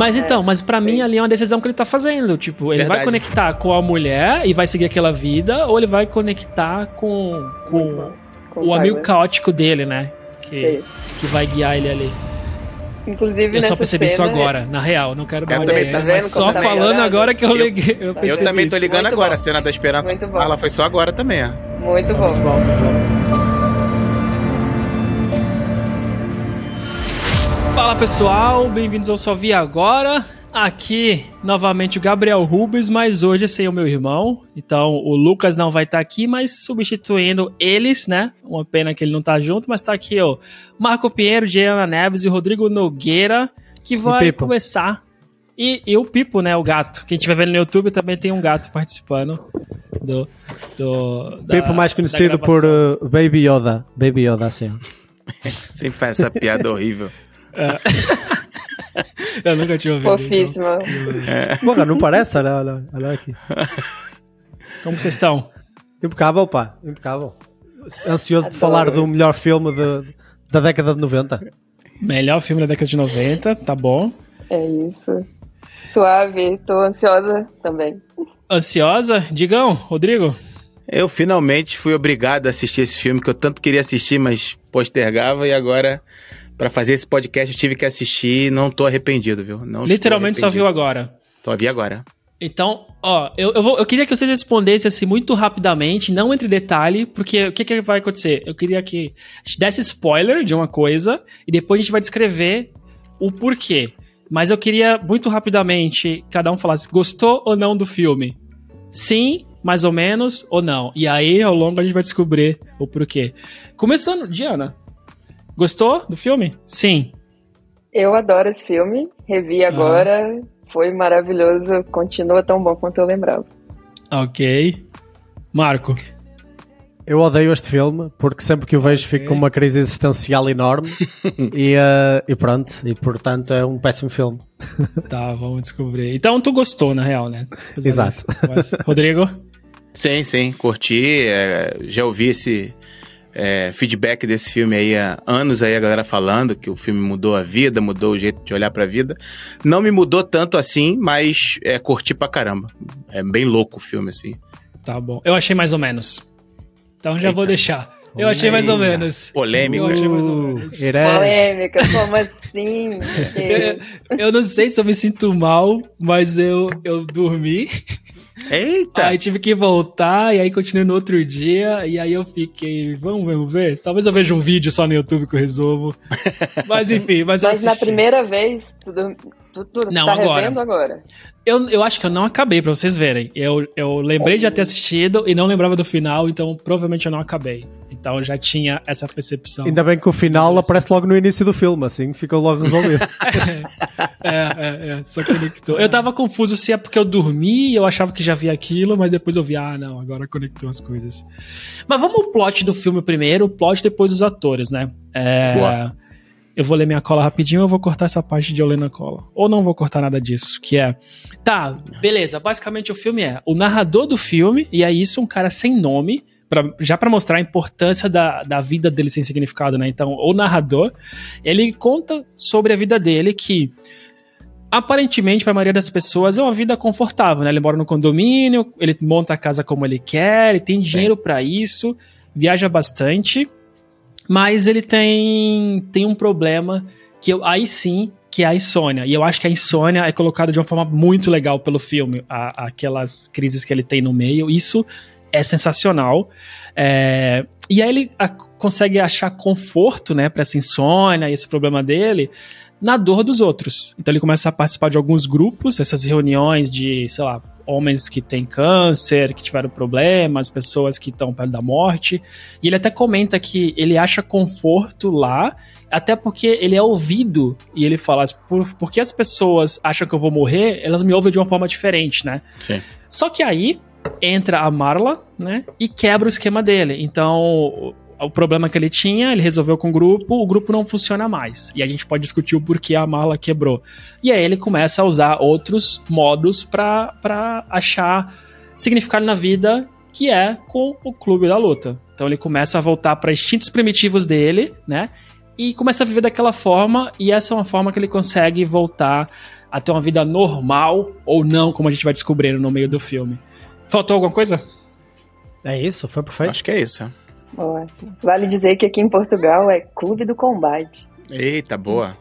Mas então, mas para mim ali é uma decisão que ele tá fazendo. Tipo, ele Verdade. vai conectar com a mulher e vai seguir aquela vida, ou ele vai conectar com, com, com o amigo caótico dele, né? Que, que vai guiar ele ali. Inclusive, eu só percebi cena, isso agora, na real, não quero mais também, tá só tá falando agora que eu liguei. Eu, eu, também tô ligando agora, bom. a cena da esperança. Ela foi só agora também, ó. Muito bom. Muito bom, muito bom. Fala pessoal, bem-vindos ao Só Vi Agora. Aqui, novamente, o Gabriel Rubens, mas hoje é sem o meu irmão. Então, o Lucas não vai estar tá aqui, mas substituindo eles, né? Uma pena que ele não tá junto, mas tá aqui, ó. Marco Pinheiro, Diana Neves e Rodrigo Nogueira, que vai começar. E, e o Pipo, né? O gato. Quem estiver vendo no YouTube também tem um gato participando do. do da, Pipo mais conhecido por uh, Baby Yoda. Baby Yoda, assim. Sempre faz essa piada horrível. É. Eu nunca tinha ouvido. Fofíssima. Então. Porra, não parece? Olha, olha, olha aqui. Como vocês estão? Impecável, pá. Impecável. Ansioso por falar do melhor filme de, da década de 90. Melhor filme da década de 90, tá bom. É isso. Suave, tô ansiosa também. Ansiosa? Digão, Rodrigo? Eu finalmente fui obrigado a assistir esse filme que eu tanto queria assistir, mas postergava e agora para fazer esse podcast eu tive que assistir não tô arrependido, viu? Não Literalmente só viu agora. Só vi agora. Então, ó, eu, eu, vou, eu queria que vocês respondessem assim muito rapidamente, não entre detalhe, porque o que, que vai acontecer? Eu queria que a gente desse spoiler de uma coisa e depois a gente vai descrever o porquê. Mas eu queria muito rapidamente cada um falasse gostou ou não do filme. Sim, mais ou menos, ou não. E aí, ao longo, a gente vai descobrir o porquê. Começando, Diana, Gostou do filme? Sim. Eu adoro esse filme, revi agora, foi maravilhoso, continua tão bom quanto eu lembrava. Ok. Marco. Eu odeio este filme porque sempre que o vejo okay. fico com uma crise existencial enorme e, uh, e pronto, e portanto é um péssimo filme. Tá, vamos descobrir. Então tu gostou, na real, né? Exato. Rodrigo? Sim, sim, curti. É, já ouvi esse, é, feedback desse filme aí há anos aí a galera falando que o filme mudou a vida, mudou o jeito de olhar pra vida. Não me mudou tanto assim, mas é, curti pra caramba. É bem louco o filme, assim. Tá bom. Eu achei mais ou menos. Então já Eita. vou deixar. Eu achei mais ou menos. Polêmico. Eu achei mais ou menos. Polêmica, como assim? eu, eu não sei se eu me sinto mal, mas eu, eu dormi. Eita! Aí tive que voltar, e aí continuei no outro dia, e aí eu fiquei, vamos, vamos ver? Talvez eu veja um vídeo só no YouTube que eu resolvo. mas enfim, mas Mas na primeira vez, tudo, tudo não, tá agora. agora? Eu, eu acho que eu não acabei, pra vocês verem. Eu, eu lembrei de já ter assistido e não lembrava do final, então provavelmente eu não acabei. Então eu já tinha essa percepção. Ainda bem que o final aparece logo no início do filme, assim, fica logo resolvido. é, é, é, só conectou. Eu tava confuso se é porque eu dormi e eu achava que já via aquilo, mas depois eu vi, ah, não, agora conectou as coisas. Mas vamos ao plot do filme primeiro, o plot depois dos atores, né? É. Boa. Eu vou ler minha cola rapidinho, eu vou cortar essa parte de eu ler na cola. Ou não vou cortar nada disso, que é... Tá, beleza, basicamente o filme é o narrador do filme, e é isso, um cara sem nome, pra, já para mostrar a importância da, da vida dele sem significado, né? Então, o narrador, ele conta sobre a vida dele que aparentemente para a maioria das pessoas é uma vida confortável, né? Ele mora no condomínio, ele monta a casa como ele quer, ele tem dinheiro para isso, viaja bastante mas ele tem, tem um problema que eu, aí sim que é a insônia. E eu acho que a insônia é colocada de uma forma muito legal pelo filme, a, aquelas crises que ele tem no meio. Isso é sensacional. É, e aí ele a, consegue achar conforto, né, para essa insônia e esse problema dele na dor dos outros. Então ele começa a participar de alguns grupos, essas reuniões de, sei lá, homens que têm câncer, que tiveram problemas, pessoas que estão perto da morte. E ele até comenta que ele acha conforto lá, até porque ele é ouvido. E ele fala: por, porque as pessoas acham que eu vou morrer, elas me ouvem de uma forma diferente, né? Sim. Só que aí entra a Marla, né? E quebra o esquema dele. Então, o problema que ele tinha, ele resolveu com o grupo, o grupo não funciona mais. E a gente pode discutir o porquê a mala quebrou. E aí ele começa a usar outros modos para achar significado na vida, que é com o clube da luta. Então ele começa a voltar para instintos primitivos dele, né? E começa a viver daquela forma, e essa é uma forma que ele consegue voltar a ter uma vida normal ou não, como a gente vai descobrindo no meio do filme. Faltou alguma coisa? É isso, foi perfeito. Acho que é isso. Boa. Vale dizer que aqui em Portugal é Clube do Combate. Eita, boa.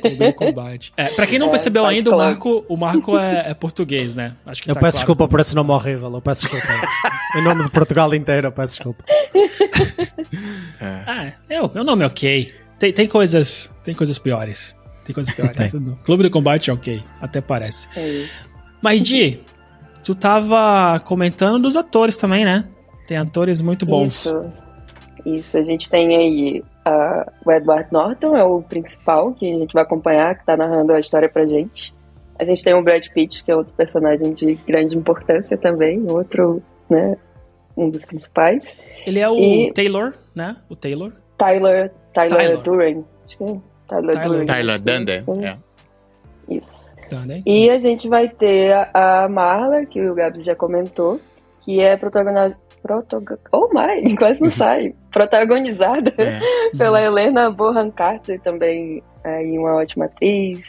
Clube do Combate. É, pra quem não É, percebeu Fight ainda, o. Marco, o Marco é, é português, né? Acho que Eu tá peço claro. desculpa por esse nome horrível, eu peço desculpa. em nome de Portugal inteiro, eu peço desculpa. Ah, é, o é um nome ok. Tem, tem coisas. Tem coisas piores. Tem coisas piores. Clube do Combate é ok. Até parece. É isso. Mas, Di, tu tava comentando dos atores também, né? Tem atores muito bons. Isso. Isso, a gente tem aí ah, o Edward Norton, é o principal, que a gente vai acompanhar, que tá narrando a história pra gente. A gente tem o Brad Pitt, que é outro personagem de grande importância também, outro, né, um dos principais. Ele é o E- Taylor, né? O Taylor. Tyler, Tyler, Tyler. Durden, acho que é Tyler, Tyler. Durden. Tyler Dunder. É. Isso. Tá, né? E a gente vai ter a, a Marla, que o Gabs já comentou, que é protagonizada. Protoga... Oh my, quase não sai. Protagonizada É. pela Helena Bonham Carter, também aí uma ótima atriz.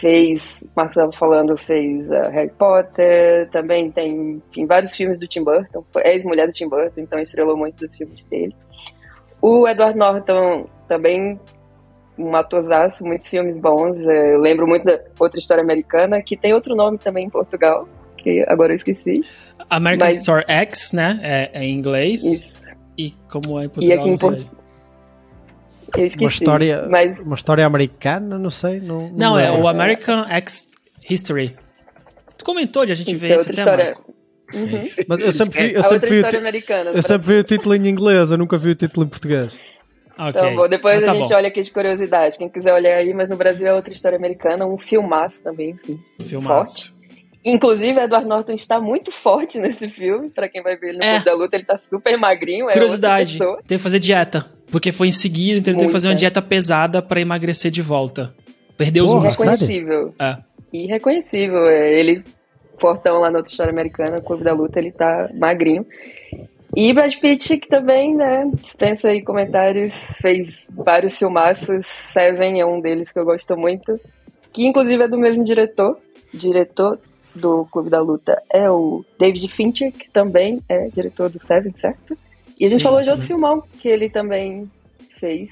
Fez, Marcos estava falando, fez uh, Harry Potter, também tem, tem vários filmes do Tim Burton, foi ex-mulher do Tim Burton, então estrelou muitos dos filmes dele. O Edward Norton também um atorzaço, muitos filmes bons. é, Eu lembro muito da outra história americana, que tem outro nome também em Portugal, que agora eu esqueci. American Mas- Story X, né? É, é em inglês. Isso, E como é em Portugal, aqui em não sei. Portu- eu esqueci. Uma história, Mas uma história americana, não sei. Não, Não, é lembro. o American X History. Tu comentou de a gente isso ver é esse outra até, história. Uhum. Mas eu sempre vi, eu sempre vi, eu sempre vi o título em inglês, eu nunca vi o título em português. Ok. Então, bom, depois Mas a tá gente bom. olha aqui de curiosidade. Quem quiser olhar aí, mas no Brasil é outra história americana, um filmaço também, enfim. Filmaço. Inclusive, Edward Norton está muito forte nesse filme. Pra quem vai ver ele no É. Clube da Luta, ele tá super magrinho. É Curiosidade, pessoa. teve que fazer dieta. Porque foi em seguida, então ele teve que fazer uma Muita. dieta pesada pra emagrecer de volta. Perdeu os músculos. Irreconhecível. É. Irreconhecível. É, Ele, fortão lá na outra história americana, Clube da Luta, ele tá magrinho. E Brad Pitt, que também, né, dispensa aí comentários, fez vários filmaços. Seven é um deles que eu gosto muito. Que inclusive é do mesmo diretor. Diretor do Clube da Luta é o David Fincher, que também é diretor do Seven, certo? E a gente Sim, falou de sim. outro filmão que ele também fez.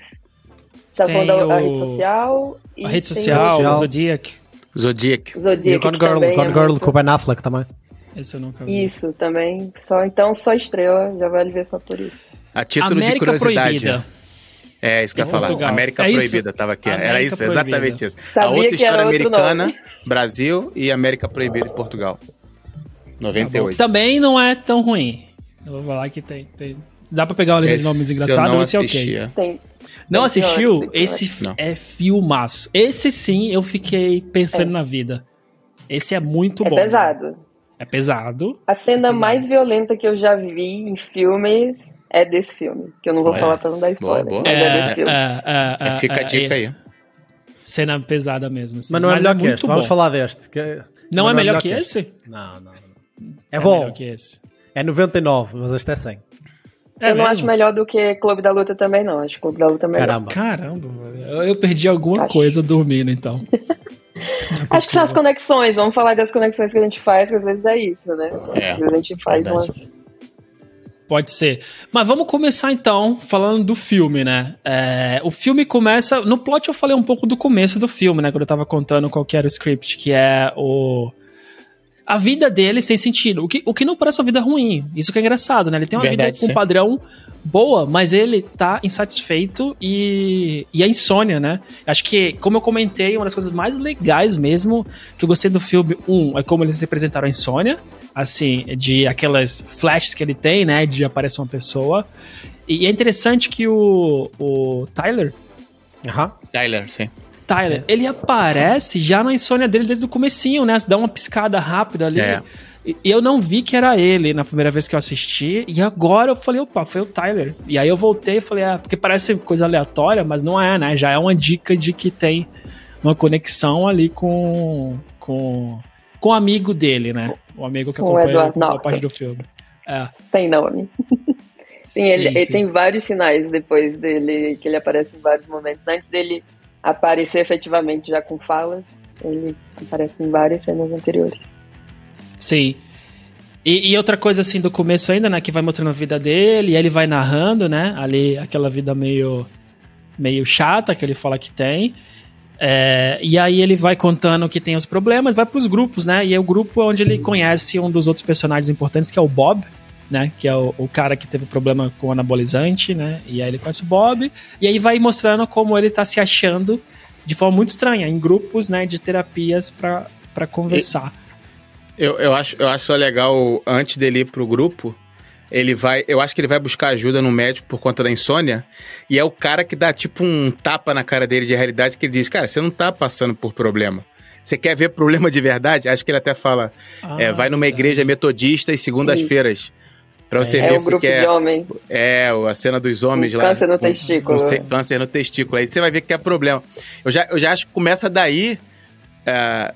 Já Tem falando a o- rede social. e A rede social, o Zodiac. Zodiac. o E Zodiac. o Gone Girl, Gone é Girl muito- com o Ben Affleck também. Esse eu nunca vi. Isso, também. Só, então, só estrela, já vale ver só por isso. A título de América curiosidade. Proibida. É isso que eu ia Em falar. Portugal. América É? Proibida tava aqui. Era América isso, exatamente isso. a Sabia outra que história era americana, nome. Brasil e América Proibida em Portugal. Tá bom. 98. Também não é tão ruim. Eu vou falar que tem. tem- Dá pra pegar Esse nomes engraçados, não esse é ok. assistia. Tem, Não Tem assistiu? tem Esse Não. é filmaço. Esse sim eu fiquei pensando na vida. Esse é muito é bom. pesado. É pesado. A cena Pesado. mais violenta que eu já vi em filmes é desse filme. Que eu não vou Olha. falar pra não dar spoiler. boa. Mas é, desse É, filme. é, é, É, fica a é, dica é, aí. Cena pesada mesmo. assim. Mas não é melhor que este, vamos falar deste. que- Não mas é melhor que esse? Não, não. não. É, bom, melhor que esse. é 99, mas este é 100. É eu não mesmo? acho melhor do que Clube da Luta também, não. Acho Clube da Luta melhor. Caramba. Caramba, eu, eu perdi alguma Acho. coisa dormindo, então. Acho que são as conexões. Vamos falar das conexões que a gente faz, que às vezes é isso, né? É, Às vezes a gente faz verdade. umas. Pode ser. Mas vamos começar então falando do filme, né? É, o filme começa. No plot eu falei um pouco do começo do filme, né? Quando eu tava contando qual que era o script, que é o. A vida dele sem sentido. O que, o que não parece uma vida ruim. Isso que é engraçado, né? Ele tem uma Verdade, vida com um padrão boa, mas ele tá insatisfeito e, e a insônia, né? Acho que, como eu comentei, uma das coisas mais legais mesmo que eu gostei do filme, um, é como eles representaram a insônia, assim, de aquelas flashes que ele tem, né, de aparecer uma pessoa. E é interessante que o, o Tyler, Aham. Tyler, sim. Tyler, ele aparece já na insônia dele desde o comecinho, né? Dá uma piscada rápida ali. É. E eu não vi que era ele na primeira vez que eu assisti. E agora eu falei, opa, foi o Tyler. E aí eu voltei e falei, ah, porque parece coisa aleatória, mas não é, né? Já é uma dica de que tem uma conexão ali com. com. com o amigo dele, né? O amigo que acompanha a parte do filme. É. Sem nome. Sim, ele, ele tem vários sinais depois dele, que ele aparece em vários momentos. Antes dele aparecer efetivamente já com fala, Ele aparece em várias cenas anteriores. Sim. E, e, outra coisa assim do começo ainda, né, que vai mostrando a vida dele, e ele vai narrando, né, ali aquela vida meio meio chata que ele fala que tem. É, e aí ele vai contando que tem os problemas, vai pros grupos, né? E é o grupo onde ele conhece um dos outros personagens importantes, que é o Bob, né? Que é o, o, cara que teve problema com o anabolizante, né? E aí ele conhece o Bob. E aí vai mostrando como ele tá se achando de forma muito estranha, em grupos, né? De terapias para conversar. Eu, eu, acho, eu acho só legal, antes dele ir pro grupo, ele vai. Eu acho que ele vai buscar ajuda no médico por conta da insônia. E é o cara que dá tipo um tapa na cara dele de realidade que ele diz: Cara, você não tá passando por problema. Você quer ver problema de verdade? Acho que ele até fala: ah, é, vai numa igreja metodista e segundas-feiras. Pra você é, ver é o grupo é, de homens. É, a cena dos homens lá. Câncer no testículo. Com, câncer no testículo. Aí você vai ver que é problema. Eu já, eu já acho que começa daí. É,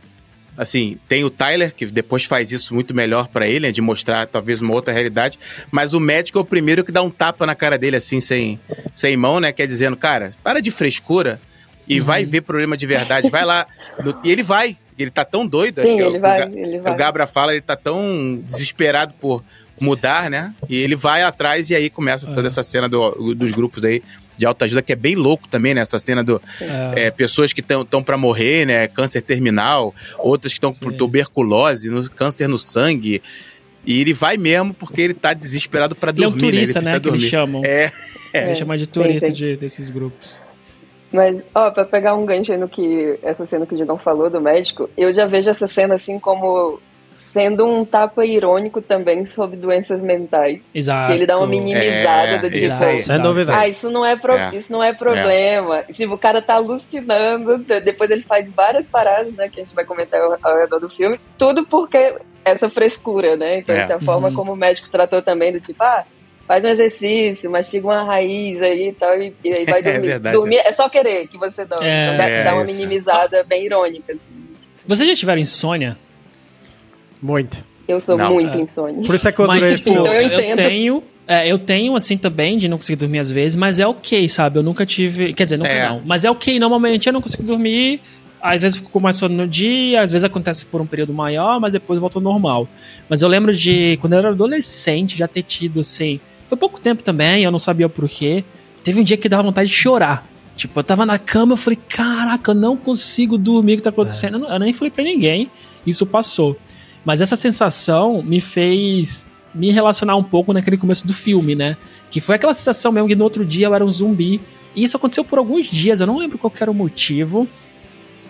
assim, tem o Tyler, que depois faz isso muito melhor para ele, né, de mostrar talvez uma outra realidade. Mas o médico é o primeiro que dá um tapa na cara dele, assim, sem, sem mão, né? Que é dizendo, cara, para de frescura e uhum. vai ver problema de verdade. Vai lá. No, e ele vai. Ele tá tão doido. Sim, ele, vai, o, ele vai. O Gabra fala, ele tá tão desesperado por mudar, né? E ele vai atrás e aí começa toda essa cena do, dos grupos aí de alta ajuda, que é bem louco também, né? Essa cena do é. É, pessoas que estão para morrer, né? Câncer terminal, outras que estão por tuberculose, no, câncer no sangue. E ele vai mesmo porque ele tá desesperado para dormir. Ele é um turista, né? Ele né? Dormir. Que eles chamam. É. é. Ele chama de turista sim, sim. De, desses grupos. Mas, ó, pra pegar um gancho no que essa cena que o Digão falou do médico, eu já vejo essa cena assim como sendo um tapa irônico também sobre doenças mentais. Exato. Que ele dá uma minimizada é, do tipo. Sem dúvida. Ah, isso não é, pro, é. Isso não é problema. É. Se o cara tá alucinando, depois ele faz várias paradas, né? Que a gente vai comentar ao, redor do filme. Tudo porque essa frescura, né? Então, é. essa é a forma uhum. como o médico tratou também do tipo, ah, faz um exercício, mastiga uma raiz aí e tal, e, e aí vai dormir. É, verdade, dormir é só querer que você dorme. É, então, dá, uma minimizada bem irônica. Assim. Vocês já tiveram insônia? Muito. Eu sou não. muito é. insônia. Por isso é que eu adorei tipo, então eu, eu tenho. É, eu tenho, assim, também, de não conseguir dormir às vezes, mas é ok, sabe? Eu nunca tive. Quer dizer, nunca é. não. Mas é ok, normalmente eu não consigo dormir. Às vezes fico com mais sono no dia, às vezes acontece por um período maior, mas depois volta ao normal. Mas eu lembro de, quando eu era adolescente, já ter tido, assim. Foi pouco tempo também, eu não sabia o porquê. Teve um dia que dava vontade de chorar. Tipo, eu tava na cama, eu falei, caraca, eu não consigo dormir, o que tá acontecendo? É. Eu nem falei pra ninguém, isso passou. Mas essa sensação me fez me relacionar um pouco naquele começo do filme, né? Que foi aquela sensação mesmo que no outro dia eu era um zumbi. E isso aconteceu por alguns dias, eu não lembro qual era o motivo.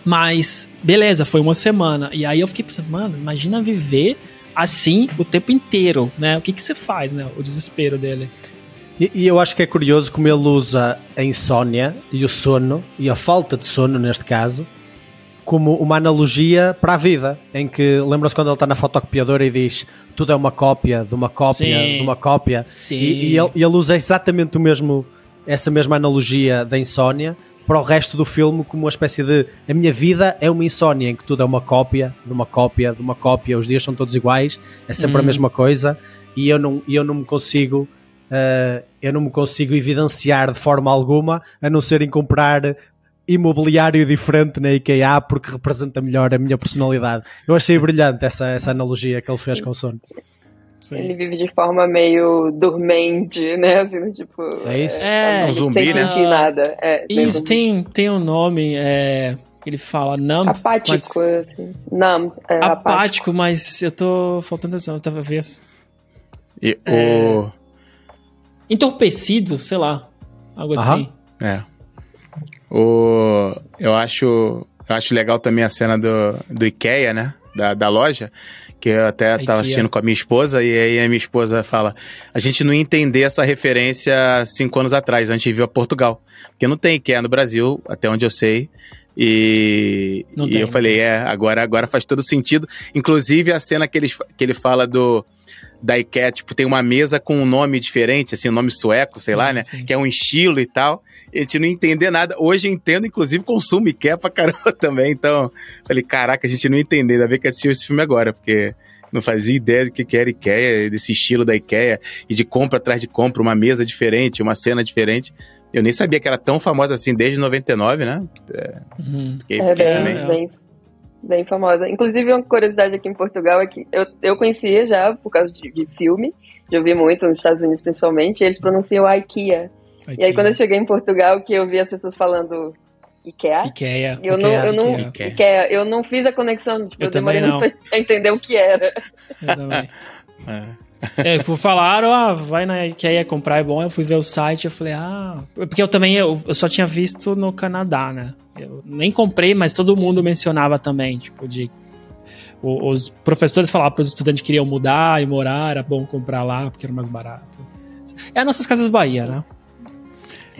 Mas, beleza, foi uma semana. E aí eu fiquei pensando, mano, imagina viver assim o tempo inteiro, né? O que, que você faz, né? O desespero dele. E, e, eu acho que é curioso como ele usa a insônia e o sono, e a falta de sono neste caso, como uma analogia para a vida, em que lembra-se quando ele está na fotocopiadora e diz tudo é uma cópia de uma cópia Sim. de uma cópia Sim. E, e, ele, ele usa exatamente o mesmo essa mesma analogia da insónia para o resto do filme como uma espécie de a minha vida é uma insónia em que tudo é uma cópia de uma cópia de uma cópia os dias são todos iguais é sempre hum. a uhum. mesma coisa e eu não eu não me consigo Uh, eu não me consigo evidenciar de forma alguma, a não ser em comprar imobiliário diferente na IKEA porque representa melhor a minha personalidade. Eu achei brilhante essa, essa analogia que ele fez com o sono. Sim. Ele vive de forma meio dormente, né? Assim, tipo. É isso? É, é um zumbi, sem né? sentir nada. É, isso tem, tem um nome, é, ele fala numb. Apático, mas... assim. Numb, é, apático, apático, mas eu tô faltando atenção, vez. E o. É... Entorpecido, sei lá. Algo assim. É. O, eu acho eu acho legal também a cena do, do IKEA, né? Da, da loja, que eu até estava assistindo com a minha esposa, e aí a minha esposa fala: a gente não ia entender essa referência cinco anos atrás, a gente viu a Portugal. Porque não tem IKEA no Brasil, até onde eu sei. E, e tem, eu falei, é, agora, agora faz todo sentido. Inclusive a cena que ele, que ele fala do da IKEA, tipo, tem uma mesa com um nome diferente, assim, um nome sueco, sei sim, lá, né? Sim. Que é um estilo e tal. E a gente não entender nada. Hoje eu entendo, inclusive, consumo IKEA pra caramba também. Então, falei, caraca, a gente não entendeu. Ainda bem que assistiu esse filme agora, porque não fazia ideia do que era IKEA, desse estilo da IKEA, e de compra atrás de compra, uma mesa diferente, uma cena diferente. Eu nem sabia que era tão famosa assim desde 99, né? É, uhum. Fiquei, fiquei é, também. Bem, bem famosa. Inclusive, uma curiosidade aqui em Portugal é que eu, eu conhecia já por causa de, de filme, já ouvi muito nos Estados Unidos principalmente, e eles pronunciam IKEA. IKEA. E aí quando eu cheguei em Portugal, que eu vi as pessoas falando IKEA. IKEA. Eu, Ikea, não, eu, não, Ikea. Ikea. eu não fiz a conexão, tipo, Eu eu, demorei também muito pra entender o que era. Eu também. É. É, por falaram, ah, vai na IKEA comprar, é bom. Eu fui ver o site, eu falei, ah. Porque eu também, eu, eu só tinha visto no Canadá, né? Eu nem comprei, mas todo mundo mencionava também, tipo, de. o- Os professores falavam para os estudantes que queriam mudar e morar, era bom comprar lá, porque era mais barato. É as nossas casas Bahia, né?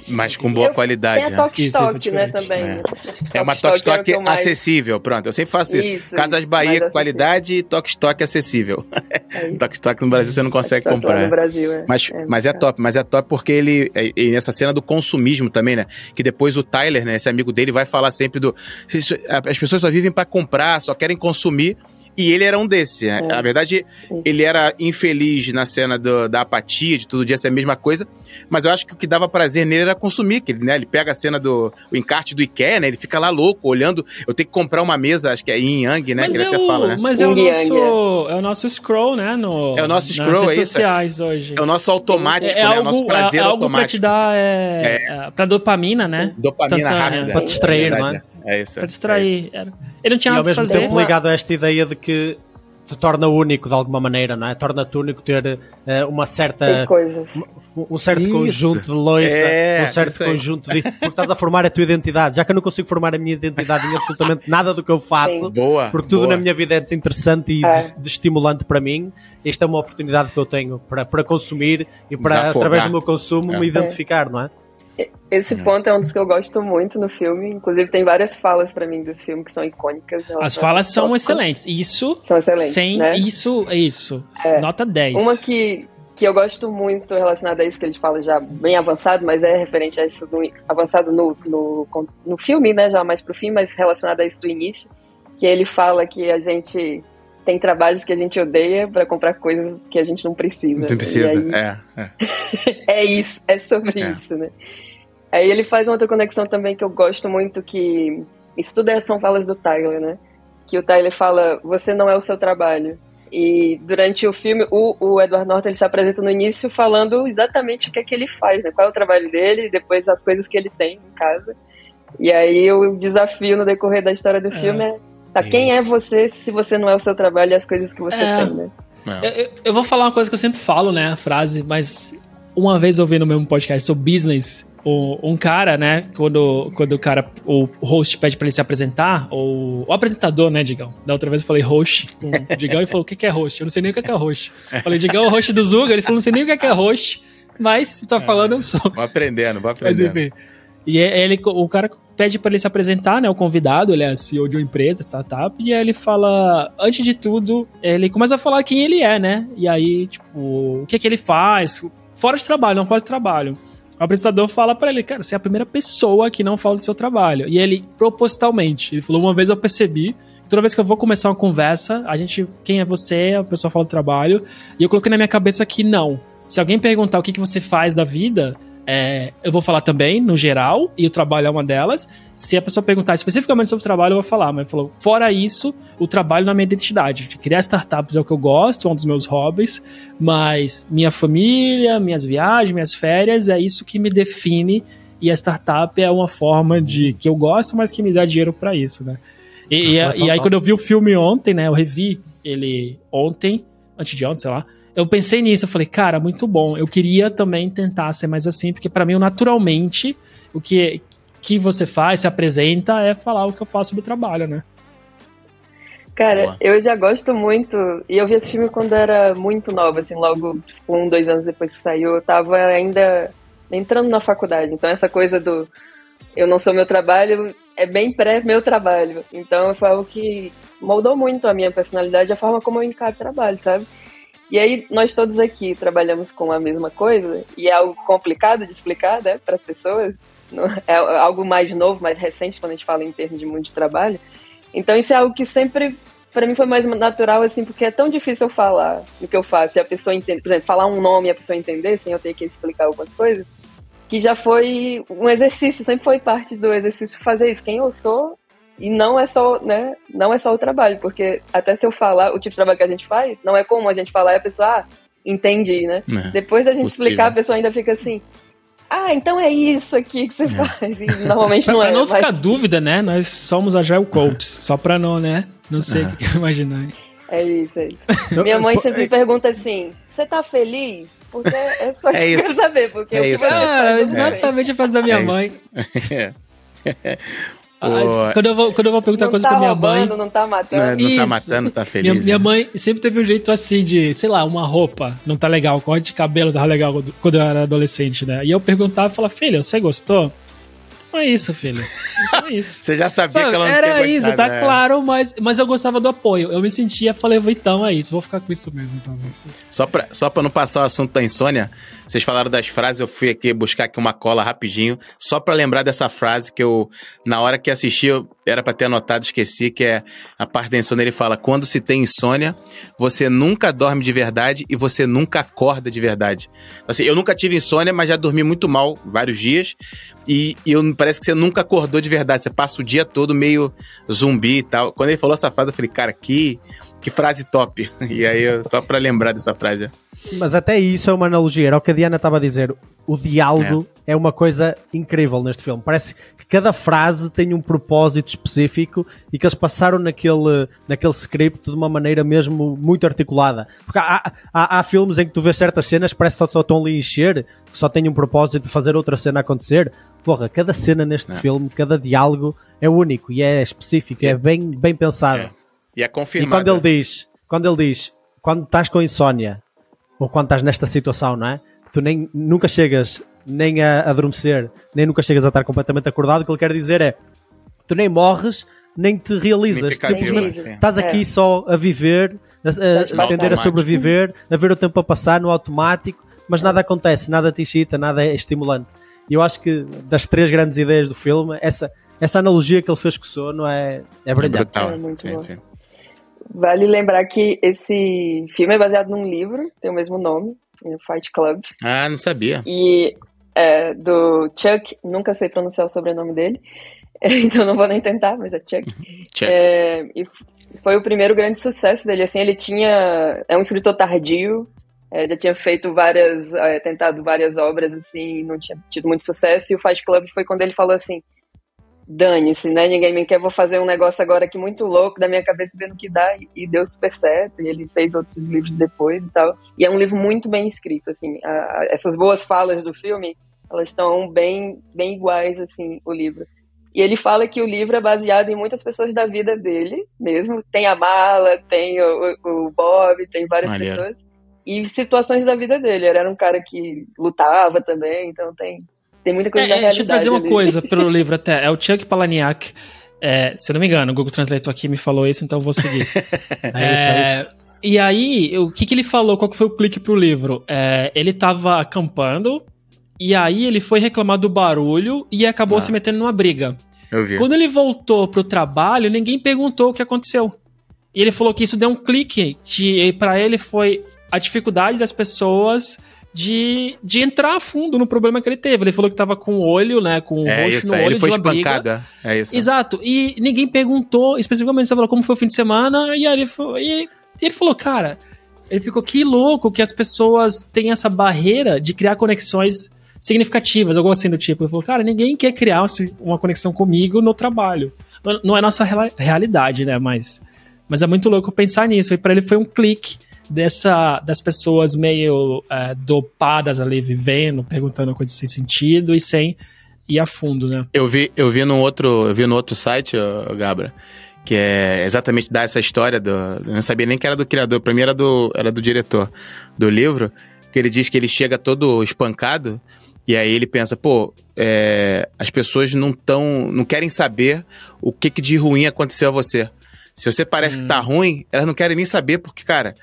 Mas com boa Eu- qualidade, Tem a né? Toque Isso, isso é Stock, né, também. É. Toque É uma Stock Toque era o Stock que eu mais- acessível, pronto. Eu sempre faço isso. Isso, Casas Bahia, qualidade e Toque Stock acessível. É isso. Toque Stock no Brasil você não consegue comprar. no Brasil, é. Mas É, mas é top, mas é top porque ele. é- E nessa cena do consumismo também, né? Que depois o Tyler, né? Esse amigo dele, vai falar sempre do. "Isso- As pessoas só vivem pra comprar, só querem consumir. E ele era um desses, né? É. Na verdade, ele era infeliz na cena do- da apatia, de todo dia ser a mesma coisa. Mas eu acho que o que dava prazer nele era consumir, que ele, né? Ele pega a cena do o encarte do IKEA, né? Ele fica lá louco, olhando. Eu tenho que comprar uma mesa, acho que é Yin Yang, né? Mas, que ele é, até o, fala, né? mas é o nosso, é o nosso scroll, né? No, É o nosso nas scroll, redes é isso? sociais hoje. É o nosso automático, É, é né? algo, o nosso prazer é, é algo pra automático. te dar, é, é, pra dopamina, né? Dopamina Instantânea. rápida. Pra distrair, é não verdade. É isso. Pra distrair. Era- Ele não tinha E ao nada mesmo fazer. tempo ligado a esta ideia de que te torna único de alguma maneira, não é? Torna-te único ter eh, uma certa Tem coisas. um um certo Isso. conjunto de loiça, É, um certo isso conjunto de. Porque estás a formar a tua identidade. Já que eu não consigo formar a minha identidade em absolutamente nada do que eu faço, Boa. porque tudo boa. na minha vida é desinteressante e É. des- desestimulante para mim, esta é uma oportunidade que eu tenho para, para consumir e para, Desafogar. através do meu consumo, É. me identificar, não é? Esse ponto é um dos que eu gosto muito no filme. Inclusive, tem várias falas pra mim desse filme que são icônicas. As falas são tópico. excelentes. Isso, São excelentes, sem né? isso, é isso. É. Nota 10. Uma que, que eu gosto muito relacionada a isso, que eles falam já bem avançado, mas é referente a isso do, avançado no, no, no filme, né? Já mais pro fim, mas relacionado a isso do início. Que ele fala que a gente tem trabalhos que a gente odeia pra comprar coisas que a gente não precisa. Não precisa. Aí, É, é. é isso, é sobre É. isso, né? Aí ele faz uma outra conexão também que eu gosto muito, que isso tudo é- são falas do Tyler, né? Que o Tyler fala, você não é o seu trabalho. E durante o filme, o, o Edward Norton ele se apresenta no início falando exatamente o que é que ele faz, né? Qual é o trabalho dele, e depois as coisas que ele tem em casa. E aí o desafio no decorrer da história do É. filme é, tá, quem é você se você não é o seu trabalho e as coisas que você É. tem, né? É. Eu, eu- eu vou falar uma coisa que eu sempre falo, né? A frase, mas uma vez eu vi no mesmo podcast sobre business. O- Um cara, né? Quando, quando o cara, o host pede pra ele se apresentar, ou o apresentador, né, Digão? Da outra vez eu falei host com o Digão e falou: o que que é host? Eu não sei nem o que que é host. Eu falei, Digão é o host do Zuga. Ele falou: não sei nem o que que é host, mas se tá falando, eu sou. Vou aprendendo, vou Mas aprendendo. enfim. E é- ele, o cara pede pra ele se apresentar, né? O convidado, ele é CEO de uma empresa, startup, e aí ele fala, antes de tudo, ele começa a falar quem ele é, né? E aí, tipo, o que que ele faz, fora de trabalho, não fora de trabalho. O apresentador fala pra ele, cara, você é a primeira pessoa que não fala do seu trabalho. E ele, propositalmente, ele falou, uma vez eu percebi, toda vez que eu vou começar uma conversa, a gente, quem é você, a pessoa fala do trabalho, e eu coloquei na minha cabeça que não. Se alguém perguntar o que, que você faz da vida, é, eu vou falar também, no geral, e o trabalho é uma delas. Se a pessoa perguntar especificamente sobre o trabalho, eu vou falar. Mas falou, fora isso, o trabalho é minha identidade. De criar startups é o que eu gosto, é um dos meus hobbies, mas minha família, minhas viagens, minhas férias, é isso que me define. E a startup é uma forma de que eu gosto, mas que me dá dinheiro para isso, né? E, e, e aí, quando eu vi o filme ontem, né? Eu revi ele ontem, antes de ontem, sei lá eu pensei nisso, eu falei, cara, muito bom. Eu queria também tentar ser mais assim, porque para mim, naturalmente, o que, que você faz, se apresenta, é falar o que eu faço sobre o trabalho, né? Cara, Boa. eu já gosto muito. E eu vi esse filme quando era muito nova, assim, logo tipo, um, dois anos depois que saiu. Eu tava ainda entrando na faculdade. Então, essa coisa do eu não sou meu trabalho é bem pré-meu trabalho. Então, foi algo que moldou muito a minha personalidade, a forma como eu encaro trabalho, sabe? E aí, nós todos aqui trabalhamos com a mesma coisa, e é algo complicado de explicar, né, para as pessoas. É algo mais novo, mais recente, quando a gente fala em termos de mundo de trabalho. Então, isso é algo que sempre, para mim, foi mais natural, assim, porque é tão difícil eu falar o que eu faço, e a pessoa entende, por exemplo, falar um nome e a pessoa entender, sem eu ter que explicar algumas coisas, que já foi um exercício, sempre foi parte do exercício fazer isso. Quem eu sou E não é só, né? Não é só o trabalho, porque até se eu falar o tipo de trabalho que a gente faz, não é como a gente falar e a pessoa, ah, entendi, né? É, Depois da gente possível. explicar, a pessoa ainda fica assim, ah, então é isso aqui que você faz. E normalmente Pra, não pra é. não mas- ficar dúvida, né? Nós somos Agile Coaches, só pra não, né? Não sei o que que imaginar. É isso, é isso. Minha mãe sempre me pergunta assim: você tá feliz? Porque é só isso É que eu quero isso. saber. Porque É isso, você é. faz, Cara, eu não sei. exatamente a frase da minha É isso. mãe. Pô, Ah, quando, eu vou, quando eu vou perguntar Não coisa tá pra minha roubando, mãe. não tá não, matando. não tá Isso. matando, tá feliz. Minha, minha né? mãe sempre teve um jeito assim de, sei lá, uma roupa não tá legal, corte de cabelo tava legal quando- quando eu era adolescente, né? E eu perguntava e falava, filha, você gostou? Não é isso, filho. Não é isso. Você já sabia Sabe, que ela não era isso, tá né? claro, mas, mas eu gostava do apoio. Eu me sentia, falei, então é isso, vou ficar com isso mesmo, sabe? Só pra, só pra não passar o assunto da insônia, vocês falaram das frases, eu fui aqui buscar aqui uma cola rapidinho, só pra lembrar dessa frase que eu, na hora que assisti, eu era pra ter anotado, esqueci, que é a parte da insônia, ele fala, quando se tem insônia, você nunca dorme de verdade e você nunca acorda de verdade. Assim, eu nunca tive insônia, mas já dormi muito mal vários dias, e, e eu, parece que você nunca acordou de verdade, você passa o dia todo meio zumbi e tal. Quando ele falou essa frase, eu falei, cara, que... Que frase top. E aí, só pra lembrar dessa frase. Mas até isso é uma analogia, era o que a Diana estava a dizer. O diálogo é. uma coisa incrível neste filme. Parece que cada frase tem um propósito específico e que eles passaram naquele, naquele script de uma maneira mesmo muito articulada. Porque há, há, há filmes em que tu vês certas cenas, parece que só estão ali encher, que só têm um propósito de fazer outra cena acontecer. Porra, cada cena neste É. filme, cada diálogo é único e é específico, é, É. bem, bem pensado. É. E é E confirmado. quando ele diz, quando ele diz, quando estás com insónia, ou quando estás nesta situação, não é? Tu nem, nunca chegas nem a adormecer, nem nunca chegas a estar completamente acordado, o que ele quer dizer é, tu nem morres, nem te realizas, Nem simplesmente vivo, estás aqui É. só a viver, a, a- a aprender a sobreviver, a ver o tempo a passar no automático, mas nada acontece, nada te excita, nada é estimulante. E eu acho que das três grandes ideias do filme, essa, essa analogia que ele fez com o sono é, é É brilhante. brutal. É muito sim, bom. sim. Vale lembrar que esse filme é baseado num livro, tem o mesmo nome, o Fight Club. Ah, não sabia. E é do Chuck, nunca sei pronunciar o sobrenome dele, então não vou nem tentar, mas é Chuck. Check. É, e foi o primeiro grande sucesso dele. Assim, ele tinha. É um escritor tardio, é, já tinha feito várias. é, tentado várias obras, assim, não tinha tido muito sucesso. E o Fight Club foi quando ele falou assim: dane-se, né? Ninguém me quer, vou fazer um negócio agora aqui muito louco da minha cabeça vendo o que dá. E, deu super certo. E ele fez outros livros depois e tal. E é um livro muito bem escrito, assim. A- a- essas boas falas do filme, elas estão bem, bem iguais, assim, o livro. E ele fala que o livro é baseado em muitas pessoas da vida dele mesmo. Tem a Mala, tem o, o- o Bob, tem várias Maneiro. pessoas. E situações da vida dele. Ele era um cara que lutava também, então tem, tem muita coisa É, da é, realidade. deixa eu trazer uma ali. coisa pelo livro até. É o Chuck Palahniuk. É, se eu não me engano, o Google Translator aqui me falou isso, então eu vou seguir. É isso, é isso. E aí, o que, que ele falou? Qual que foi o clique pro livro? É, ele tava acampando, e aí ele foi reclamar do barulho e acabou Ah. se metendo numa briga. Eu vi. Quando ele voltou pro trabalho, ninguém perguntou o que aconteceu. E ele falou que isso deu um clique. De, para ele foi a dificuldade das pessoas de, de entrar a fundo no problema que ele teve. Ele falou que tava com o olho, né? Com o É roxo isso, no aí, olho ele foi de uma briga. espancado. É, é isso. Exato. E ninguém perguntou especificamente, só falou como foi o fim de semana. E aí ele, foi, e ele falou, cara, ele ficou que louco que as pessoas têm essa barreira de criar conexões significativas, algo assim do tipo. Ele falou, cara, ninguém quer criar uma conexão comigo no trabalho. Não- é nossa realidade, né? Mas, mas é muito louco pensar nisso. E pra ele foi um clique dessa, das pessoas meio é, dopadas ali, vivendo, perguntando coisas sem sentido e sem ir a fundo, né? Eu vi, eu vi no outro, eu vi no outro site, Gabra, que é exatamente dar essa história do, eu não sabia nem que era do criador, pra mim era do, era do diretor do livro, que ele diz que ele chega todo espancado e aí ele pensa, pô, é, as pessoas não tão, não querem saber o que, que de ruim aconteceu a você. Se você parece que tá ruim, elas não querem nem saber porque, cara,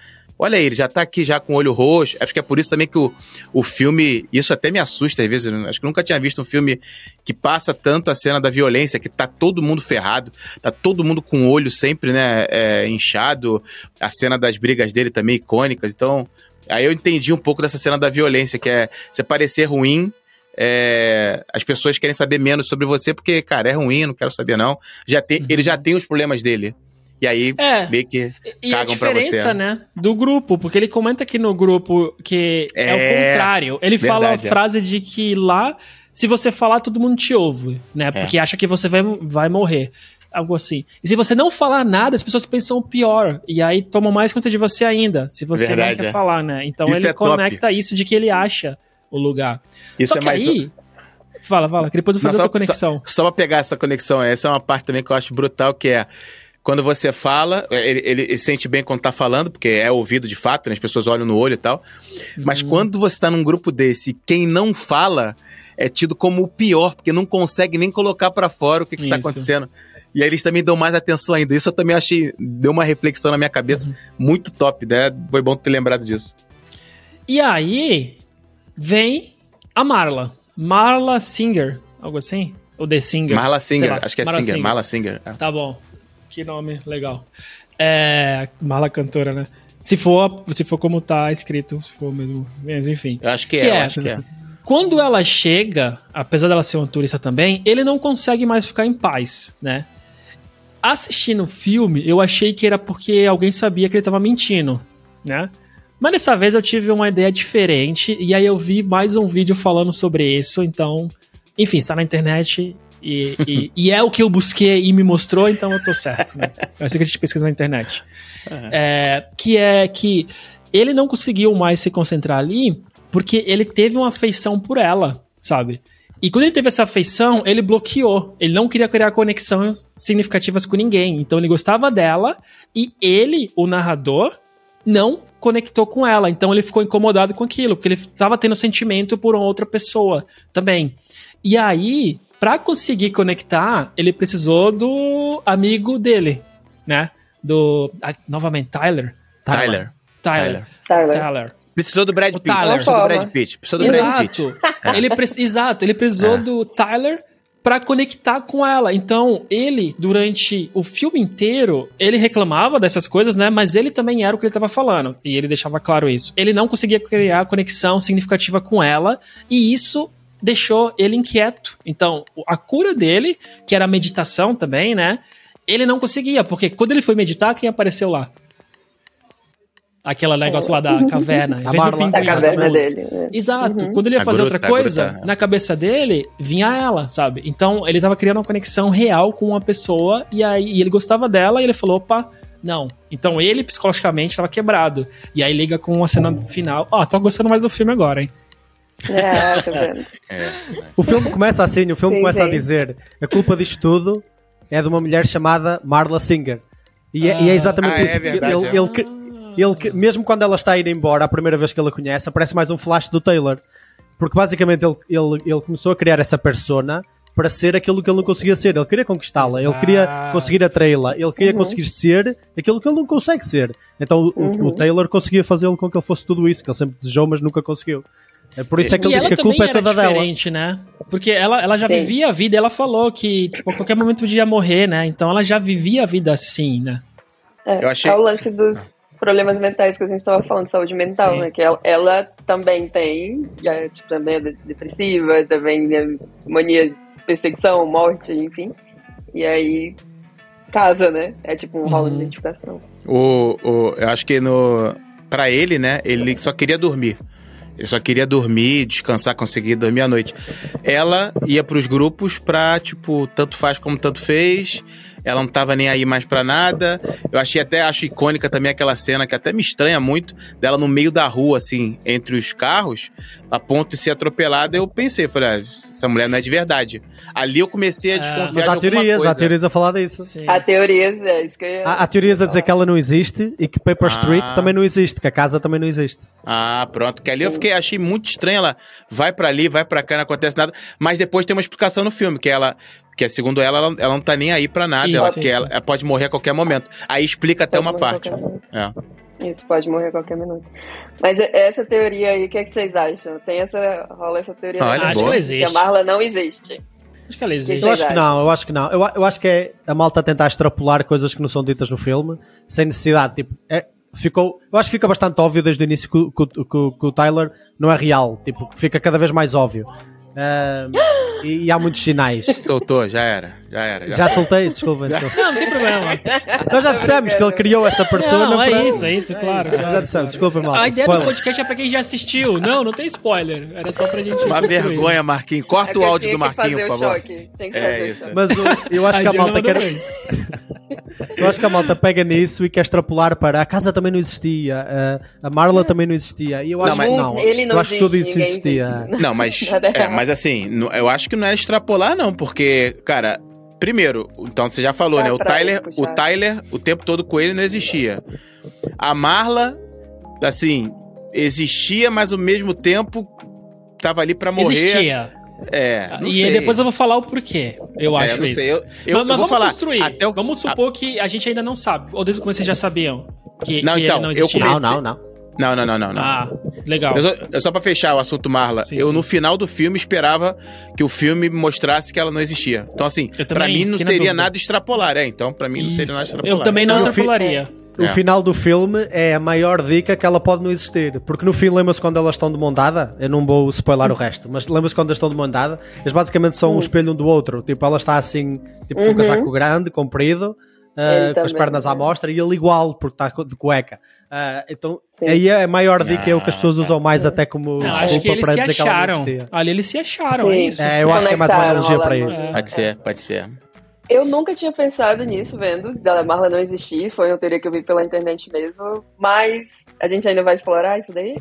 olha aí, ele já tá aqui já com o olho roxo. Acho que é por isso também que o, o filme, isso até me assusta às vezes, acho que nunca tinha visto um filme que passa tanto a cena da violência, que tá todo mundo ferrado, tá todo mundo com o olho sempre, né, é, inchado, a cena das brigas dele também icônicas, então, aí eu entendi um pouco dessa cena da violência, que é você parecer ruim, é, as pessoas querem saber menos sobre você porque, cara, é ruim, não quero saber não. Já tem, Ele já tem os problemas dele. E aí, É. meio que E a cagam pra diferença, você. né, do grupo, porque ele comenta aqui no grupo que é, o É, contrário. Ele fala a verdade, é. frase de que lá, se você falar, todo mundo te ouve, né? É. Porque acha que você vai, vai morrer. Algo assim. E se você não falar nada, as pessoas pensam o pior. E aí tomam mais conta de você ainda, se você Verdade, não quer é. falar, né? Então Isso ele é top. conecta isso de que ele acha o lugar. Isso Só é que mais. aí. Fala, fala, que depois eu vou fazer só- outra conexão. Só pra pegar essa conexão, essa é uma parte também que eu acho brutal, que é quando você fala, ele, ele- ele sente bem quando tá falando, porque é ouvido de fato, né? as pessoas olham no olho e tal. Uhum. Mas quando você tá num grupo desse, quem não fala é tido como o pior, porque não consegue nem colocar pra fora o que, que tá acontecendo. E aí eles também dão mais atenção ainda. Isso eu também achei, deu uma reflexão na minha cabeça Uhum. muito top, né? Foi bom ter lembrado disso. E aí vem a Marla. Marla Singer, algo assim? Ou The Singer? Marla Singer, acho que é Marla Singer, Marla Singer. é. Tá bom. Que nome legal. É. Marla cantora, né? Se for, se for como tá escrito, se for mesmo. Mas enfim. Eu acho que, Que é, é? acho que é. Quando ela chega, apesar dela ser uma turista também, ele não consegue mais ficar em paz, né? Assistindo o filme, eu achei que era porque alguém sabia que ele tava mentindo, né? Mas dessa vez eu tive uma ideia diferente e aí eu vi mais um vídeo falando sobre isso, então, enfim, está na internet e, e- e é o que eu busquei e me mostrou, então eu tô certo, né? É assim que a gente pesquisa na internet. É, que é que ele não conseguiu mais se concentrar ali porque ele teve uma afeição por ela, sabe? E quando ele teve essa afeição, ele bloqueou. Ele não queria criar conexões significativas com ninguém. Então ele gostava dela e ele, o narrador, não conectou com ela. Então ele ficou incomodado com aquilo, porque ele estava tendo sentimento por uma outra pessoa também. E aí, pra conseguir conectar, ele precisou do amigo dele, né? Do. ah, novamente, Tyler? Tyler. Tyler. Tyler. Tyler. Precisou do Brad Pitt. Tyler. Precisou do. Brad Pitt. Precisou do Brad Pitt. Exato. ele pre- Exato, ele precisou É. do Tyler pra conectar com ela. Então, ele, durante o filme inteiro, ele reclamava dessas coisas, né? Mas ele também era o que ele tava falando. E ele deixava claro isso. Ele não conseguia criar conexão significativa com ela. E isso deixou ele inquieto. Então, a cura dele, que era a meditação também, né? Ele não conseguia, porque quando ele foi meditar, quem apareceu lá? Aquela negócio lá da caverna. Em A vez pinguim Da caverna azul. dele. né? Exato. Uhum. Quando ele ia A fazer gruta, outra coisa, gruta. na cabeça dele, vinha ela, sabe? Então, ele tava criando uma conexão real com uma pessoa e aí e ele gostava dela e ele falou, opa, não. Então, ele psicologicamente tava quebrado. E aí liga com uma cena final. Ó, tô gostando mais do filme agora, hein? É, tá vendo? É. O filme começa assim, o filme Sim, começa a sim. dizer a culpa disto tudo é de uma mulher chamada Marla Singer. E é, e é exatamente Ah, é isso. verdade, ele, é. ele que- ele que- mesmo quando ela está a ir embora, a primeira vez que ele a conhece, aparece mais um flash do Taylor. Porque basicamente ele, ele, ele começou a criar essa persona para ser aquilo que ele não conseguia ser. Ele queria conquistá-la, ele queria conseguir atraí-la, ele queria Uhum. conseguir ser aquilo que ele não consegue ser. Então o, Uhum. o Taylor conseguia fazê-lo com que ele fosse tudo isso, que ele sempre desejou, mas nunca conseguiu. É por isso é que e diz ela que a culpa é toda dela. diferente, né? Porque ela, ela já Sim. vivia a vida, ela falou que tipo, a qualquer momento podia morrer, né? Então ela já vivia a vida assim, né? É, Eu achei- é o lance dos problemas mentais que a gente estava falando, saúde mental, Sim. né? Que ela, ela também tem, já, tipo, também é de- depressiva, também é mania de perseguição, morte, enfim. E aí casa, né? É tipo um rolo de Uhum. identificação. O, o, eu acho que no para ele, né, ele só queria dormir. Ele só queria dormir, descansar, conseguir dormir à noite. Ela ia pros grupos pra, tipo, tanto faz como tanto fez. Ela não tava nem aí mais pra nada. Eu achei até, acho icônica também aquela cena que até me estranha muito, dela no meio da rua, assim, entre os carros, a ponto de ser atropelada. Eu pensei, falei, ah, essa mulher não é de verdade. Ali eu comecei a É, desconfiar Mas de teorias, coisa. há teorias a falar disso. Sim. Há teorias, é isso que eu ia... Há, há teorias a dizer que ela não existe e que Paper Ah. Street também não existe, que a casa também não existe. Ah, pronto. Que ali eu fiquei, achei muito estranho. Ela vai pra ali, vai pra cá, não acontece nada. Mas depois tem uma explicação no filme, que ela. Que segundo ela, ela, ela não tá nem aí pra nada. Isso, ela, isso. ela, ela pode morrer a qualquer momento. Aí explica até Pode uma a parte. É. Isso, pode morrer a qualquer minuto. Mas e- essa teoria aí, o que, é que vocês acham? Tem essa. rola essa teoria Olha, na Acho que ela que a existe. Marla não existe. Acho que ela existe. Eu acho que não, eu acho que não. Eu, eu acho que é a malta tentar extrapolar coisas que não são ditas no filme, sem necessidade. Tipo, é- ficou, eu acho que fica bastante óbvio desde o início que, o- que o- que que o Tyler não é real. Tipo, fica cada vez mais óbvio. Ah, e, e há muitos sinais. Soltou, já era, já era. Já. Já soltei, desculpa. desculpa. Não, não tem problema. Nós já dissemos que ele criou essa persona. Não, é para- isso, é isso, claro. Já dissemos, desculpa, mal. A ideia do podcast é pra quem já assistiu. Não, não tem spoiler. Era só pra gente. Uma construir. vergonha, Marquinhos. Corta É o áudio do Marquinhos, por favor. choque. Tinha que É fazer isso. choque. Mas o- eu acho que a malta quer. Eu acho que a malta pega nisso e quer extrapolar para a casa também não existia, a, a Marla também não existia. E eu acho mas- que não. Ele não eu acho que tudo isso existia. existe. Não, mas, é, mas assim, eu acho que não é extrapolar, não, porque, cara, primeiro, então você já falou, Dá né? O Tyler, puxar. o Tyler, o tempo todo com ele não existia. A Marla, assim, existia, mas ao mesmo tempo tava ali pra morrer. Existia. É, não e sei. depois eu vou falar o porquê. Eu É, acho eu não isso. sei. Eu, eu, mas eu mas vou vamos falar. construir. Até o, Vamos supor que a gente ainda não sabe. Ou desde o começo vocês já sabiam que, Não, que então, ele não eu existia. comecei- Não, não, não. Não, não, não, não. não. Ah, legal. Eu só, eu só pra fechar o assunto Marla, Sim, eu sim. no final do filme esperava que o filme mostrasse que ela não existia. Então, assim, Eu pra também mim não seria dúvida. nada extrapolar, é. Então, pra mim não seria nada Isso. extrapolar. Eu também não Eu fi- extrapolaria. O É. final do filme é a maior dica que ela pode não existir. Porque no fim, lembra-se quando elas estão de mão dada? Eu não vou spoiler o resto, mas lembra-se quando elas estão de mão dada? Eles basicamente são um espelho um do outro. Tipo, ela está assim, tipo, com um Uhum. casaco grande, comprido, Ele com as pernas à é. mostra, e ele igual, porque está de cueca. Ah, então, Sim. aí é a maior dica, é o que as pessoas Ah, usam mais até como Não, acho que desculpa eles para se dizer que ela não existia. Ali eles se acharam, é Sim. isso. É, eu acho que é mais uma analogia para isso. É. Pode ser, pode ser. Eu nunca tinha pensado nisso, vendo, da Marla não existir, foi uma teoria que eu vi pela internet mesmo, mas a gente ainda vai explorar isso daí?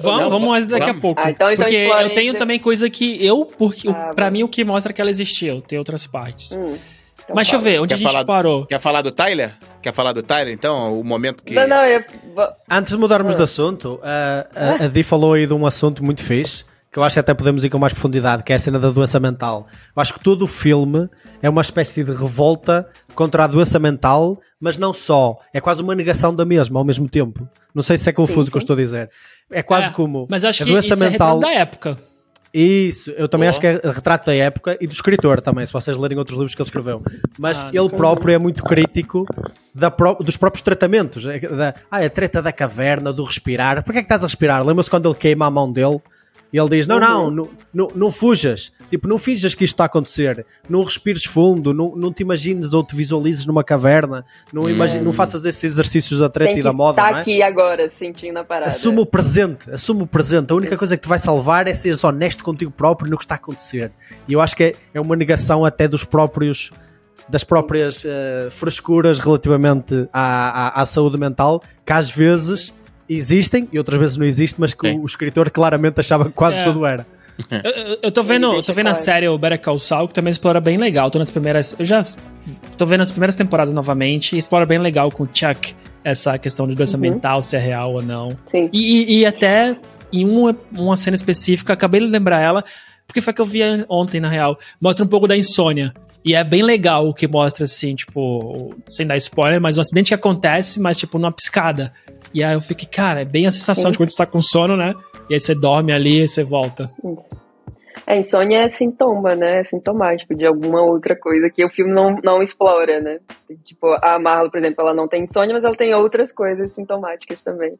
Vamos, Não, vamos mais daqui a vamos. pouco. Ah, então- então porque eu tenho também coisa que eu, porque Ah, pra bom. mim o que mostra que ela existiu, tem outras partes. Hum, então Mas deixa eu fala. ver, onde Quer a gente falar- parou? Quer falar do Tyler? Quer falar do Tyler, então? O momento que. Não, não, eu... Antes de mudarmos Ah. de assunto, a, a, a Di falou aí de um assunto muito fixe, que eu acho que até podemos ir com mais profundidade, que é a cena da doença mental. Eu acho que todo o filme é uma espécie de revolta contra a doença mental, mas não só. É quase uma negação da mesma ao mesmo tempo. Não sei se é confuso Sim, o que eu estou a dizer. É quase É, como Mas acho a que doença isso é mental. retrato da época. Isso, eu também acho que é retrato da época e do escritor também, se vocês lerem outros livros que ele escreveu. Mas Ah, ele próprio é muito crítico da pró- dos próprios tratamentos. É Da, ah, a treta da caverna, do respirar. Porquê é que estás a respirar? Lembra-se quando ele queima a mão dele? E ele diz: Não, não, não, não, não fujas. Tipo, não finjas que isto está a acontecer. Não respires fundo. Não, não te imagines ou te visualizes numa caverna. Não, imagi- não faças esses exercícios da treta e da moda. não é? aqui agora, sentindo a parada. Assume o presente, assume o presente. A única coisa que te vai salvar é seres honesto contigo próprio no que está a acontecer. E eu acho que é, é uma negação até dos próprios das próprias eh, frescuras relativamente à, à, à saúde mental, que às vezes existem e outras vezes não existem, mas que o escritor claramente achava que quase É. tudo era. Eu, eu- eu tô vendo, eu tô vendo a série o Better Call Saul, que também explora bem legal. Tô nas primeiras. Eu já tô vendo as primeiras temporadas novamente e explora bem legal com o Chuck essa questão de doença Uhum. mental, se é real ou não. Sim. E, e- e até em uma, uma cena específica, acabei de lembrar ela, porque foi que eu vi ontem, na real. Mostra um pouco da insônia. E é bem legal o que mostra, assim, tipo, sem dar spoiler, mas um acidente que acontece, mas, tipo, numa piscada. E aí eu fiquei, cara, é bem a sensação Sim. de quando você tá com sono, né? E aí você dorme ali e você volta. É, insônia é sintoma, né? É sintomático de alguma outra coisa que o filme não, não explora, né? Tipo, a Marla, por exemplo, ela não tem insônia, mas ela tem outras coisas sintomáticas também.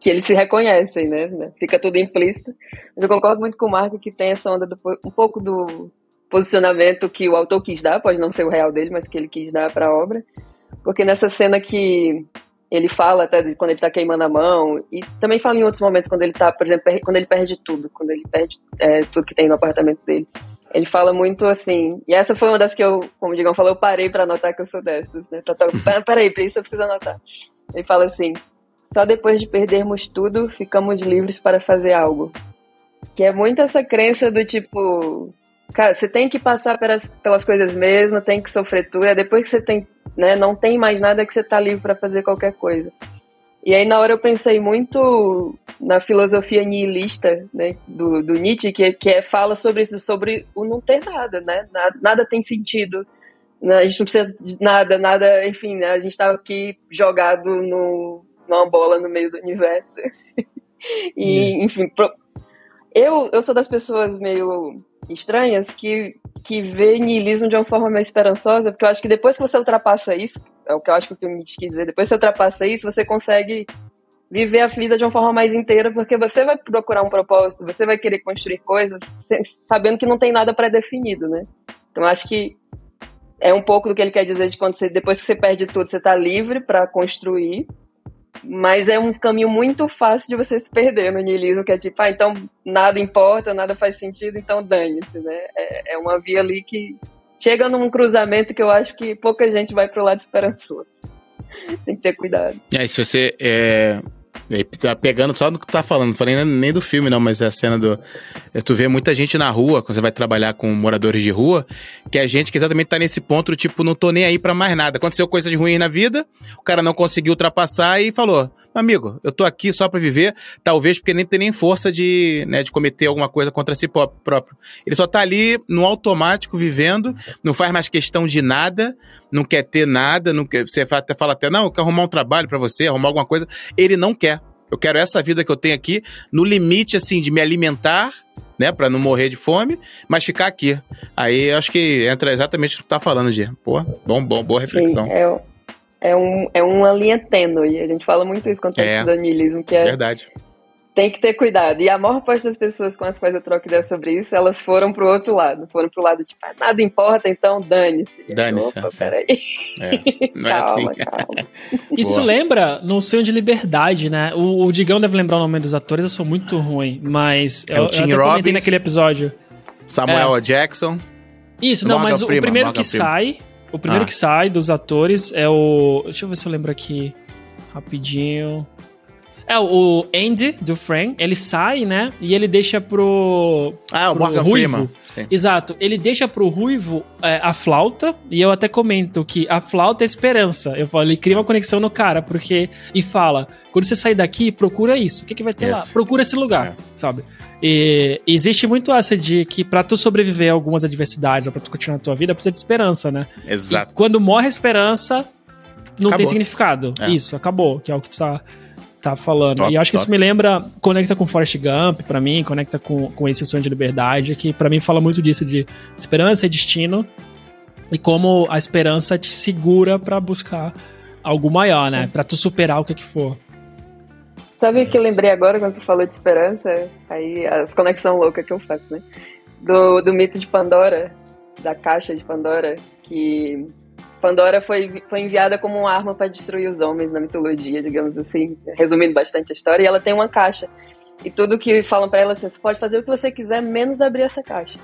Que eles se reconhecem, né? Fica tudo implícito. Mas eu concordo muito com o Marco que tem essa onda do, um pouco do posicionamento que o autor quis dar, pode não ser o real dele, mas que ele quis dar para a obra. Porque nessa cena que ele fala até de quando ele tá queimando a mão, e também fala em outros momentos quando ele tá, por exemplo, quando ele perde tudo, quando ele perde é, tudo que tem no apartamento dele. Ele fala muito assim, e essa foi uma das que eu, como o Digão falou, eu parei pra anotar que eu sou dessas, né? Tá, tá, pa- peraí, pra isso eu preciso anotar. Ele fala assim, só depois de perdermos tudo, ficamos livres para fazer algo. Que é muito essa crença do tipo, cara, você tem que passar pelas, pelas coisas mesmo, tem que sofrer tudo, é depois que você tem, né, não tem mais nada que você tá livre para fazer qualquer coisa. E aí na hora eu pensei muito na filosofia nihilista, né, do, do Nietzsche, que, que é, fala sobre isso, sobre o não ter nada, né, nada, nada tem sentido, né, a gente não precisa de nada, nada, enfim, né, a gente tava aqui jogado no, numa bola no meio do universo. e, enfim, pro- eu, eu sou das pessoas meio estranhas que, que vê niilismo de uma forma meio esperançosa, porque eu acho que depois que você ultrapassa isso, é o que eu acho que o filme quis dizer, depois que você ultrapassa isso, você consegue viver a vida de uma forma mais inteira, porque você vai procurar um propósito, você vai querer construir coisas sabendo que não tem nada pré-definido, né? Então acho que é um pouco do que ele quer dizer de quando você, depois que você perde tudo, você está livre para construir, mas é um caminho muito fácil de você se perder no niilismo, que é tipo, ah, então nada importa, nada faz sentido, então dane-se, né? É, é uma via ali que chega num cruzamento que eu acho que pouca gente vai pro lado esperançoso. Tem que ter cuidado. É, se você é, e aí, tá pegando só no que tá falando, não falei nem do filme, não, mas é a cena do. É, tu vê muita gente na rua, quando você vai trabalhar com moradores de rua, que é gente que exatamente tá nesse ponto, tipo, não tô nem aí pra mais nada. Aconteceu coisas ruins na vida, o cara não conseguiu ultrapassar e falou: amigo, eu tô aqui só pra viver, talvez porque nem tem nem força de, né, de cometer alguma coisa contra si próprio. Ele só tá ali no automático, vivendo, não faz mais questão de nada, não quer ter nada, não quer, você até fala até, não, eu quero arrumar um trabalho para você, arrumar alguma coisa. Ele não quer. Eu quero essa vida que eu tenho aqui, no limite, assim, de me alimentar, né, para não morrer de fome, mas ficar aqui. Aí acho que entra exatamente o que tu tá falando, Gê. Pô, bom, bom, boa reflexão. Sim, é, é, um, é uma linha tênue. A gente fala muito isso quando tá é, estudando niilismo, que é. Verdade tem que ter cuidado. E a maior parte das pessoas com as quais eu troco ideia sobre isso, elas foram pro outro lado. Foram pro lado tipo, ah, nada importa, então dane-se. Dane-se. Opa, peraí. É, não calma, é assim. calma. Isso Boa. lembra no Sonho de Liberdade, né? O, o, Digão deve lembrar o nome dos atores, eu sou muito ruim, mas é eu, o Tim eu até comentei naquele episódio. Samuel é. Jackson. Isso, não, mas Freeman, o primeiro Morgan que Freeman. sai, o primeiro ah. que sai dos atores é o... Deixa eu ver se eu lembro aqui rapidinho. É, o Andy do Frank, ele sai, né? E ele deixa pro. Ah, pro o Morgan Ruivo. Freeman. Sim. Exato. Ele deixa pro Ruivo é, a flauta, e eu até comento que a flauta é esperança. Eu falo, ele cria uma conexão no cara, porque. E fala: quando você sair daqui, procura isso. O que, que vai ter yes. lá? Procura esse lugar, é. sabe? E existe muito essa de que para tu sobreviver a algumas adversidades, ou pra tu continuar a tua vida, precisa de esperança, né? Exato. E quando morre a esperança, não acabou. tem significado. É. Isso, acabou, que é o que tu tá tá falando. Top, e acho que top. isso me lembra, conecta com Forrest Gump, para mim, conecta com, com esse sonho de liberdade, que para mim fala muito disso, de esperança e destino, e como a esperança te segura para buscar algo maior, né? Pra tu superar o que que for. Sabe o que eu lembrei agora quando tu falou de esperança? Aí as conexões loucas que eu faço, né? Do, do mito de Pandora, da caixa de Pandora, que Pandora foi, foi enviada como uma arma para destruir os homens na mitologia, digamos assim, resumindo bastante a história, e ela tem uma caixa. E tudo que falam para ela assim, você pode fazer o que você quiser, menos abrir essa caixa.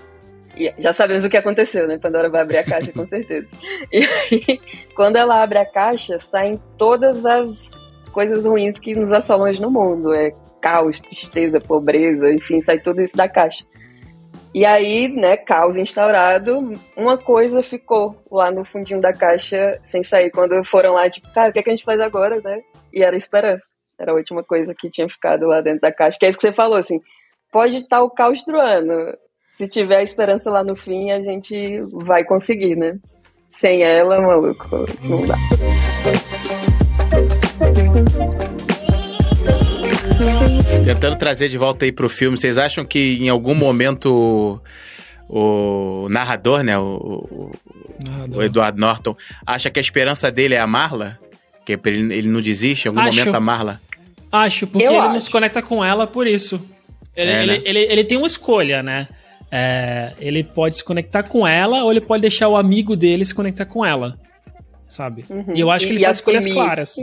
E já sabemos o que aconteceu, né? Pandora vai abrir a caixa com certeza. E aí, quando ela abre a caixa, saem todas as coisas ruins que nos assolam no mundo. É caos, tristeza, pobreza, enfim, sai tudo isso da caixa. E aí, né, caos instaurado, uma coisa ficou lá no fundinho da caixa sem sair. Quando foram lá, tipo, cara, o que, é que a gente faz agora, né? E era esperança. Era a última coisa que tinha ficado lá dentro da caixa. Que é isso que você falou, assim, pode estar o caos do ano. Se tiver a esperança lá no fim, a gente vai conseguir, né? Sem ela, maluco, não dá. Tentando trazer de volta aí pro filme, vocês acham que em algum momento o, o narrador, né, o, narrador. o, Eduardo Norton, acha que a esperança dele é a Marla? Que ele, ele não desiste, em algum acho, momento a Marla? Acho, porque Eu ele acho. não se conecta com ela por isso. Ele, é, ele, né? ele, ele, tem uma escolha, né? É, ele pode se conectar com ela ou ele pode deixar o amigo dele se conectar com ela sabe? Uhum. E eu acho que ele faz escolhas claras.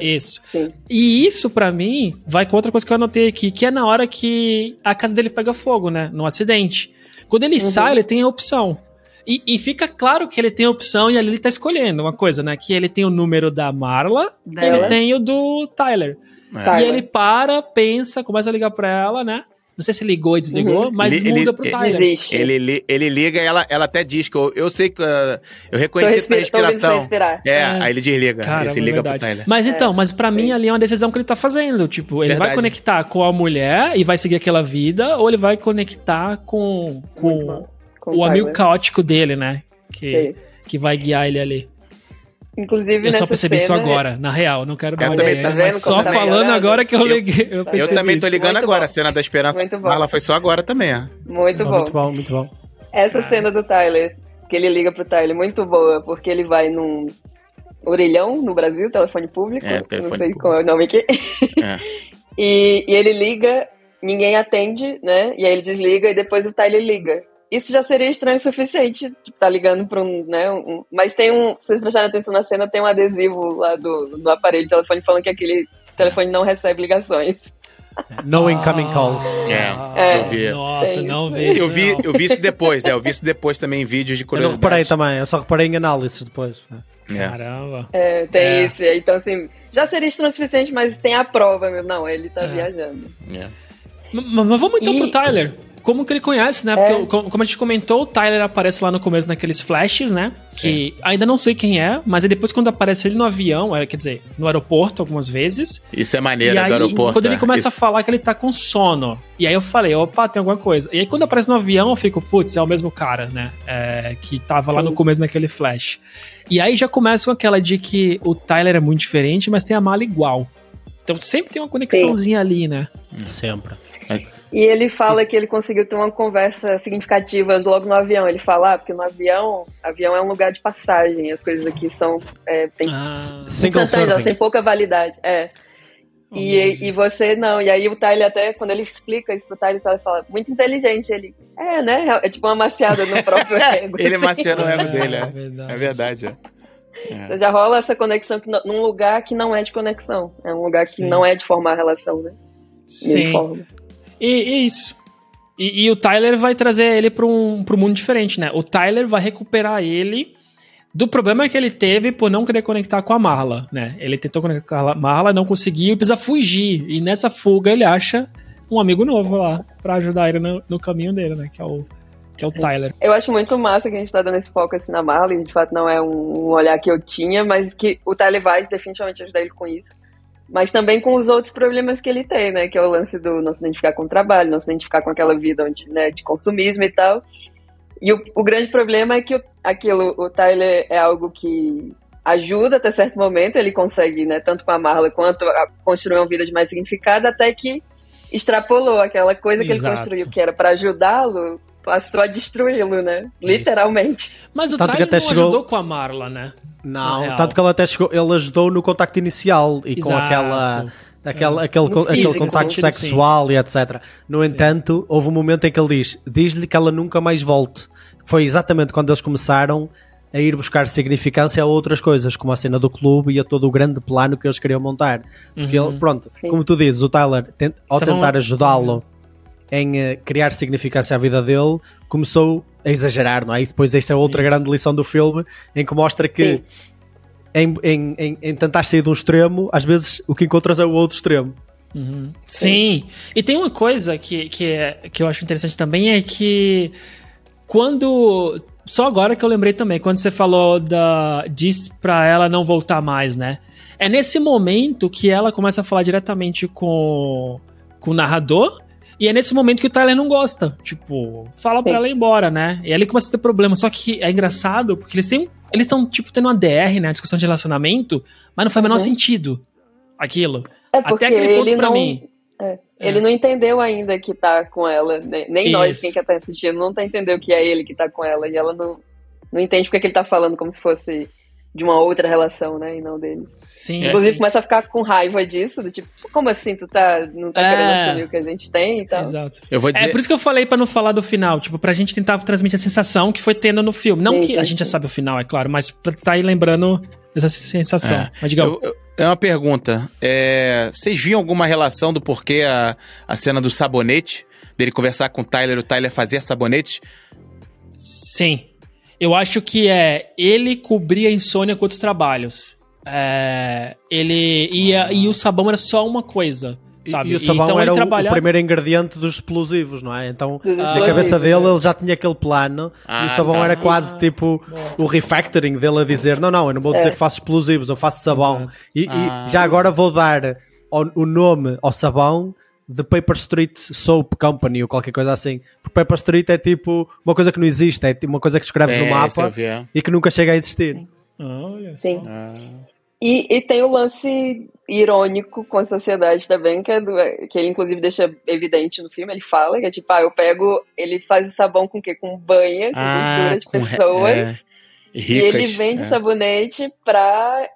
Isso. Sim. E isso, para mim, vai com outra coisa que eu anotei aqui, que é na hora que a casa dele pega fogo, né? No acidente. Quando ele uhum. sai, ele tem a opção. E, e, fica claro que ele tem a opção e ali ele tá escolhendo uma coisa, né? Que ele tem o número da Marla e ele tem o do Tyler. É. E ele para, pensa, começa a ligar pra ela, né? Não sei se ligou e desligou, uhum. mas ele, muda pro ele, Tyler. Existe. Ele, ele liga e ela, ela até diz que eu, eu sei que uh, eu reconheci a respiração. É, é, aí ele desliga. Cara, ele se liga verdade. pro Tyler. Mas então, mas para mim ali é uma decisão que ele tá fazendo. Tipo, ele verdade. vai conectar com a mulher e vai seguir aquela vida, ou ele vai conectar com, com, com o amigo caótico dele, né? Que, que vai guiar ele ali. Inclusive, eu só percebi cena... isso agora, na real, não quero dar uma tá mas só tá falando agora que eu liguei. Eu, eu, eu também tô ligando muito agora, bom. a cena da esperança. Muito bom. Ela foi só agora também, ó. Muito bom. Muito bom, muito bom. Essa cena do Tyler, que ele liga pro Tyler, muito boa, porque ele vai num. orelhão no Brasil, telefone público. É, não telefone sei público. qual é o nome aqui. É. E, e ele liga, ninguém atende, né? E aí ele desliga e depois o Tyler liga. Isso já seria estranho o suficiente, tipo, tá ligando pra um, né? Um, mas tem um, se vocês prestarem atenção na cena, tem um adesivo lá do, do aparelho de telefone falando que aquele telefone não recebe ligações. No incoming calls. É, eu vi. Nossa, não isso. vejo. Eu vi, não. eu vi isso depois, né? Eu vi isso depois também em vídeos de Eu não curiosidade. reparei também, eu só reparei em análises depois. É. Caramba. É, tem É. isso. Então, assim, já seria estranho o suficiente, mas tem a prova mesmo. Não, ele tá É. viajando. É. Mas, mas vamos então E- pro Tyler. Como que ele conhece, né? É. Porque, como como a gente comentou, o Tyler aparece lá no começo naqueles flashes, né? Que ainda não sei quem é, mas aí depois quando aparece ele no avião, é, quer dizer, no aeroporto algumas vezes. Isso é maneiro e aí, do aeroporto. quando ele é. começa Isso- a falar que ele tá com sono. E aí eu falei, opa, tem alguma coisa. E aí quando aparece no avião, eu fico, putz, é o mesmo cara, né? É, que tava lá no Sim. começo naquele flash. E aí já começa com aquela de que o Tyler é muito diferente, mas tem a mala igual. Então sempre tem uma conexãozinha ali, né? Sempre. E ele fala que ele conseguiu ter uma conversa significativa logo no avião. Ele fala, ah, porque no avião, avião é um lugar de passagem. As coisas aqui são. É, tem Ah, instantâneas, pouca validade. É. E, e você não. E aí o Tyler até, quando ele explica isso pro Tyler, o Tyler fala, muito inteligente. Ele, é, né? É tipo uma maciada no próprio ego. Ele assim. maciando o ego dele, é é. verdade. É verdade, é. É. Então Já rola essa conexão que, num lugar que não é de conexão. É um lugar que Sim. não é de formar relação, né? Ele Sim. forma. E, e isso. E, e o Tyler vai trazer ele para um pro mundo diferente, né? O Tyler vai recuperar ele do problema que ele teve por não querer conectar com a Marla, né? Ele tentou conectar com a Marla, não conseguiu e precisa fugir. E nessa fuga ele acha um amigo novo lá para ajudar ele no, no caminho dele, né? Que é o, que é o Tyler. Eu acho muito massa que a gente tá dando esse foco assim na Marley, de fato não é um, um olhar que eu tinha, mas que o Tyler vai definitivamente ajudar ele com isso. Mas também com os outros problemas que ele tem, né? Que é o lance do não se identificar com o trabalho, não se identificar com aquela vida onde, né, de consumismo e tal. E o, o grande problema é que o, aquilo, o Tyler é algo que ajuda até certo momento, ele consegue, né, tanto com a Marla quanto a construir uma vida de mais significado, até que extrapolou aquela coisa que Exato. ele construiu, que era para ajudá-lo, passou a destruí-lo, né? Literalmente. Mas o Tanto Tyler até não chegou- ajudou com a Marla, né? Não, tanto que ele até chegou, ele ajudou no contacto inicial e com Exato. aquela, aquela aquele, No aquele físico, contacto sentido, sexual e etc. No entanto, houve um momento em que ele diz: diz-lhe que ela nunca mais volte. Foi exatamente quando eles começaram a ir buscar significância a outras coisas, como a cena do clube e a todo o grande plano que eles queriam montar. Porque Uhum. ele, pronto, Sim. como tu dizes, o Tyler, tent- ao Estavam- tentar ajudá-lo em eh, criar significância à vida dele, começou a exagerar, não é? E depois esta é outra Isso. grande lição do filme, em que mostra que Sim. em, em, em, em tentar sair de um extremo, às vezes o que encontras é o outro extremo. Uhum. Sim. E tem uma coisa que, que, é, que eu acho interessante também é que quando. Só agora que eu lembrei também, quando você falou da. Diz pra ela não voltar mais, né? É nesse momento que ela começa a falar diretamente com, com o narrador. E é nesse momento que o Tyler não gosta. Tipo, fala pra Sim. ela ir embora, né? E ele começa a ter problema. Só que é engraçado, porque eles têm. Eles estão, tipo, tendo uma DR, né? Discussão de relacionamento, mas não faz o menor Uhum. sentido aquilo. É Até aquele ponto ele pra não, mim. é, ele não entendeu ainda que tá com ela, né? nem nós, Isso. quem quer tá assistindo, não tá entendendo que é ele que tá com ela, e ela não, não entende porque que ele tá falando como se fosse de uma outra relação, né, e não deles. Sim. Inclusive sim. começa a ficar com raiva disso, do tipo, como assim, tu tá, não tá É. querendo assumir o que a gente tem e tal. Exato. Eu vou dizer. É por isso que eu falei pra não falar do final, tipo, pra gente tentar transmitir a sensação que foi tendo no filme. Não Sim, que a sim, gente já sabe o final, é claro, mas pra tá aí lembrando dessa sensação. É. Mas diga, Eu- eu- é uma pergunta. É, vocês viam alguma relação do porquê a, a cena do sabonete? Dele conversar com o Tyler, o Tyler fazer sabonete? sim. Eu acho que é ele cobria a insônia com outros trabalhos. É, ele ia e o sabão era só uma coisa, E- sabe? E, o sabão então era ele o- o, trabalhava primeiro ingrediente dos explosivos, não é? Então, Dos na cabeça dele, ele já tinha aquele plano e Ah, o sabão tá. era quase tipo o refactoring dele a dizer: Não, não, eu não vou dizer É. que faço explosivos, eu faço sabão. E, e Ah, já agora vou dar ao- o nome ao sabão de Paper Street Soap Company ou qualquer coisa assim. Porque Paper Street é tipo uma coisa que não existe, é tipo uma coisa que escreves É, no mapa é. e que nunca chega a existir. Olha só. Sim. Ah, E, e tem o lance irônico com a sociedade também, que, é do, que ele inclusive deixa evidente no filme, ele fala, que é tipo, ah, eu pego, ele faz o sabão com o quê? Com banha, com Ah, de re- pessoas, é. e Ricas, ele vende é. sabonete pra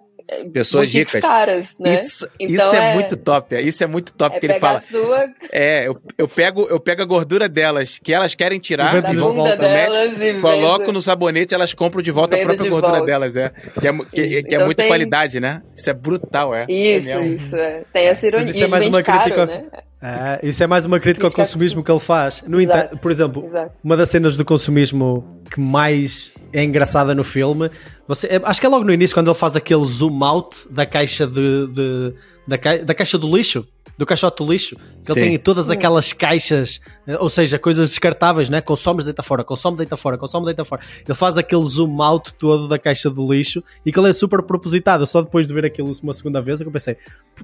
pessoas ricas. caras, né? Isso, Então isso é, é- muito top. é- Isso é muito top É que ele fala. sua É, eu, eu, pego, eu pego a gordura delas, que elas querem tirar, E vão voltar pro médico, e coloco vendo- no sabonete, elas compram de volta a própria de gordura volta. delas, é. Que é, que, que é Então muita tem- qualidade, né? Isso é brutal, é. Isso, é isso. É. Tem essa ironia. Mas isso é mais uma caro, crítica- né? É, isso é mais uma crítica ao Crítica ao consumismo que ele faz. No Exato. entanto, por exemplo, Exato. uma das cenas do consumismo que mais é engraçada no filme, você, é- acho que é logo no início quando ele faz aquele zoom out da caixa de, de- da, cai- da caixa do lixo, do caixote do lixo, que ele Sim. tem todas aquelas caixas, eh, ou seja, coisas descartáveis, né? Consomes, deita fora, consome, deita fora, consome, deita fora. Ele faz aquele zoom out todo da caixa do lixo e que ele é super propositado. Só depois de ver aquilo uma segunda vez é que eu pensei,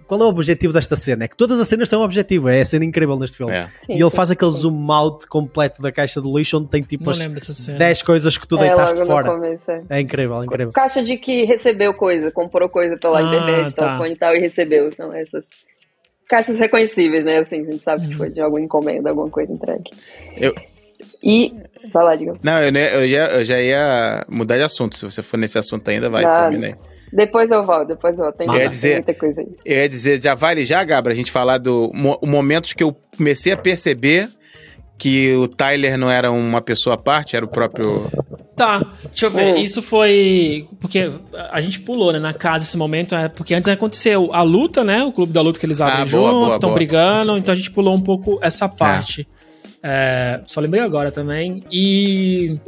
qual é o objetivo desta cena? É que todas as cenas têm um objetivo, é a cena incrível neste filme. É. E ele faz aquele zoom out completo da caixa do lixo onde tem tipo as lembro dessa cena. 10 coisas que tu É, deitaste no fora. começo, é. É incrível, é incrível. Caixa de que recebeu coisa, comprou coisa pela Ah, internet, tá. telefone e tal, e recebeu. São essas caixas reconhecíveis, né? Assim, a gente sabe que foi de alguma encomenda, alguma coisa entregue. Eu- E. Vai lá, diga. Não, eu, eu, ia- eu já ia mudar de assunto. Se você for nesse assunto ainda, vai, Nada. termina aí. Depois eu volto, depois eu volto. Tem, Eu ia dizer- muita coisa aí. Eu ia dizer, já vale já, Gabra, a gente falar do mo momentos que eu comecei a perceber que o Tyler não era uma pessoa à parte, era o próprio. Tá, deixa eu ver. Hum. Isso foi. Porque a gente pulou, né, na casa esse momento, é porque antes aconteceu a luta, né? O clube da luta que eles abrem Ah, juntos, estão brigando, então a gente pulou um pouco essa parte. É, só lembrei agora também. E.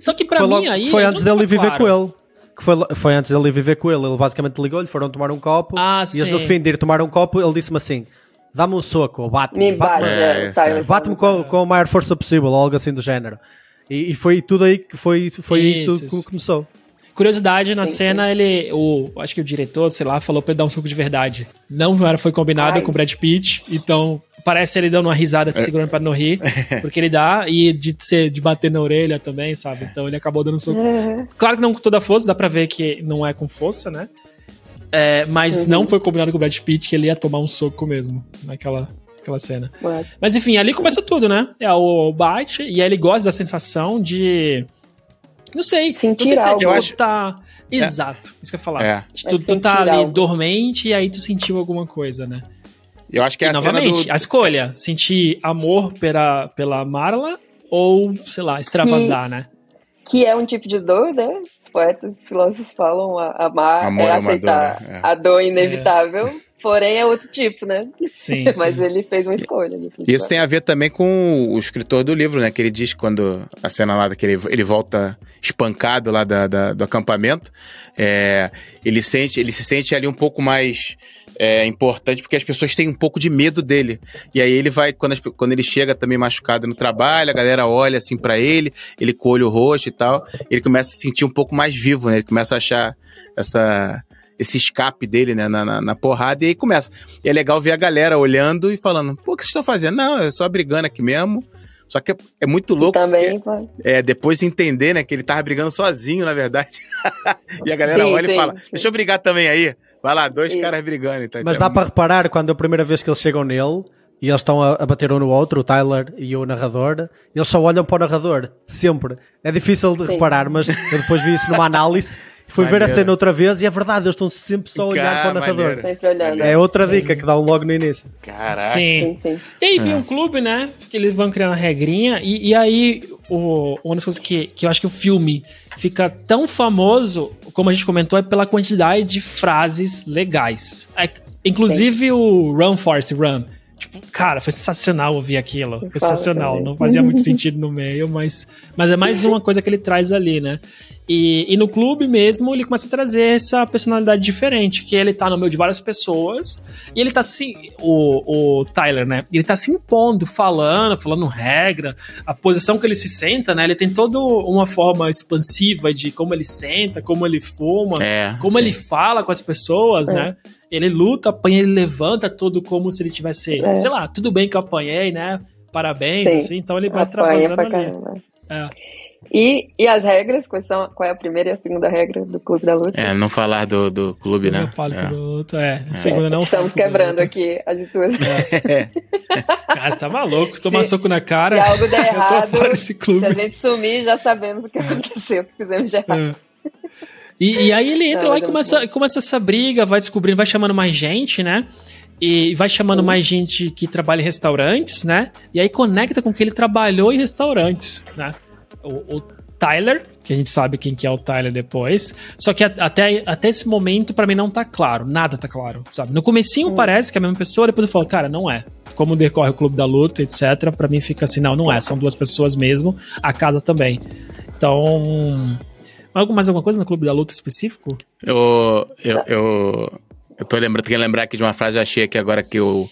Só que pra foi mim logo- aí. foi não antes dele viver claro. com ele. Que foi, foi antes dele viver com ele. Ele basicamente ligou-lhe, foram tomar um copo. Ah, e eles no sim. fim de ir tomar um copo, ele disse-me assim: dá-me um soco, bate-me. Me bate, Bate-me É, é, o Tyler. bate-me com, com a maior força possível, ou algo assim do género. E, e foi tudo aí que foi, foi aí Isso, tudo que isso. começou. Curiosidade, na Sim, cena, ele. O, acho que o diretor, sei lá, falou pra ele dar um suco de verdade. Não era, foi combinado Ai. com o Brad Pitt, então. Parece ele dando uma risada É. se segurando pra não rir, porque ele dá, e de, ser, de bater na orelha também, sabe? Então ele acabou dando um soco. É. Claro que não com toda a força, dá pra ver que não é com força, né? É, mas Uhum. não foi combinado com o Brad Pitt que ele ia tomar um soco mesmo naquela aquela cena. Ué. Mas enfim, ali começa tudo, né? É o bate, e aí ele gosta da sensação de. Não sei. Sentir não sei se é tipo, Eu acho- tá. Exato, isso que eu ia falar. É. De Tu, É tu tá ali algo. dormente e aí tu sentiu alguma coisa, né? Eu acho que é E a cena novamente, do. a escolha: sentir amor pela, pela Marla ou, sei lá, extravasar, né? Que é um tipo de dor, né? Os poetas, os filósofos falam, amar Amor é é uma aceitar dor, né? É. a dor inevitável, porém é outro tipo, né? Sim. Mas sim. ele fez uma escolha. Isso tem a ver também com o escritor do livro, né? Que ele diz que quando a cena lá que ele, ele volta espancado lá da, da- do acampamento, é, ele sente, ele se sente ali um pouco mais é, importante porque as pessoas têm um pouco de medo dele. E aí ele vai quando, as- quando ele chega também machucado no trabalho, a galera olha assim pra ele, ele com o olho roxo e tal, ele começa a se sentir um pouco mais vivo, né? Ele começa a achar essa esse escape dele, né, na, na, na porrada, e aí começa. E é legal ver a galera olhando e falando, pô, o que vocês estão fazendo? Não, é só brigando aqui mesmo. Só que é, é muito louco Também, porque, é, depois entender, né, que ele tava brigando sozinho, na verdade. e a galera Sim, olha e sim, fala, sim. deixa eu brigar também aí. Vai lá, dois caras brigando. Então, Mas dá para reparar quando a primeira vez que eles chegam nele e eles estão a, a bater um no outro, o Tyler e o narrador, eles só olham para o narrador, sempre. É difícil de Sim. reparar, mas eu depois vi isso numa análise, fui ver a cena outra vez e é verdade, eles estão sempre só a olhar para o narrador. maneiro. sempre olhando. É outra dica que dá logo no início. Caraca. Sim. Sim, sim. E aí vem um clube, né? Que eles vão criando a regrinha. E, e aí, o, uma das coisas que, que eu acho que o filme fica tão famoso, como a gente comentou, é pela quantidade de frases legais. É, inclusive o Run Force Run. Tipo, cara, foi sensacional ouvir aquilo. Foi sensacional. Não fazia muito sentido no meio, mas, mas é mais uma coisa que ele traz ali, né? E, e no clube mesmo, ele começa a trazer essa personalidade diferente, que ele tá no meio de várias pessoas, e ele tá assim, o, o Tyler, né? Ele tá se impondo, falando, falando regra, a posição que ele se senta, né? Ele tem toda uma forma expansiva de como ele senta, como ele fuma, É, como sim. ele fala com as pessoas, É. né? Ele luta, apanha, ele levanta tudo como se ele tivesse, É. sei lá, tudo bem que eu apanhei, né? Parabéns, Sim. assim, então ele vai pra ali. caramba. É. E, e as regras, quais são, qual é a primeira e a segunda regra do Clube da Luta? É, não falar do, do clube, né? Não falo É. pro outro, é. Segunda não Estamos quebrando aqui as duas. Cara, tá maluco, tomar Se- soco na cara. Se algo der eu tô errado, fora desse se a gente sumir, já sabemos o que aconteceu, o que fizemos de errado. É. E, e aí ele entra Não, lá e é começa, começa essa briga, vai descobrindo, vai chamando mais gente, né? E vai chamando mais gente que trabalha em restaurantes, né? E aí conecta com que ele trabalhou em restaurantes, né? O, o Tyler, que a gente sabe quem que é o Tyler depois. Só que a- até, até esse momento, pra mim, não tá claro. Nada tá claro, sabe? No comecinho parece que é a mesma pessoa, depois eu falo, cara, não é. Como decorre o Clube da Luta, etc. Pra mim fica assim, não, não é. São duas pessoas mesmo. A casa também. Então... Algo mais alguma coisa no Clube da Luta específico? Eu, eu, eu, eu tô lembrando, tenho que lembrar aqui de uma frase que eu achei aqui agora que o,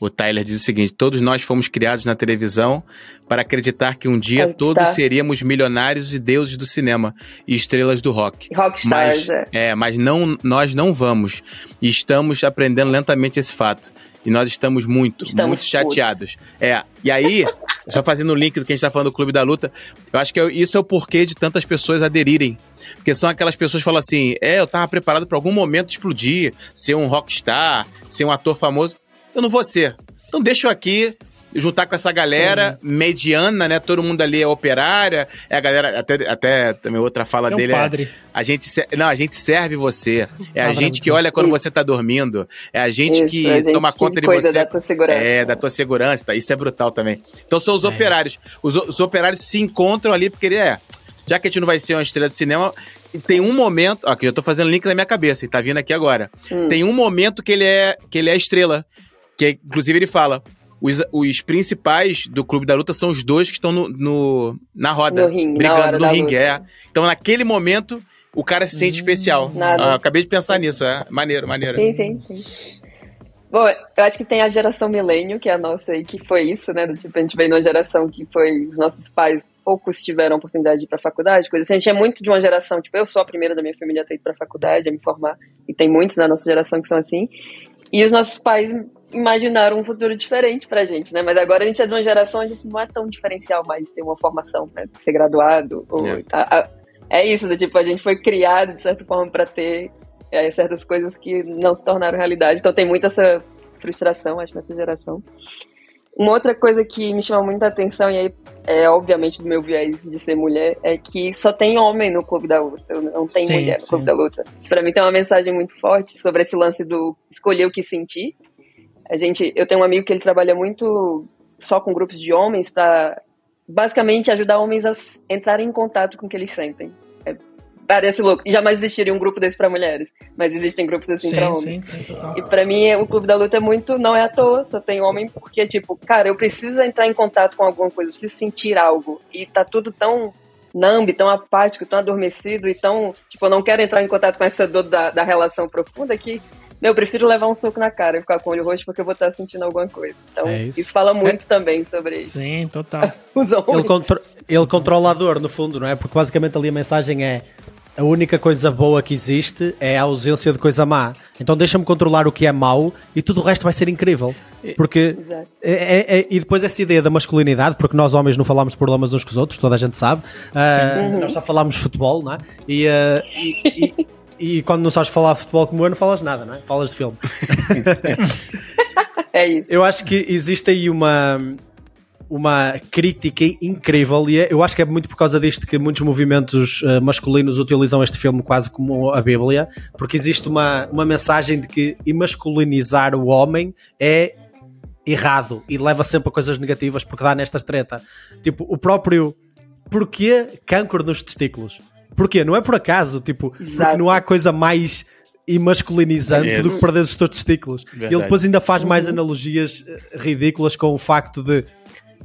o Tyler diz o seguinte: Todos nós fomos criados na televisão para acreditar que um dia Acreditar. todos seríamos milionários e deuses do cinema e estrelas do rock. Rockstars, Mas, é. é, mas não, nós não vamos. E estamos aprendendo lentamente esse fato. E nós estamos muito, Estamos muito chateados. É, e aí, só fazendo o link do que a gente tá falando do Clube da Luta, eu acho que é- isso é o porquê de tantas pessoas aderirem. Porque são aquelas pessoas que falam assim: é, eu tava preparado para algum momento explodir, ser um rockstar, ser um ator famoso. Eu não vou ser. Então deixa eu aqui. Juntar com essa galera mediana, né? Todo mundo ali é operária. É a galera. Até, até também outra fala É um dele é. padre. A gente, não, a gente serve você. É a gente que olha quando Isso. você tá dormindo. É a gente Isso, que a gente toma que conta de você. da tua segurança. É, da tua segurança. Tá? Isso é brutal também. Então são os É operários. Os, os operários se encontram ali porque ele é. Já que a gente não vai ser uma estrela de cinema, tem um momento. Ó, que eu tô fazendo link na minha cabeça e tá vindo aqui agora. Hum. Tem um momento que ele é que ele é estrela. Que inclusive ele fala. Os, os principais do Clube da Luta são os dois que estão no, no- na roda. No ringue, brigando no ringue. É. Então, naquele momento, o cara se sente especial. Nada. Ah, acabei de pensar nisso, é. Maneiro, maneiro. Sim, sim, sim. Bom, eu acho que tem a geração milênio, que é a nossa aí, que foi isso, né? Do tipo, a gente veio numa geração que foi. Os nossos pais, poucos tiveram oportunidade de ir pra faculdade, coisa assim. A gente é muito de uma geração, tipo, eu sou a primeira da minha família a ter ido pra faculdade, a me formar. E tem muitos na nossa geração que são assim. E os nossos pais imaginaram um futuro diferente pra gente, né? Mas agora a gente é de uma geração onde assim, não é tão diferencial mais ter uma formação, né? Ser graduado. Ou, É. a- a- é isso, do tipo, a gente foi criado, de certa forma, pra ter é, certas coisas que não se tornaram realidade. Então tem muita essa frustração, acho, nessa geração. Uma outra coisa que me chama muita atenção, e aí é obviamente do meu viés de ser mulher, é que só tem homem no Clube da Luta, não tem Sim, mulher no sim. Clube da Luta. Isso pra mim tem uma mensagem muito forte sobre esse lance do escolher o que sentir. A gente, eu tenho um amigo que ele trabalha muito só com grupos de homens para basicamente ajudar homens a entrarem em contato com o que eles sentem. É, parece louco. Jamais existiria um grupo desse para mulheres, mas existem grupos assim para homens. sim, sim, total. E pra mim, o Clube da Luta é muito, não é à toa, só tem homem, porque, tipo, cara, eu preciso entrar em contato com alguma coisa, eu preciso sentir algo. E tá tudo tão nambe, tão apático, tão adormecido e tão, tipo, eu não quero entrar em contato com essa dor da, da relação profunda que, eu prefiro levar um soco na cara e ficar com o olho roxo porque eu vou estar sentindo alguma coisa. Então, É isso. isso. fala muito também sobre Sim, total. Ele, contro- ele controla a dor, no fundo, não é? Porque basicamente ali a mensagem é a única coisa boa que existe é a ausência de coisa má. Então deixa-me controlar o que é mau e tudo o resto vai ser incrível. Porque Exato. é- é- é- e depois essa ideia da masculinidade, porque nós homens não falamos problemas uns com os outros, toda a gente sabe. Ah, Nós só falamos futebol, não é? E, e- e- e quando não sabes falar de futebol como eu, não falas nada, não é? Falas de filme. É isso. Eu acho que existe aí uma, uma crítica incrível e é- eu acho que é muito por causa disto que muitos movimentos eh, masculinos utilizam este filme quase como a Bíblia, porque existe uma, uma mensagem de que masculinizar o homem é errado e leva sempre a coisas negativas porque dá nesta treta. Tipo, o próprio porquê cancro nos testículos? Porquê? Não é por acaso, tipo, porque Exato. não há coisa mais imasculinizante do que perder os teus testículos. Verdade. Ele depois ainda faz mais analogias eh, ridículas com o facto de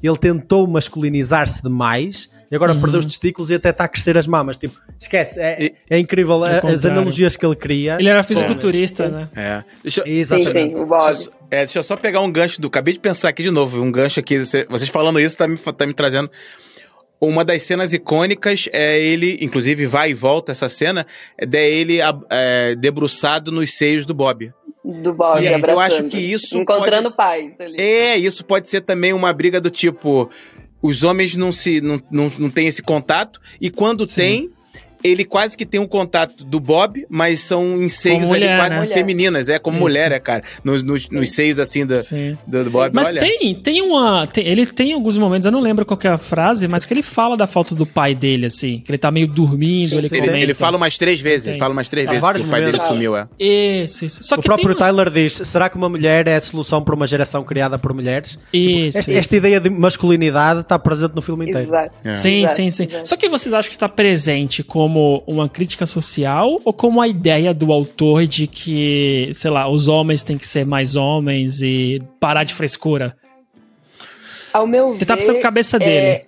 ele tentou masculinizar-se demais e agora Uhum. perdeu os testículos e até está a crescer as mamas. Tipo, esquece, é, E- é incrível É a- as contrário. analogias que ele cria. Ele era fisiculturista, né? É. Deixa, Sim, Exatamente. sim, o Bob. Deixa, eu- é, deixa eu só pegar um gancho do. Acabei de pensar aqui de novo, um gancho aqui. cê- Vocês falando isso tá me, tá me trazendo. Uma das cenas icônicas é ele, inclusive vai e volta essa cena, é de ele é, debruçado nos seios do Bob. Do Bob Sim, eu abraçando. acho que isso Encontrando paz ali. É, isso pode ser também uma briga do tipo. Os homens não se não, não, não têm esse contato, e quando tem, ele quase que tem um contato do Bob, mas são em seios Como ali mulher, quase né? que femininas, é como Isso. mulher, é, cara. Nos, nos, nos seios assim do, Sim. do, do Bob. Mas olha. tem, tem uma. tem- ele tem alguns momentos, eu não lembro qual que é a frase, mas que ele fala da falta do pai dele, assim. Que ele tá meio dormindo, ele sim, ele, ele fala umas três vezes, Tem. ele fala umas três vezes que o pai dele sumiu, é. Isso, isso. Só O que próprio Tyler diz: será que uma mulher é a solução para uma geração criada por mulheres? Isso, Esta, isso. esta ideia de masculinidade está presente no filme inteiro. Exato. É. Sim, Exato, sim, sim. exato. Só que vocês acham que está presente como uma crítica social ou como a ideia do autor de que, sei lá, os homens têm que ser mais homens e parar de frescura? Ao meu Tentar ver, pensar com a cabeça é, dele.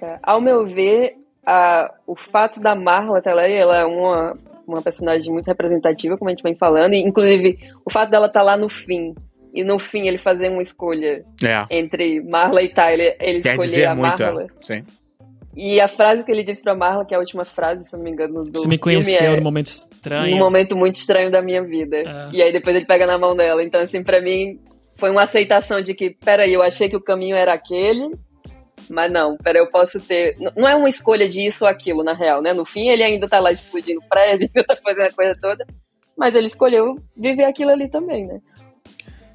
tá. Ao meu ver, a- o fato da Marla estar lá, ela é uma, uma personagem muito representativa, como a gente vem falando, e, inclusive o fato dela estar lá no fim, e no fim ele fazer uma escolha É. entre Marla e Tyler, ele Quer escolher dizer a muito, Marla. é. Sim. E a frase que ele disse pra Marla, que é a última frase, se não me engano, do Você me conheceu é, no momento estranho. num momento muito estranho da minha vida. É. E aí depois ele pega na mão dela. Então, assim, pra mim, foi uma aceitação de que, peraí, eu achei que o caminho era aquele, mas não, peraí, eu posso ter. Não é uma escolha de isso ou aquilo, na real, né? No fim, ele ainda tá lá explodindo prédio, ainda tá fazendo a coisa toda, mas ele escolheu viver aquilo ali também, né?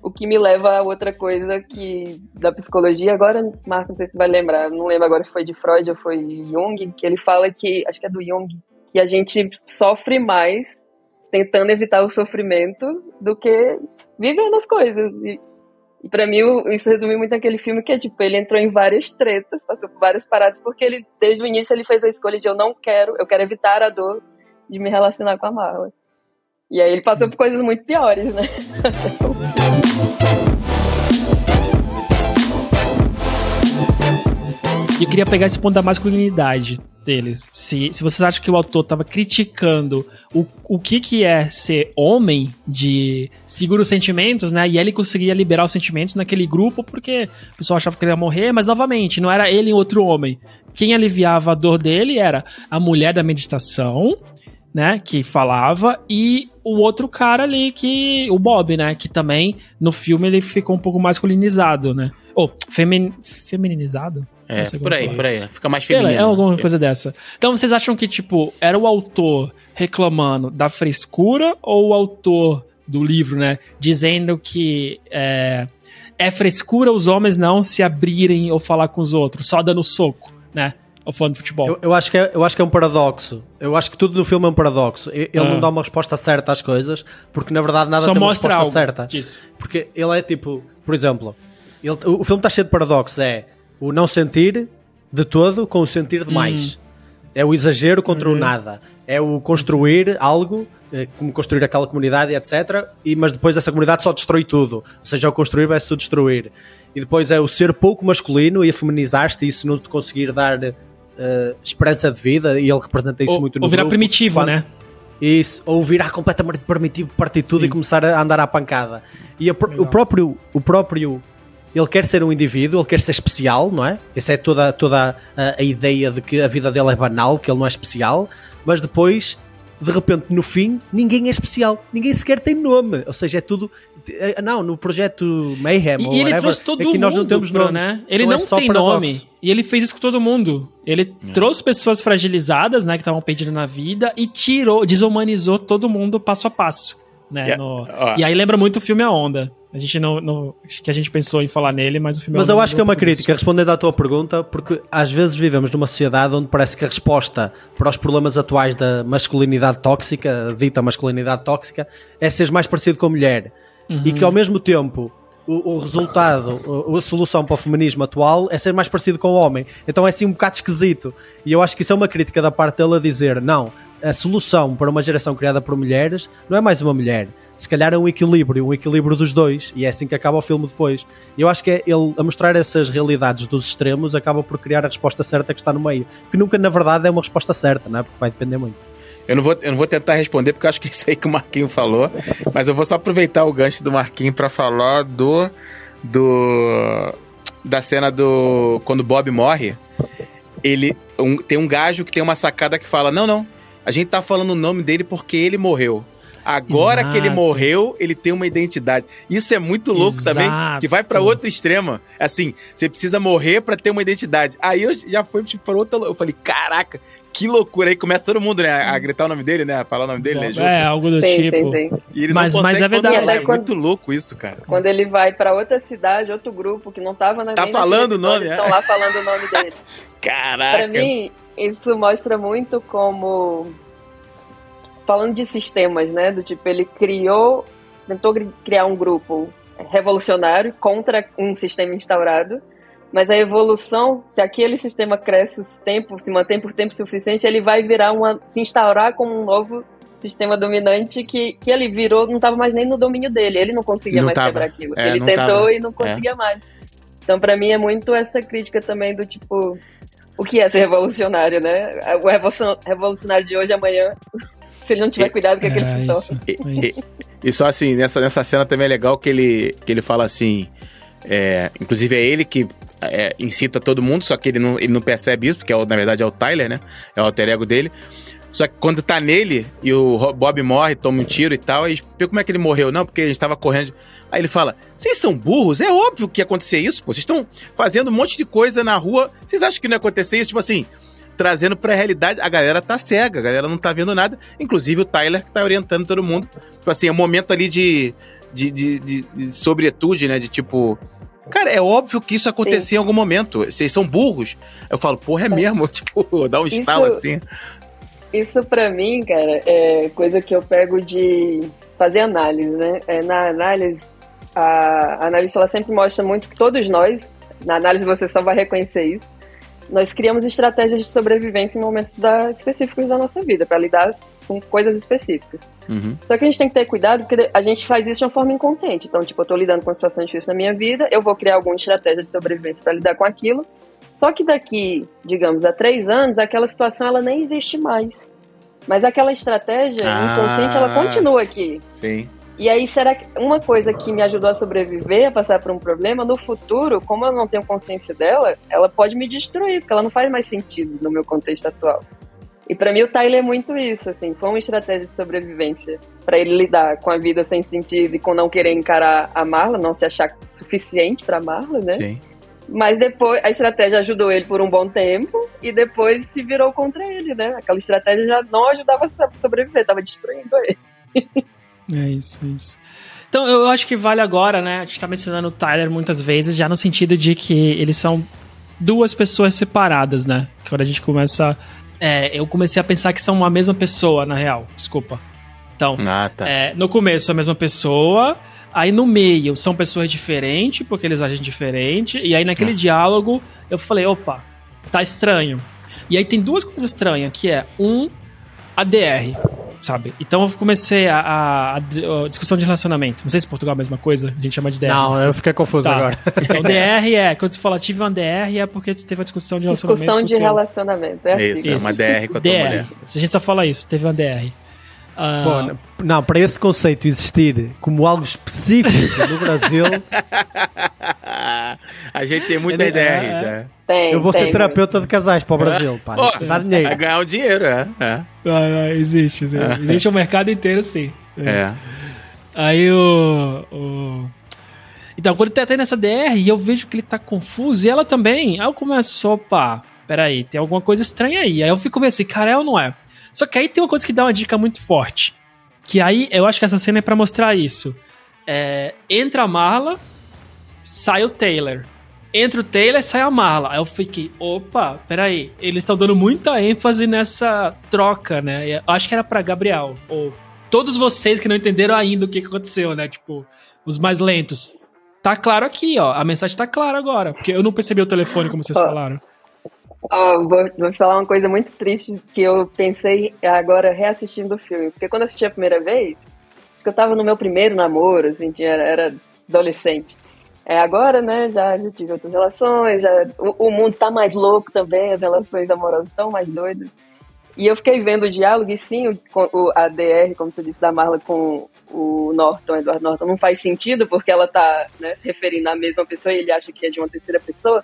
O que me leva a outra coisa que da psicologia, agora, Marco, não sei se você vai lembrar, não lembro agora se foi de Freud ou foi Jung, que ele fala que, acho que é do Jung, que a gente sofre mais tentando evitar o sofrimento do que vivendo as coisas. E, e para mim, isso resume muito aquele filme que é tipo, ele entrou em várias tretas, passou por várias paradas, porque ele, desde o início, ele fez a escolha de eu não quero, eu quero evitar a dor de me relacionar com a Marla. E aí ele passou por coisas muito piores, né? E eu queria pegar esse ponto da masculinidade deles. Se, se vocês acham que o autor tava criticando o, o que que é ser homem de segura os sentimentos, né? E ele conseguia liberar os sentimentos naquele grupo porque o pessoal achava que ele ia morrer, mas novamente, não era ele e outro homem. Quem aliviava a dor dele era a mulher da meditação, né, que falava, e o outro cara ali que. O Bob, né? Que também no filme ele ficou um pouco masculinizado, né? Ou femin, feminizado? É, por aí, por aí. Fica mais lá, feminino. É alguma coisa dessa. Então vocês acham que, tipo, era o autor reclamando da frescura ou o autor do livro, né? Dizendo que é, é frescura os homens não se abrirem ou falar com os outros, só dando soco, né? Ou falando de futebol. Eu, eu acho que é, eu acho que é um paradoxo. Eu acho que tudo no filme é um paradoxo. Ele Ah. não dá uma resposta certa às coisas, porque na verdade nada Só tem uma mostra resposta algo certa. disso. Porque ele é tipo, por exemplo, ele- o o filme está cheio de paradoxos. É o não sentir de todo com o sentir demais. É o exagero contra Uhum. o nada. É o construir algo, eh, como construir aquela comunidade, etc. E, mas depois essa comunidade só destrói tudo. Ou seja, ao construir vai-se tudo destruir. E depois é o ser pouco masculino e a feminizar-te e isso não te conseguir dar eh, esperança de vida. E ele representa isso Ou, muito no ou virar grupo. primitivo, Quando- né? isso, ou virar completamente permitivo, partir tudo Sim. e começar a andar à pancada. E a o próprio, o próprio, ele quer ser um indivíduo, ele quer ser especial, não é? Essa é toda, toda a, a ideia de que a vida dele é banal, que ele não é especial, mas depois, de repente, no fim, ninguém é especial, ninguém sequer tem nome, ou seja, é tudo. é- Não, no projeto Mayhem, E, ou ele whatever, trouxe todo aqui mundo, nós não temos pro, nomes, né? Ele então não, é só tem paradoxo. nome. E ele fez isso com todo mundo. Ele trouxe pessoas fragilizadas, né? Que estavam perdidas na vida e tirou, desumanizou todo mundo passo a passo. Né, Yeah. no-. E aí lembra muito o filme A Onda. A gente não, não- que a gente pensou em falar nele, mas o filme A Mas Onda eu acho que é uma isso. crítica, respondendo à tua pergunta, porque às vezes vivemos numa sociedade onde parece que a resposta para os problemas atuais da masculinidade tóxica, dita masculinidade tóxica, é seres mais parecido com a mulher. E que ao mesmo tempo o, o resultado, o- a solução para o feminismo atual é ser mais parecido com o homem. Então é assim um bocado esquisito. E eu acho que isso é uma crítica da parte dele a dizer: não, a solução para uma geração criada por mulheres não é mais uma mulher. Se calhar é um equilíbrio, um equilíbrio dos dois. E é assim que acaba o filme depois. Eu acho que é ele, a mostrar essas realidades dos extremos, acaba por criar a resposta certa que está no meio. Que nunca, na verdade, é uma resposta certa, não é? Porque vai depender muito. Eu não, vou, eu não vou tentar responder porque acho que é isso aí que o Marquinho falou, mas eu vou só aproveitar o gancho do Marquinho pra falar do do da cena do quando Bob morre. Ele um- tem um gajo que tem uma sacada que fala: "Não, não. A gente tá falando o nome dele porque ele morreu". Agora Exato. que ele morreu, ele tem uma identidade. Isso é muito louco Exato. também, que vai pra outro extremo. Assim, você precisa morrer pra ter uma identidade. Aí eu já fui tipo, pra outra. Eu falei, caraca, que loucura. Aí começa todo mundo, né, a gritar o nome dele, né? A falar o nome dele, né? junto. É, algo do Sim, tipo. sim, sim. E ele Mas- não mas é verdade. É até quando- muito louco isso, cara. Quando ele vai pra outra cidade, outro grupo que não tava na Tá falando o nome, é? Estão lá falando o nome dele. Caraca. Pra mim, isso mostra muito como. Falando de sistemas, né? Do tipo, ele criou. Tentou criar um grupo revolucionário contra um sistema instaurado. Mas a evolução, se aquele sistema cresce o tempo, se mantém por tempo suficiente, ele vai virar uma. se instaurar como um novo sistema dominante que, que ele virou, não estava mais nem no domínio dele. Ele não conseguia Não mais tava. quebrar aquilo. É, ele tentou tava. e não conseguia mais. Então, pra mim, é muito essa crítica também do tipo o que é ser revolucionário, né? O revolucion- revolucionário de hoje e amanhã, se ele não tiver cuidado, o que, é que ele se É torna? isso, é isso. E só assim, nessa, nessa cena também é legal que ele, que ele fala assim. é, inclusive é ele que é, incita todo mundo, só que ele não, ele não percebe isso, porque é, na verdade é o Tyler, né? É o alter ego dele. Só que quando tá nele e o Bob morre, toma um tiro e tal, aí como é que ele morreu? Não, porque a gente tava correndo. Aí ele fala: Vocês são burros? É óbvio que ia acontecer isso, pô. Vocês estão fazendo um monte de coisa na rua. Vocês acham que não ia acontecer isso? Tipo assim, trazendo pra realidade. A galera tá cega, a galera não tá vendo nada. Inclusive o Tyler que tá orientando todo mundo. Tipo assim, é um momento ali de, de, de, de, de sobretude, né? De tipo. Cara, é óbvio que isso acontecia em algum momento. Vocês são burros. Eu falo, porra, é mesmo? Tipo, dá um Isso- estalo assim. Isso pra mim, cara, é coisa que eu pego de fazer análise, né? É, na análise, a a analista ela sempre mostra muito que todos nós, na análise você só vai reconhecer isso, nós criamos estratégias de sobrevivência em momentos da- específicos da nossa vida, para lidar com coisas específicas. Uhum. Só que a gente tem que ter cuidado porque a gente faz isso de uma forma inconsciente. Então, tipo, eu tô lidando com uma situação difícil na minha vida, eu vou criar alguma estratégia de sobrevivência para lidar com aquilo. Só que daqui, digamos, a três anos, aquela situação ela nem existe mais. Mas aquela estratégia Ah. inconsciente, ela continua aqui. Sim. E aí, será que uma coisa que me ajudou a sobreviver, a passar por um problema, no futuro, como eu não tenho consciência dela, ela pode me destruir, porque ela não faz mais sentido no meu contexto atual. E pra mim o Tyler é muito isso, assim, foi uma estratégia de sobrevivência Pra ele lidar com a vida sem sentido e com não querer encarar a Marla, não se achar suficiente pra Marla, né? Sim. Mas depois a estratégia ajudou ele por um bom tempo e depois se virou contra ele, né? Aquela estratégia já não ajudava a sobreviver, tava destruindo ele. É isso, é isso. Então, eu acho que vale agora, né? A gente tá mencionando o Tyler muitas vezes, já no sentido de que eles são duas pessoas separadas, né? Quando a gente começa. É, eu comecei a pensar que são a mesma pessoa, na real. Desculpa. Então, Ah, tá. é, no começo a mesma pessoa, aí no meio são pessoas diferentes, porque eles agem diferente, e aí naquele Ah. diálogo eu falei, opa, tá estranho. E aí tem duas coisas estranhas, que é um ADR, sabe? Então eu comecei a, a- a discussão de relacionamento. Não sei se em Portugal é a mesma coisa, a gente chama de DR. Não, eu fiquei confuso Tá. agora. Então DR é, quando tu fala tive uma DR é porque tu teve uma discussão de relacionamento. Discussão com de relacionamento. É assim. Isso, é uma DR com a tua DR. mulher. A gente só fala isso, teve uma DR. Ah, Pô, não, para esse conceito existir como algo específico no Brasil, a gente tem muitas É, DRs, é. é. Tem, eu vou tem ser terapeuta de casais para o Brasil, pá. Dá dinheiro. Vai ganhar o dinheiro, é. É. ah, ah, existe, existe. Existe o mercado inteiro, sim. é. Aí o, o- Então, quando ele tá tendo essa DR e eu vejo que ele tá confuso, e ela também, aí eu começo, opa, peraí, tem alguma coisa estranha aí. Aí eu fico meio assim, cara, é ou não é? Só que aí tem uma coisa que dá uma dica muito forte. Que aí eu acho que essa cena é pra mostrar isso. É, entra a Marla, sai o Taylor. Entra o Taylor, sai a Marla. Aí eu fiquei, opa, peraí, eles estão dando muita ênfase nessa troca, né? Eu acho que era pra Gabriel, ou todos vocês que não entenderam ainda o que que aconteceu, né? Tipo, os mais lentos. Tá claro aqui, ó. A mensagem tá clara agora. Porque eu não percebi o telefone, como vocês Ó. falaram. Ó, vou, vou falar uma coisa muito triste que eu pensei agora reassistindo o filme. Porque quando eu assisti a primeira vez, acho que eu tava no meu primeiro namoro, assim, tinha, era adolescente. É, agora, né, já, já tive outras relações, já, o, o mundo tá mais louco também, as relações amorosas estão mais doidas. E eu fiquei vendo o diálogo, e sim, o, o, a DR, como você disse, da Marla com o Norton, Edward Norton, não faz sentido, porque ela tá né, se referindo à mesma pessoa e ele acha que é de uma terceira pessoa.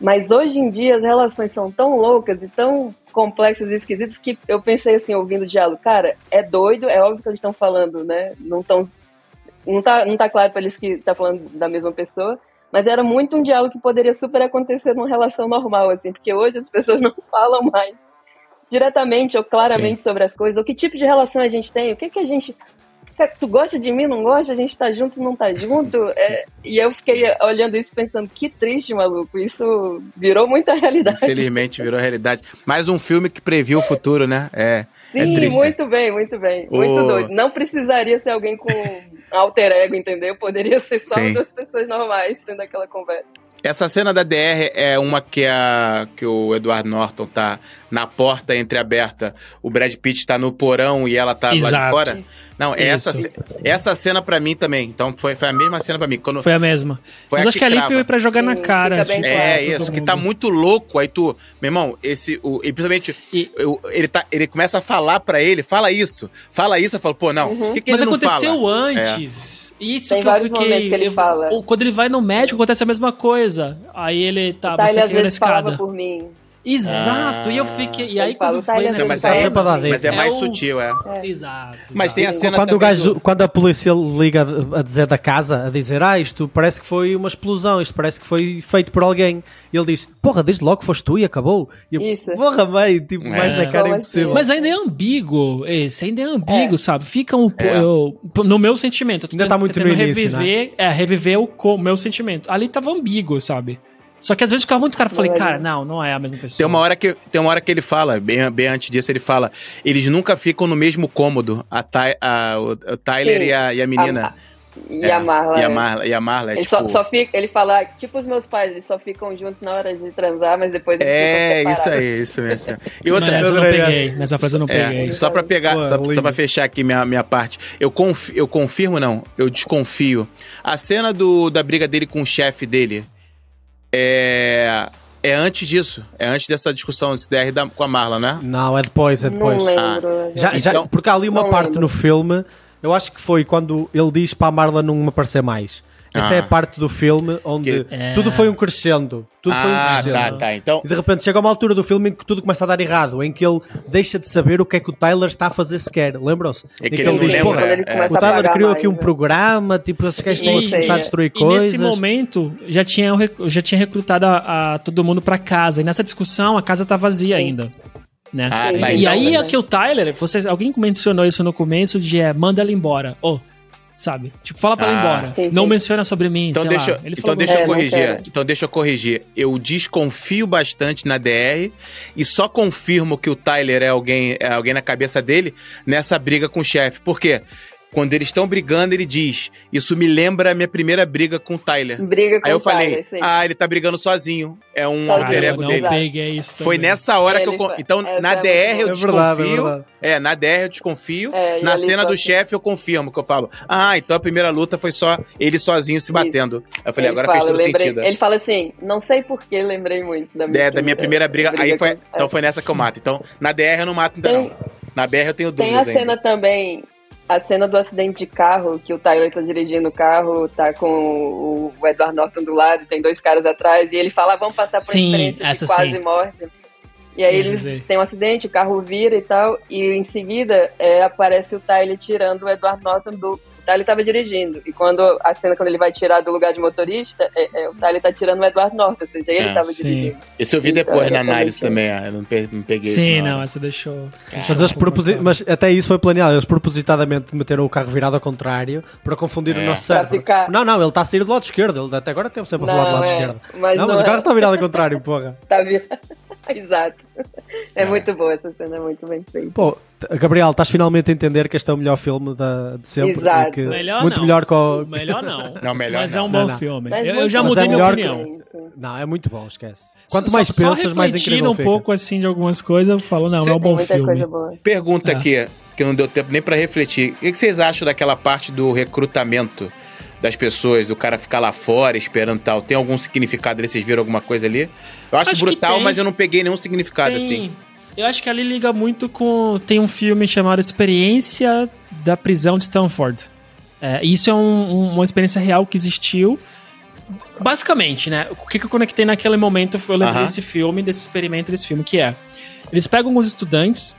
Mas hoje em dia as relações são tão loucas e tão complexas e esquisitas que eu pensei assim, ouvindo o diálogo, cara, é doido, é óbvio que eles estão falando, né? Não tão não tá, não tá claro para eles que tá falando da mesma pessoa, mas era muito um diálogo que poderia super acontecer numa relação normal, assim, porque hoje as pessoas não falam mais diretamente ou claramente Sim. sobre as coisas, ou que tipo de relação a gente tem, o que que a gente tu gosta de mim, não gosta, a gente tá junto, não tá junto. É, e eu fiquei olhando isso pensando, que triste, maluco. Isso virou muita realidade. Infelizmente virou realidade. Mais um filme que previu o futuro, né? É. é Sim, é muito bem, muito bem. Muito doido. Não precisaria ser alguém com alter ego, entendeu? Poderia ser só Sim. duas pessoas normais tendo aquela conversa. Essa cena da DR é uma que, a, que o Edward Norton tá na porta entreaberta, o Brad Pitt tá no porão e ela tá Exato. lá de fora. Não, essa, essa cena pra mim também. Então foi, foi a mesma cena pra mim. Quando foi a mesma. Foi Mas a acho que, que ali foi pra jogar na cara. Tipo, é, isso, que tá muito louco. Aí tu, meu irmão, esse. O, e principalmente, e, eu, ele, tá, ele começa a falar pra ele, fala isso, fala isso. Eu falo, pô, não, uhum. que, que Mas ele aconteceu é. antes. É. Isso Tem que eu fiquei. Que ele eu, fala. Quando ele vai no médico, acontece a mesma coisa. Aí ele tá, tá você ele, caiu na escada. Por mim. Exato, ah, e eu fiquei. E aí quando foi nessa mas, é, mas é mais é sutil, é. é. Exato. Mas tem a cena quando o gajo, do... quando a polícia liga a dizer da casa, a dizer, ah, isto parece que foi uma explosão, isto parece que foi feito por alguém. E ele diz, porra, desde logo foste tu e acabou. E eu, Isso. porra, mãe, tipo, é. mais na cara impossível. Assim? Mas ainda é ambíguo, esse ainda é ambíguo, é. sabe? Fica um eu, no meu sentimento. Ainda tá muito no início, reviver, né? é, reviver o meu sentimento. Ali tava ambíguo, sabe? Só que às vezes ficava muito cara. Eu falei, cara, não, não é a mesma pessoa. Tem uma hora que, tem uma hora que ele fala, bem, bem antes disso, ele fala: eles nunca ficam no mesmo cômodo, a, a, Tyler e a, e a menina. A, e é, a Marla. E a é. Marla, e a Marla é, ele tipo... só, só fica, ele fala, tipo os meus pais, eles só ficam juntos na hora de transar, mas depois eles É, isso aí, isso mesmo. E outra, mas eu não peguei, nessa frase eu não é, peguei. só pra pegar, Pô, só, só pra fechar aqui minha, minha parte, eu, conf, eu confirmo, não, eu desconfio. A cena do, da briga dele com o chefe dele, é. É antes disso. É antes dessa discussão desse DR da, com a Marla, né? Não, é depois, é depois. Não lembro. Ah, já, já, então, porque há ali uma parte lembro. no filme, eu acho que foi quando ele diz para a Marla não aparecer mais. Essa ah. é a ah. parte do filme onde que... É. tudo foi um crescendo. Tudo ah, foi um ah, crescendo. Tá, tá. Então... E de repente chega uma altura do filme em que tudo começa a dar errado, em que ele deixa de saber o que é que o Tyler está a fazer sequer. Lembram-se? É que, ele, ele diz, lembra, é. O Tyler criou aqui um né? programa, tipo, esses gajos estão a começar a destruir e coisas. E nesse momento já tinha, já tinha recrutado a, a todo mundo para casa. E nessa discussão a casa tá vazia Sim. ainda. Né? Ah, tá, e então, aí é que o Tyler, você, alguém mencionou isso no começo de é, manda ela embora. Oh, sabe? Tipo, fala pra ah. ela ir embora. Sim, sim. Não menciona sobre mim, então deixa, lá. então deixa eu corrigir. então deixa eu corrigir. Eu desconfio bastante na DR e só confirmo que o Tyler é alguém, é alguém na cabeça dele nessa briga com o chefe. Por quê? Quando eles estão brigando, ele diz: Isso me lembra a minha primeira briga com o Tyler. Briga com Aí eu falei: Tyler, Ah, ele tá brigando sozinho. É um sozinho. alter ego dele. Peguei isso Foi nessa hora que eu. Foi... Então, é, na DR eu é desconfio. Verdade, é, é, na DR eu desconfio. É, na cena do chefe eu confirmo, que eu falo: Ah, então a primeira luta foi só ele sozinho se batendo. Isso. Eu falei: ele Agora fala, fez todo lembrei, sentido. Ele fala assim: Não sei porquê, lembrei muito da minha, é, da minha primeira briga. briga aí foi. Com... Então foi nessa que eu mato. Então, na DR eu não mato ainda Tem... não. Na BR eu tenho dúvidas. Tem a cena também a cena do acidente de carro, que o Tyler tá dirigindo o carro, tá com o Edward Norton do lado, tem dois caras atrás, e ele fala, ah, vamos passar por sim, experiência de quase sim. morte. E aí eles têm um acidente, o carro vira e tal, e em seguida é, aparece o Tyler tirando o Edward Norton do, Tyler estava dirigindo. E quando a cena, quando ele vai tirar do lugar de motorista, é, é, o Tyler tá tirando o Eduardo Norton, ou seja, ele estava ah, dirigindo. Esse eu vi então, depois na análise também, ah, eu não, peguei Sim, isso, não. não, essa deixou. Mas, eles proposi... Mas até isso foi planeado, eles propositadamente meteram o carro virado ao contrário para confundir é. o nosso cérebro. Ficar... Não, não, ele está a sair do lado esquerdo, ele até agora tem sempre a falar do lado é, esquerdo. Mas não, não, mas o carro está virado ao contrário, porra. Está virado. Exato. É, é, muito boa essa cena, é muito bem feita. Pô, Gabriel, estás finalmente a entender que este é o melhor filme da, de sempre. Exato. Que, melhor muito não. melhor com Melhor não. não melhor Mas não. é um bom não, não. filme. Eu, eu, já mudei é minha opinião. Que... Não, é muito bom, esquece. Quanto mais só, pensas, só mais incrível um fica. pouco assim de algumas coisas, eu falo, não, Cê, é um bom filme. Pergunta é. aqui, que não deu tempo nem para refletir. O que vocês acham daquela parte do recrutamento? das pessoas, do cara ficar lá fora esperando tal. Tem algum significado ali? Vocês viram alguma coisa ali? Eu acho, acho brutal, mas eu não peguei nenhum significado tem. assim. Eu acho que ali liga muito com. Tem um filme chamado Experiência da Prisão de Stanford. É, isso é um, um, uma experiência real que existiu. Basicamente, né? O que, que eu conectei naquele momento foi eu lembrei Aham. desse filme, desse experimento desse filme, que é. Eles pegam alguns estudantes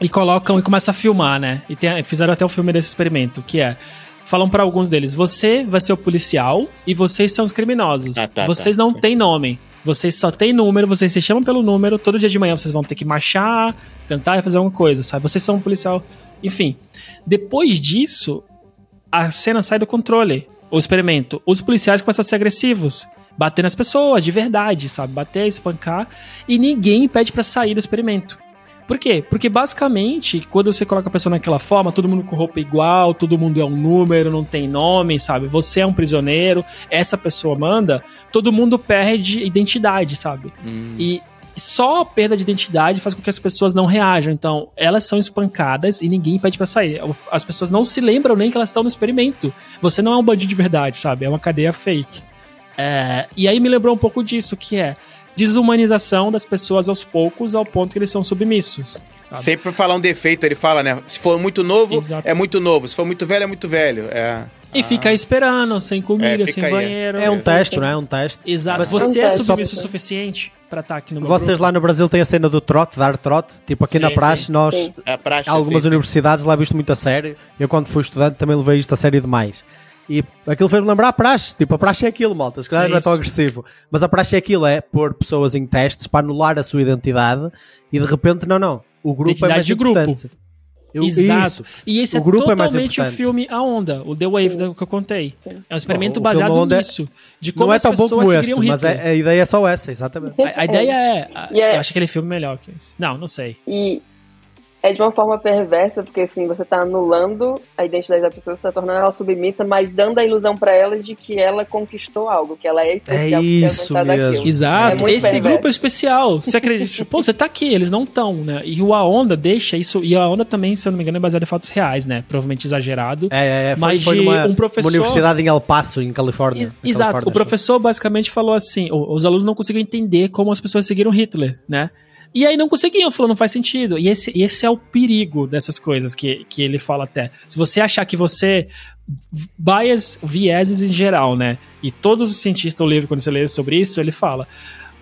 e colocam e começam a filmar, né? E tem- fizeram até o filme desse experimento, que é. Falam pra alguns deles: você vai ser o policial e vocês são os criminosos. Ah, tá, vocês tá. não têm nome. Vocês só têm número, vocês se chamam pelo número. Todo dia de manhã vocês vão ter que marchar, cantar e fazer alguma coisa, sabe? Vocês são um policial. Enfim. Depois disso, a cena sai do controle. O experimento. Os policiais começam a ser agressivos. Bater nas pessoas, de verdade, sabe? Bater, espancar. E ninguém pede pra sair do experimento. Por quê? Porque basicamente, quando você coloca a pessoa naquela forma, todo mundo com roupa igual, todo mundo é um número, não tem nome, sabe? Você é um prisioneiro, essa pessoa manda, todo mundo perde identidade, sabe? Hum. E só a perda de identidade faz com que as pessoas não reajam. Então, elas são espancadas e ninguém pede pra sair. As pessoas não se lembram nem que elas estão no experimento. Você não é um bandido de verdade, sabe? É uma cadeia fake. É, e aí me lembrou um pouco disso, que é desumanização das pessoas aos poucos, ao ponto que eles são submissos. sabe? Sempre falar um defeito, ele fala, né? Se for muito novo, Exato. é muito novo. Se for muito velho, é muito velho. É. E fica aí esperando, sem comida, É, fica sem aí, é. banheiro. É um teste, não é? É um teste. Exato. Mas Você é é um teste. submisso o suficiente pra estar aqui no meu Vocês grupo? lá no Brasil têm a cena do trote, dar trote. Tipo, aqui Sim, na praxe, sim. nós. É praxe, algumas sim, sim. universidades levam isto muito a sério. Eu, quando fui estudante, também levei isto a sério demais. E aquilo fez-me lembrar a praxe. Tipo, a praxe é aquilo, malta. Se calhar É não é tão agressivo. Mas a praxe é aquilo, é pôr pessoas em testes para anular a sua identidade e de repente, não, não. O grupo é Identidade mais de grupo. importante. Eu- Exato. isso. E esse O é grupo é mais totalmente o importante. filme A Onda, o The Wave da- que eu contei. É um experimento O baseado é- nisso. De como Não é as tão bom como este, mas é- a ideia é só essa, exatamente. A, a ideia é. a- é- Eu acho aquele filme melhor que esse. Não, não sei. E é de uma forma perversa, porque assim, você tá anulando a identidade da pessoa, você tá tornando ela submissa, mas dando a ilusão pra ela de que ela conquistou algo, que ela é especial por ter isso aguentado mesmo. Exato. É Esse perverso. grupo é especial. Você acredita? Pô, você tá aqui, eles não estão, né? E o A Onda deixa isso. E a Onda também, se eu não me engano, é baseado em fatos reais, né? Provavelmente exagerado. É, é, é, foi, Mas foi de numa, um professor- uma universidade em El Paso, em Califórnia. E- Em Exato. Califórnia, O professor basicamente falou assim: os alunos não conseguiam entender como as pessoas seguiram Hitler, né? E aí não conseguiam, falou, não faz sentido. E esse, esse é o perigo dessas coisas que, que ele fala até. Se você achar que você. Bias, vieses em geral, né? E todos os cientistas, o livro, quando você lê sobre isso, ele fala.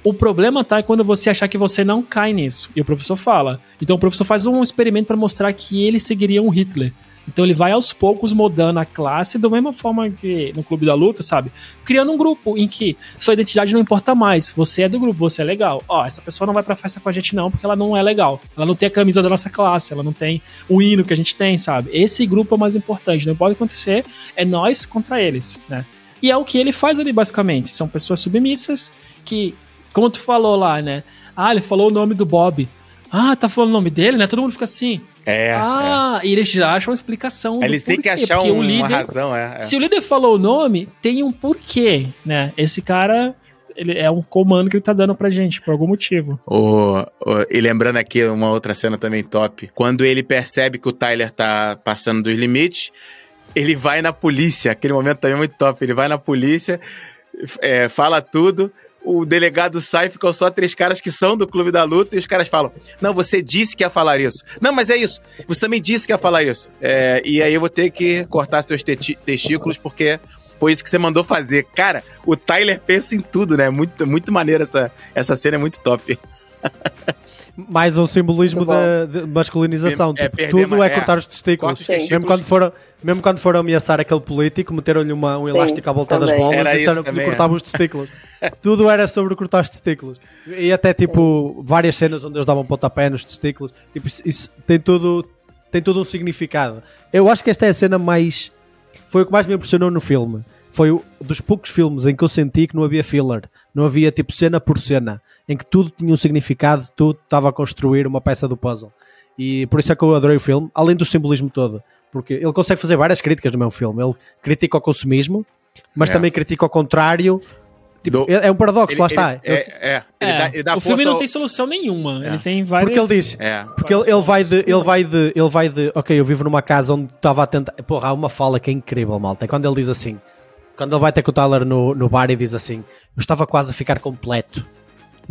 O problema tá quando você achar que você não cai nisso. E o professor fala. Então o professor faz um experimento para mostrar que ele seguiria um Hitler. Então ele vai aos poucos mudando a classe da mesma forma que no Clube da Luta, sabe? Criando um grupo em que sua identidade não importa mais. Você é do grupo, você é legal. Ó, essa pessoa não vai pra festa com a gente não, porque ela não é legal. Ela não tem a camisa da nossa classe, ela não tem o hino que a gente tem, sabe? Esse grupo é o mais importante. Não pode acontecer, é nós contra eles, né? E é o que ele faz ali, basicamente. São pessoas submissas que, como tu falou lá, né? Ah, ele falou o nome do Bob. Ah, tá falando o nome dele, né? Todo mundo fica assim. É, ah, e eles já acham uma explicação. é. Eles têm que achar um- o líder, uma razão, é. é. Se o líder falou o nome, tem um porquê, né? Esse cara, ele é um comando que ele tá dando pra gente, por algum motivo. O, o- e lembrando aqui uma outra cena também top. Quando ele percebe que o Tyler tá passando dos limites, ele vai na polícia. Aquele momento também é muito top. Ele vai na polícia, é, fala tudo. O delegado sai, ficam só três caras que são do clube da luta, e os caras falam: Não, você disse que ia falar isso. Não, mas é isso. Você também disse que ia falar isso. É, e aí eu vou ter que cortar seus testículos, porque foi isso que você mandou fazer. Cara, o Tyler pensa em tudo, né? Muito, muito maneiro essa, essa cena, é muito top. Mais um simbolismo da de masculinização. É tipo, perder tudo é é, cortar os testículos. testículos. Mesmo quando, foram, mesmo quando foram ameaçar aquele político, meteram-lhe uma- um Sim, elástico à volta das também. bolas Era e disseram isso que lhe também, cortavam os testículos. Tudo era sobre cortar os testículos. E até tipo várias cenas onde eles davam pontapé nos testículos. Tipo, isso, isso tem tudo tem todo um significado. Eu acho que esta é a cena mais foi o que mais me impressionou no filme. Foi o, dos poucos filmes em que eu senti que não havia filler, não havia tipo cena por cena, em que tudo tinha um significado, tudo estava a construir uma peça do puzzle. E por isso é que eu adorei o filme, além do simbolismo todo, porque ele consegue fazer várias críticas no meu filme. Ele critica o consumismo, mas É. também critica o contrário. Tipo, Do- é é um paradoxo, Ele- lá está. ele- é, é, ele É, dá, ele dá o força filme não ao- tem solução nenhuma. É. Ele tem várias... Porque ele diz, É. Porque ele, ele vai de, ele vai de, ele vai de, ok, eu vivo numa casa onde estava a tentar, porra, há uma fala que é incrível, malta, é quando ele diz assim, quando ele vai ter com o Tyler no, no bar e diz assim, eu estava quase a ficar completo,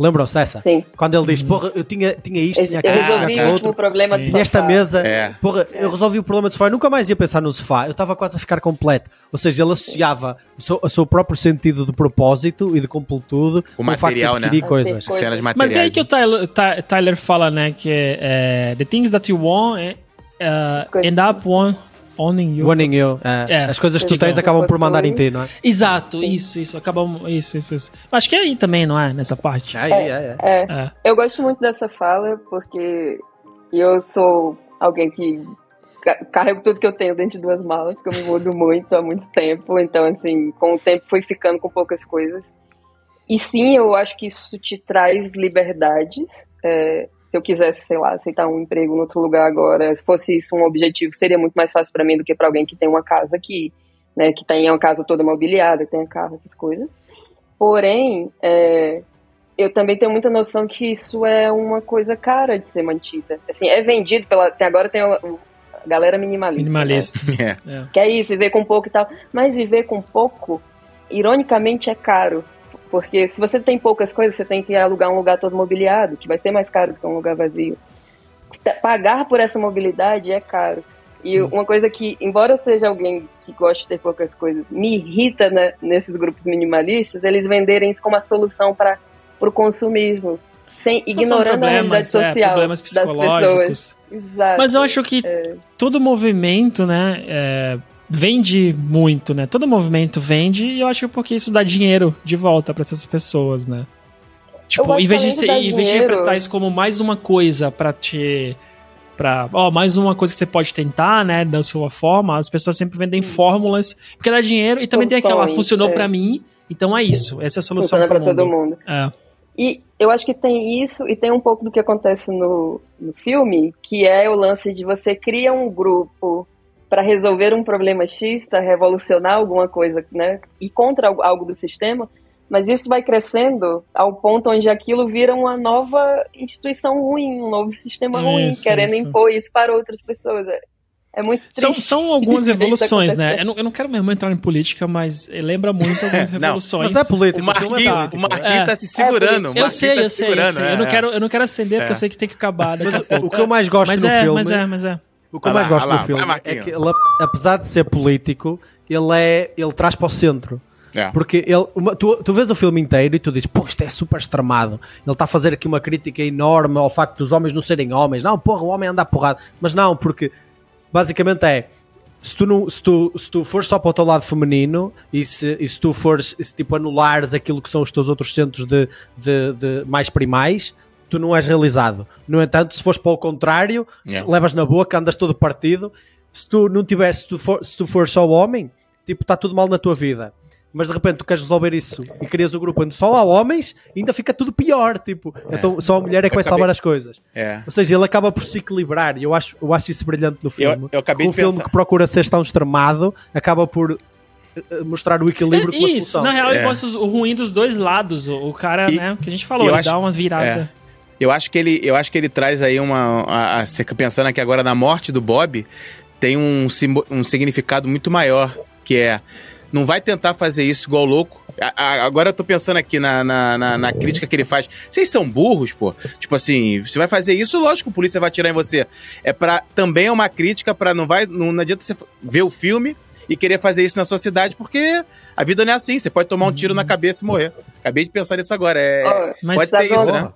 Lembram-se dessa? Sim. Quando ele diz, porra, eu tinha, tinha isto, Eu, tinha eu aquilo, resolvi tinha o outro. problema Sim. do E sofá. esta mesa, É. porra, eu resolvi o problema do sofá, eu nunca mais ia pensar no sofá, eu estava quase a ficar completo. Ou seja, ele associava o seu, o seu próprio sentido de propósito e de completude O o facto material, de né? adquirir coisas. Coisa. Cenas materiais. Mas é aí que o Tyler, Ty- Tyler fala, né? Que é, The things that you want uh, end up one, owning you. One in you. É, É. As coisas que tu tens acabam por mandar em ti, não é? Exato, isso, isso. Acabamos. Isso, isso, isso. Acho que é aí também, não é? Nessa parte. É, é, é. É, É. eu gosto muito dessa fala porque eu sou alguém que ca- carrego tudo que eu tenho dentro de duas malas, que eu me mudo muito há muito tempo, então assim, com o tempo fui ficando com poucas coisas. E sim, eu acho que isso te traz liberdades. É, se eu quisesse, sei lá, aceitar um emprego em outro lugar agora, se fosse isso um objetivo, seria muito mais fácil para mim do que para alguém que tem uma casa aqui, né, que tem uma casa toda mobiliada, que tem carro, essas coisas. Porém, é, eu também tenho muita noção que isso é uma coisa cara de ser mantida. Assim, é vendido pela. Até agora tem a, a galera minimalista. né? Minimalista. É. É. Que é isso, viver com pouco e tal. Mas viver com pouco, ironicamente, é caro. Porque se você tem poucas coisas, você tem que alugar um lugar todo mobiliado, que vai ser mais caro do que um lugar vazio. T- Pagar por essa mobilidade é caro. E uma coisa que, embora eu seja alguém que gosta de ter poucas coisas, me irrita né, nesses grupos minimalistas, eles venderem isso como a solução para o consumismo, sem, Só ignorando a realidade é, social problemas das pessoas. psicológicos. Exato. Mas eu acho que É. todo movimento, né, é, vende muito, né? Todo movimento vende e eu acho que é porque isso dá dinheiro de volta pra essas pessoas, né? Tipo, em vez, de ser, em vez de prestar isso como mais uma coisa pra te. Pra, ó, mais uma coisa que você pode tentar, né, da sua forma, as pessoas sempre vendem fórmulas, porque dá dinheiro e também tem aquela, funcionou é. pra mim, então é isso, essa é a solução Funciona para para todo mundo. É. E eu acho que tem isso e tem um pouco do que acontece no, no filme, que é o lance de você cria um grupo para resolver um problema X, para revolucionar alguma coisa, né? E contra algo- do sistema, mas isso vai crescendo ao ponto onde aquilo vira uma nova instituição ruim, um novo sistema ruim, Isso, querendo isso. impor isso para outras pessoas. É, é muito São, triste. são algumas ver isso evoluções, né? Eu não, eu não quero mesmo entrar em política, mas lembra muito algumas Não, revoluções. Mas é político. O o é o Marquinhos É. tá se segurando. o Eu sei, tá eu se sei, eu sei. é, Eu não é. quero, eu não quero acender porque É. eu sei que tem que acabar daqui a pouco. O que eu mais gosto mas é, filme. mas é, mas é. O que eu mais gosto do filme é que ele, apesar de ser político, ele é ele traz para o centro. É. Porque ele, uma- tu, tu vês o filme inteiro e tu dizes, pô, isto é super extremado. Ele está a fazer aqui uma crítica enorme ao facto dos homens não serem homens. Não, porra, o homem anda a porrada. Mas não, porque basicamente é. Se tu, não, se, tu, se tu fores só para o teu lado feminino e se, e se tu fores se, tipo anulares aquilo que são os teus outros centros de, de, de mais primais, tu não és realizado. No entanto, se fores para o contrário, Yeah. levas na boca, andas todo partido. Se tu não tiveres, se tu, for, se tu fores só homem, tipo, está tudo mal na tua vida. Mas de repente tu queres resolver isso e crias o grupo onde só há homens, ainda fica tudo pior. Tipo, então só a mulher é que vai acabei- salvar as coisas. É. Ou seja, ele acaba por se equilibrar e eu acho, eu acho isso brilhante no filme. eu acabei um de filme pensar- que procura ser tão extremado acaba por eh, eh, mostrar o equilíbrio com a Isso, solução. na real, É. mostra o ruim dos dois lados. O, cara, E- né, que a gente falou, eu ele acho- dá uma virada. Eu acho que ele, eu acho que ele traz aí uma. A, fica pensando aqui agora na morte do Bob, tem um, um significado muito maior, que é. Não vai tentar fazer isso igual louco. A- agora eu tô pensando aqui na, na, na- na crítica que ele faz. Vocês são burros, pô. Tipo assim, você vai fazer isso, lógico, a polícia vai atirar em você. É para também é uma crítica para não vai. Não, não adianta você ver o filme e querer fazer isso na sua cidade, porque a vida não é assim. Você pode tomar um tiro na cabeça e morrer. Acabei de pensar nisso agora. É, Mas pode ser isso, né?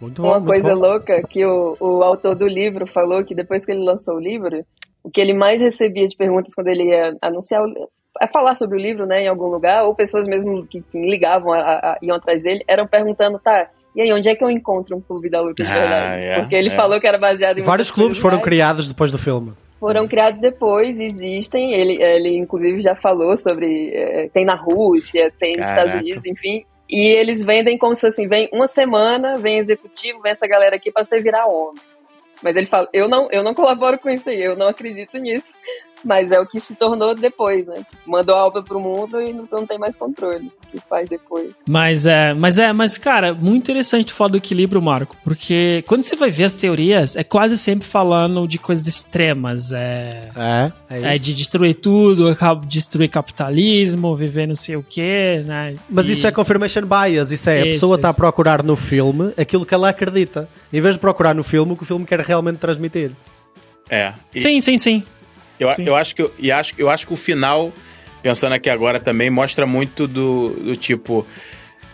Muito bom, Uma muito coisa bom. louca que o, o autor do livro falou que depois que ele lançou o livro, o que ele mais recebia de perguntas quando ele ia anunciar, o- a falar sobre o livro, né, em algum lugar, ou pessoas mesmo que, ligavam, a, a- iam atrás dele, eram perguntando, tá, e aí, onde é que eu encontro um clube da luta de Ah, verdade? é, Porque ele é. falou que era baseado em Vários clubes coisas foram criados depois do filme. Foram criados depois, existem. Ele, ele inclusive já falou sobre. eh, tem na Rússia, tem nos Caraca. Estados Unidos, enfim. E eles vendem como se fosse assim: vem uma semana, vem executivo, vem essa galera aqui pra você virar homem. Mas ele fala: eu não, eu não colaboro com isso aí, eu não acredito nisso. Mas é o que se tornou depois, né? Mandou a obra pro mundo e não, não tem mais controle o que faz depois. Mas é, mas é, mas cara, muito interessante falar do equilíbrio, Marco, porque quando você vai ver as teorias, é quase sempre falando de coisas extremas, é, É, é, é de destruir tudo, acaba- destruir capitalismo, viver não sei o quê, né? Mas E- isso é confirmation bias, isso é a Isso, pessoa está a procurar no filme aquilo que ela acredita, em vez de procurar no filme o que o filme quer realmente transmitir. É. E Sim, sim, sim. Eu, sim. eu, acho que, eu- e acho, eu acho que o final, pensando aqui agora também, mostra muito do, do tipo.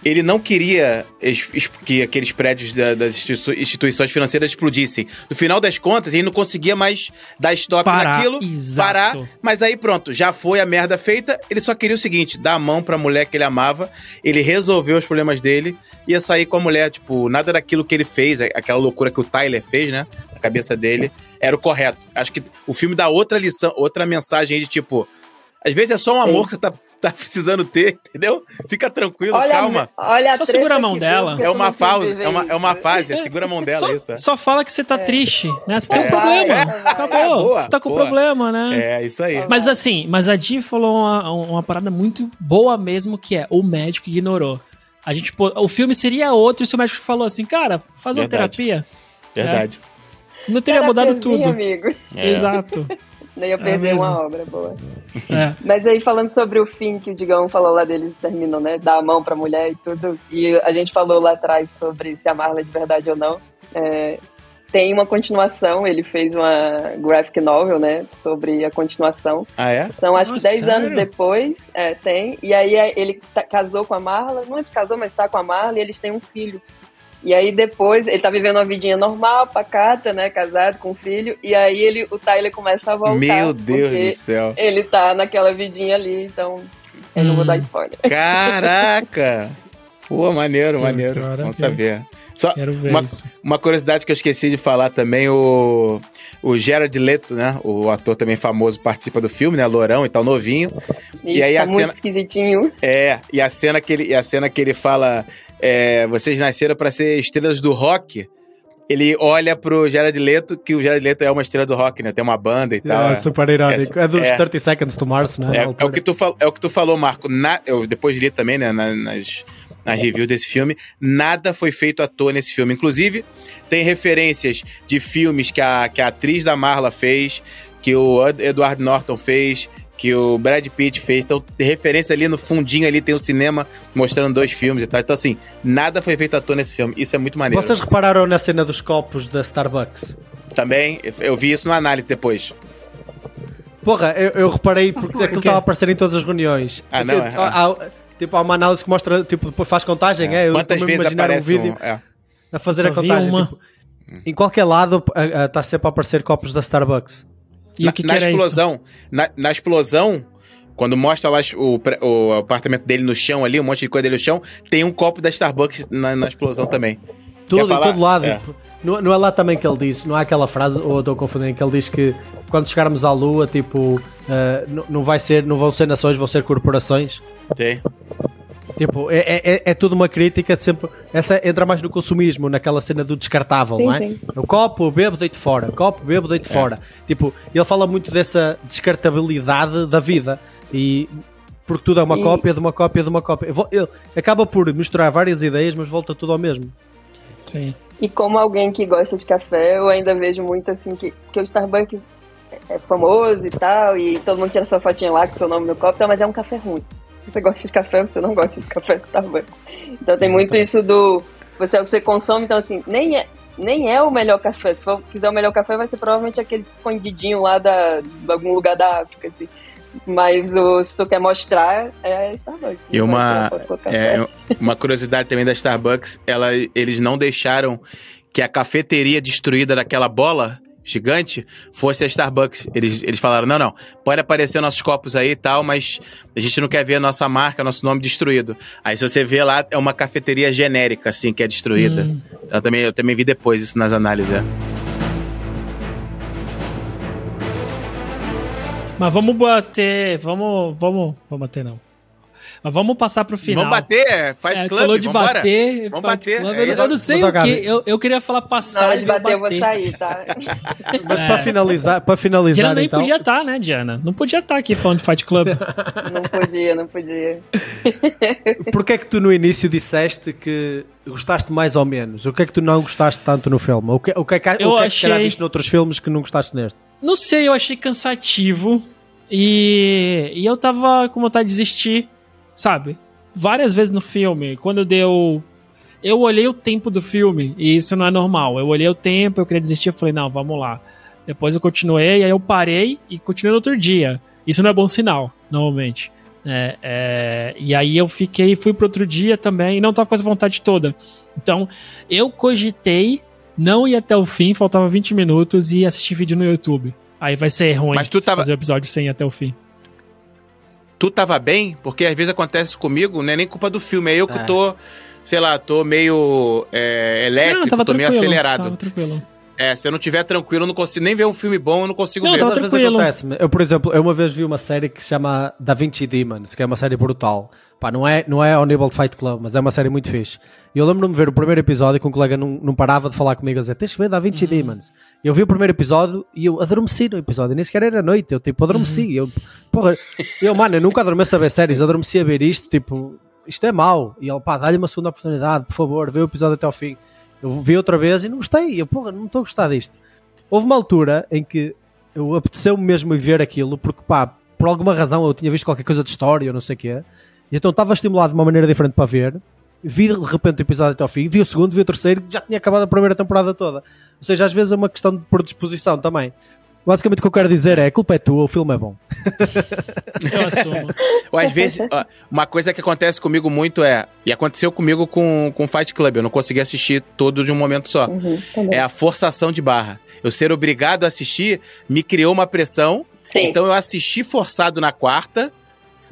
Ele não queria que aqueles prédios da- das institui- instituições financeiras explodissem. No final das contas, ele não conseguia mais dar stop Parar, naquilo, exato. parar. Mas aí pronto, já foi a merda feita. Ele só queria o seguinte: dar a mão pra mulher que ele amava. Ele resolveu os problemas dele. Ia sair com a mulher. Tipo, nada daquilo que ele fez, aquela loucura que o Tyler fez, né? Na cabeça dele, era o correto. Acho que o filme dá outra lição, outra mensagem aí de tipo. Às vezes é só um amor que você tá, tá precisando ter, entendeu? Fica tranquilo, Olha, calma. olha a Só segura a mão dela. É uma fase, é uma, é uma fase. Segura a mão dela, Só, isso. é. só fala que você tá triste, né? Você tem um É. problema. É. Acabou. É, boa, você tá com boa. problema, né? É, isso aí. Mas assim, mas a Di falou uma, uma parada muito boa mesmo, que é o médico ignorou. A gente, o filme seria outro se o médico falou assim, cara, faz uma Verdade. terapia. Verdade. Não teria mudado tudo. amigo. É. Exato. Não ia perder mesmo. uma obra boa. É. Mas aí, falando sobre o fim que o Digão falou lá deles terminam, né? Dar a mão pra mulher e tudo. E a gente falou lá atrás sobre se amar-la de verdade ou não. É, tem uma continuação, ele fez uma graphic novel, né? Sobre a continuação. Ah, é? São acho Nossa, que 10 anos depois, é, tem. E aí é, ele tá- casou com a Marla, não se casou, mas tá com a Marla e eles têm um filho. E aí depois, ele tá vivendo uma vidinha normal, pacata, né? Casado com um filho. E aí ele, o Tyler começa a voltar. Meu Deus do céu. Ele tá naquela vidinha ali, então eu não vou Hum. dar spoiler. Caraca! Pô, maneiro, maneiro. cara, Vamos saber. Só Quero ver uma, isso. uma curiosidade que eu esqueci de falar também, o, o Gerard Leto, né? O ator também famoso participa do filme, né? Lourão e tal, novinho. E, E aí tá a muito cena- esquisitinho. É, e a cena que ele, e a cena que ele fala, é, vocês nasceram pra ser estrelas do rock. Ele olha pro Gerard Leto, que o Gerard Leto é uma estrela do rock, né? Tem uma banda e tal. é é. super irónico. É, dos é. 30 Seconds to Mars, né? É, é o que tu fal, é o que tu falou, Marco. Na- eu depois li também, né, na- nas, nas reviews desse filme. Nada foi feito à toa nesse filme. Inclusive, tem referências de filmes que a, que a atriz da Marla fez, que o Ed- Edward Norton fez, que o Brad Pitt fez. Então, tem referência ali no fundinho ali, tem o cinema mostrando dois filmes e tal. Então, assim, nada foi feito à toa nesse filme. Isso é muito maneiro. Vocês repararam na cena dos copos da Starbucks? Também, eu vi isso na análise depois. Porra, eu, eu reparei porque aquilo estava a aparecer em todas as reuniões. Ah, não, é. Há- há- tipo, há uma análise que mostra, tipo, depois faz contagem, é? Eu Quantas vezes aparece um vídeo um... É. a fazer Só a contagem. uma. tipo, em qualquer lado está sempre a aparecer copos da Starbucks. E na, o que, que na explosão, na, na explosão, quando mostra lá o, o apartamento dele no chão ali, um monte de coisa dele no chão, tem um copo da Starbucks na, na explosão também. Tudo, em todo lado. É. não, não é lá também que ele diz, não há aquela frase, ou estou a confundir, que ele diz que quando chegarmos à Lua, tipo, eh, não, não vai ser, não vão ser nações, vão ser corporações. Tem. Tipo, é, é, é- é tudo uma crítica de sempre. Essa entra mais no consumismo, naquela cena do descartável, Sim, não é? sim. O copo, bebo, deito fora. Copo, bebo, É. deito fora. Tipo, ele fala muito dessa descartabilidade da vida. E. Porque tudo é uma E- cópia de uma cópia de uma cópia. Ele acaba por misturar várias ideias, mas volta tudo ao mesmo. Sim. E como alguém que gosta de café, eu ainda vejo muito assim que, que o Starbucks é famoso e tal, e todo mundo tira sua fotinha lá com seu nome no copo, mas é um café ruim. Você gosta de café, você não gosta de café do Starbucks. Então tem muito isso do você é o que você consome, então assim, nem é, nem é o melhor café. Se for quiser o melhor café, vai ser provavelmente aquele escondidinho lá da, de algum lugar da África, assim. Mas o, se tu quer mostrar, é Starbucks. E uma, é, uma curiosidade também da Starbucks, ela, eles não deixaram que a cafeteria destruída daquela bola gigante fosse a Starbucks. Eles, eles falaram, não, não, pode aparecer nossos copos aí e tal, mas a gente não quer ver a nossa marca, nosso nome destruído. Aí se você vê lá, é uma cafeteria genérica, assim, que é destruída. Hum. Eu, também, eu também vi depois isso nas análises. é. Mas vamos bater. Vamos. Vamos. Vamos bater, não. Mas vamos passar pro final. Vamos bater, faz é, club, falou de vambora. bater, Vamos bater, Club. é eu, não sei o que. jogar. Eu, eu queria falar Na passar hora de eu bater, eu vou sair, tá? Mas É. para finalizar, para Diana finalizar nem então, podia estar, né, Diana? Não podia estar aqui falando de Fight Club. Não podia, não podia. porque é que tu no início disseste que gostaste mais ou menos? O que é que tu não gostaste tanto no filme? O que, o que é que, Eu o que, é que achei- viste noutros filmes que não gostaste neste? Não sei, eu achei cansativo. E, e eu tava com vontade de desistir, sabe? Várias vezes no filme, quando deu. Eu olhei o tempo do filme, e isso não é normal. Eu olhei o tempo, eu queria desistir, eu falei, não, vamos lá. Depois eu continuei, aí eu parei e continuei no outro dia. Isso não é bom sinal, normalmente. É, é, e aí eu fiquei, fui pro outro dia também, e não tava com essa vontade toda. Então, eu cogitei não ir até o fim, faltava 20 minutos e assistir vídeo no YouTube. Aí vai ser ruim Mas tu tava- fazer o episódio sem ir até o fim. Tu tava bem? Porque às vezes acontece comigo, não é nem culpa do filme, é eu que É. tô, sei lá, tô meio é, elétrico, não, tô meio acelerado. Tava tranquilo. É, se eu não tiver tranquilo, eu não consigo nem ver um filme bom, eu não consigo Não, ver. Às vezes tranquilo. acontece-me. Eu, por exemplo, eu uma vez vi uma série que se chama Da Vinci Demons, que é uma série brutal. Pá, não é, não é ao nível de Fight Club, mas é uma série muito fixe. E eu lembro-me de ver o primeiro episódio que um colega não, não parava de falar comigo a dizer tens que ver Da Vinci Uhum. Demons. Eu vi o primeiro episódio e eu adormeci no episódio, nem sequer era noite, eu tipo adormeci. Uhum. Eu, porra, eu, mano, eu nunca adormeço a ver séries, adormeci a ver isto, tipo, isto é mau. E ele, pá, dá-lhe uma segunda oportunidade, por favor, vê o episódio até ao fim. Eu vi outra vez e não gostei, eu, porra, não estou a gostar disto. Houve uma altura em que eu apeteceu-me mesmo ver aquilo, porque pá, por alguma razão eu tinha visto qualquer coisa de história ou não sei o quê, e então estava estimulado de uma maneira diferente para ver. Vi de repente o episódio até ao fim, vi o segundo, vi o terceiro, já tinha acabado a primeira temporada toda. Ou seja, às vezes é uma questão de predisposição também. Basicamente o que eu quero dizer é: a culpa é tua, o filme é bom. Eu assumo. Ou às vezes, uma coisa que acontece comigo muito é, e aconteceu comigo com, com Fight Club, eu não consegui assistir todo de um momento só. Uhum. É a forçação de barra. Eu ser obrigado a assistir me criou uma pressão. Sim. Então eu assisti forçado na quarta,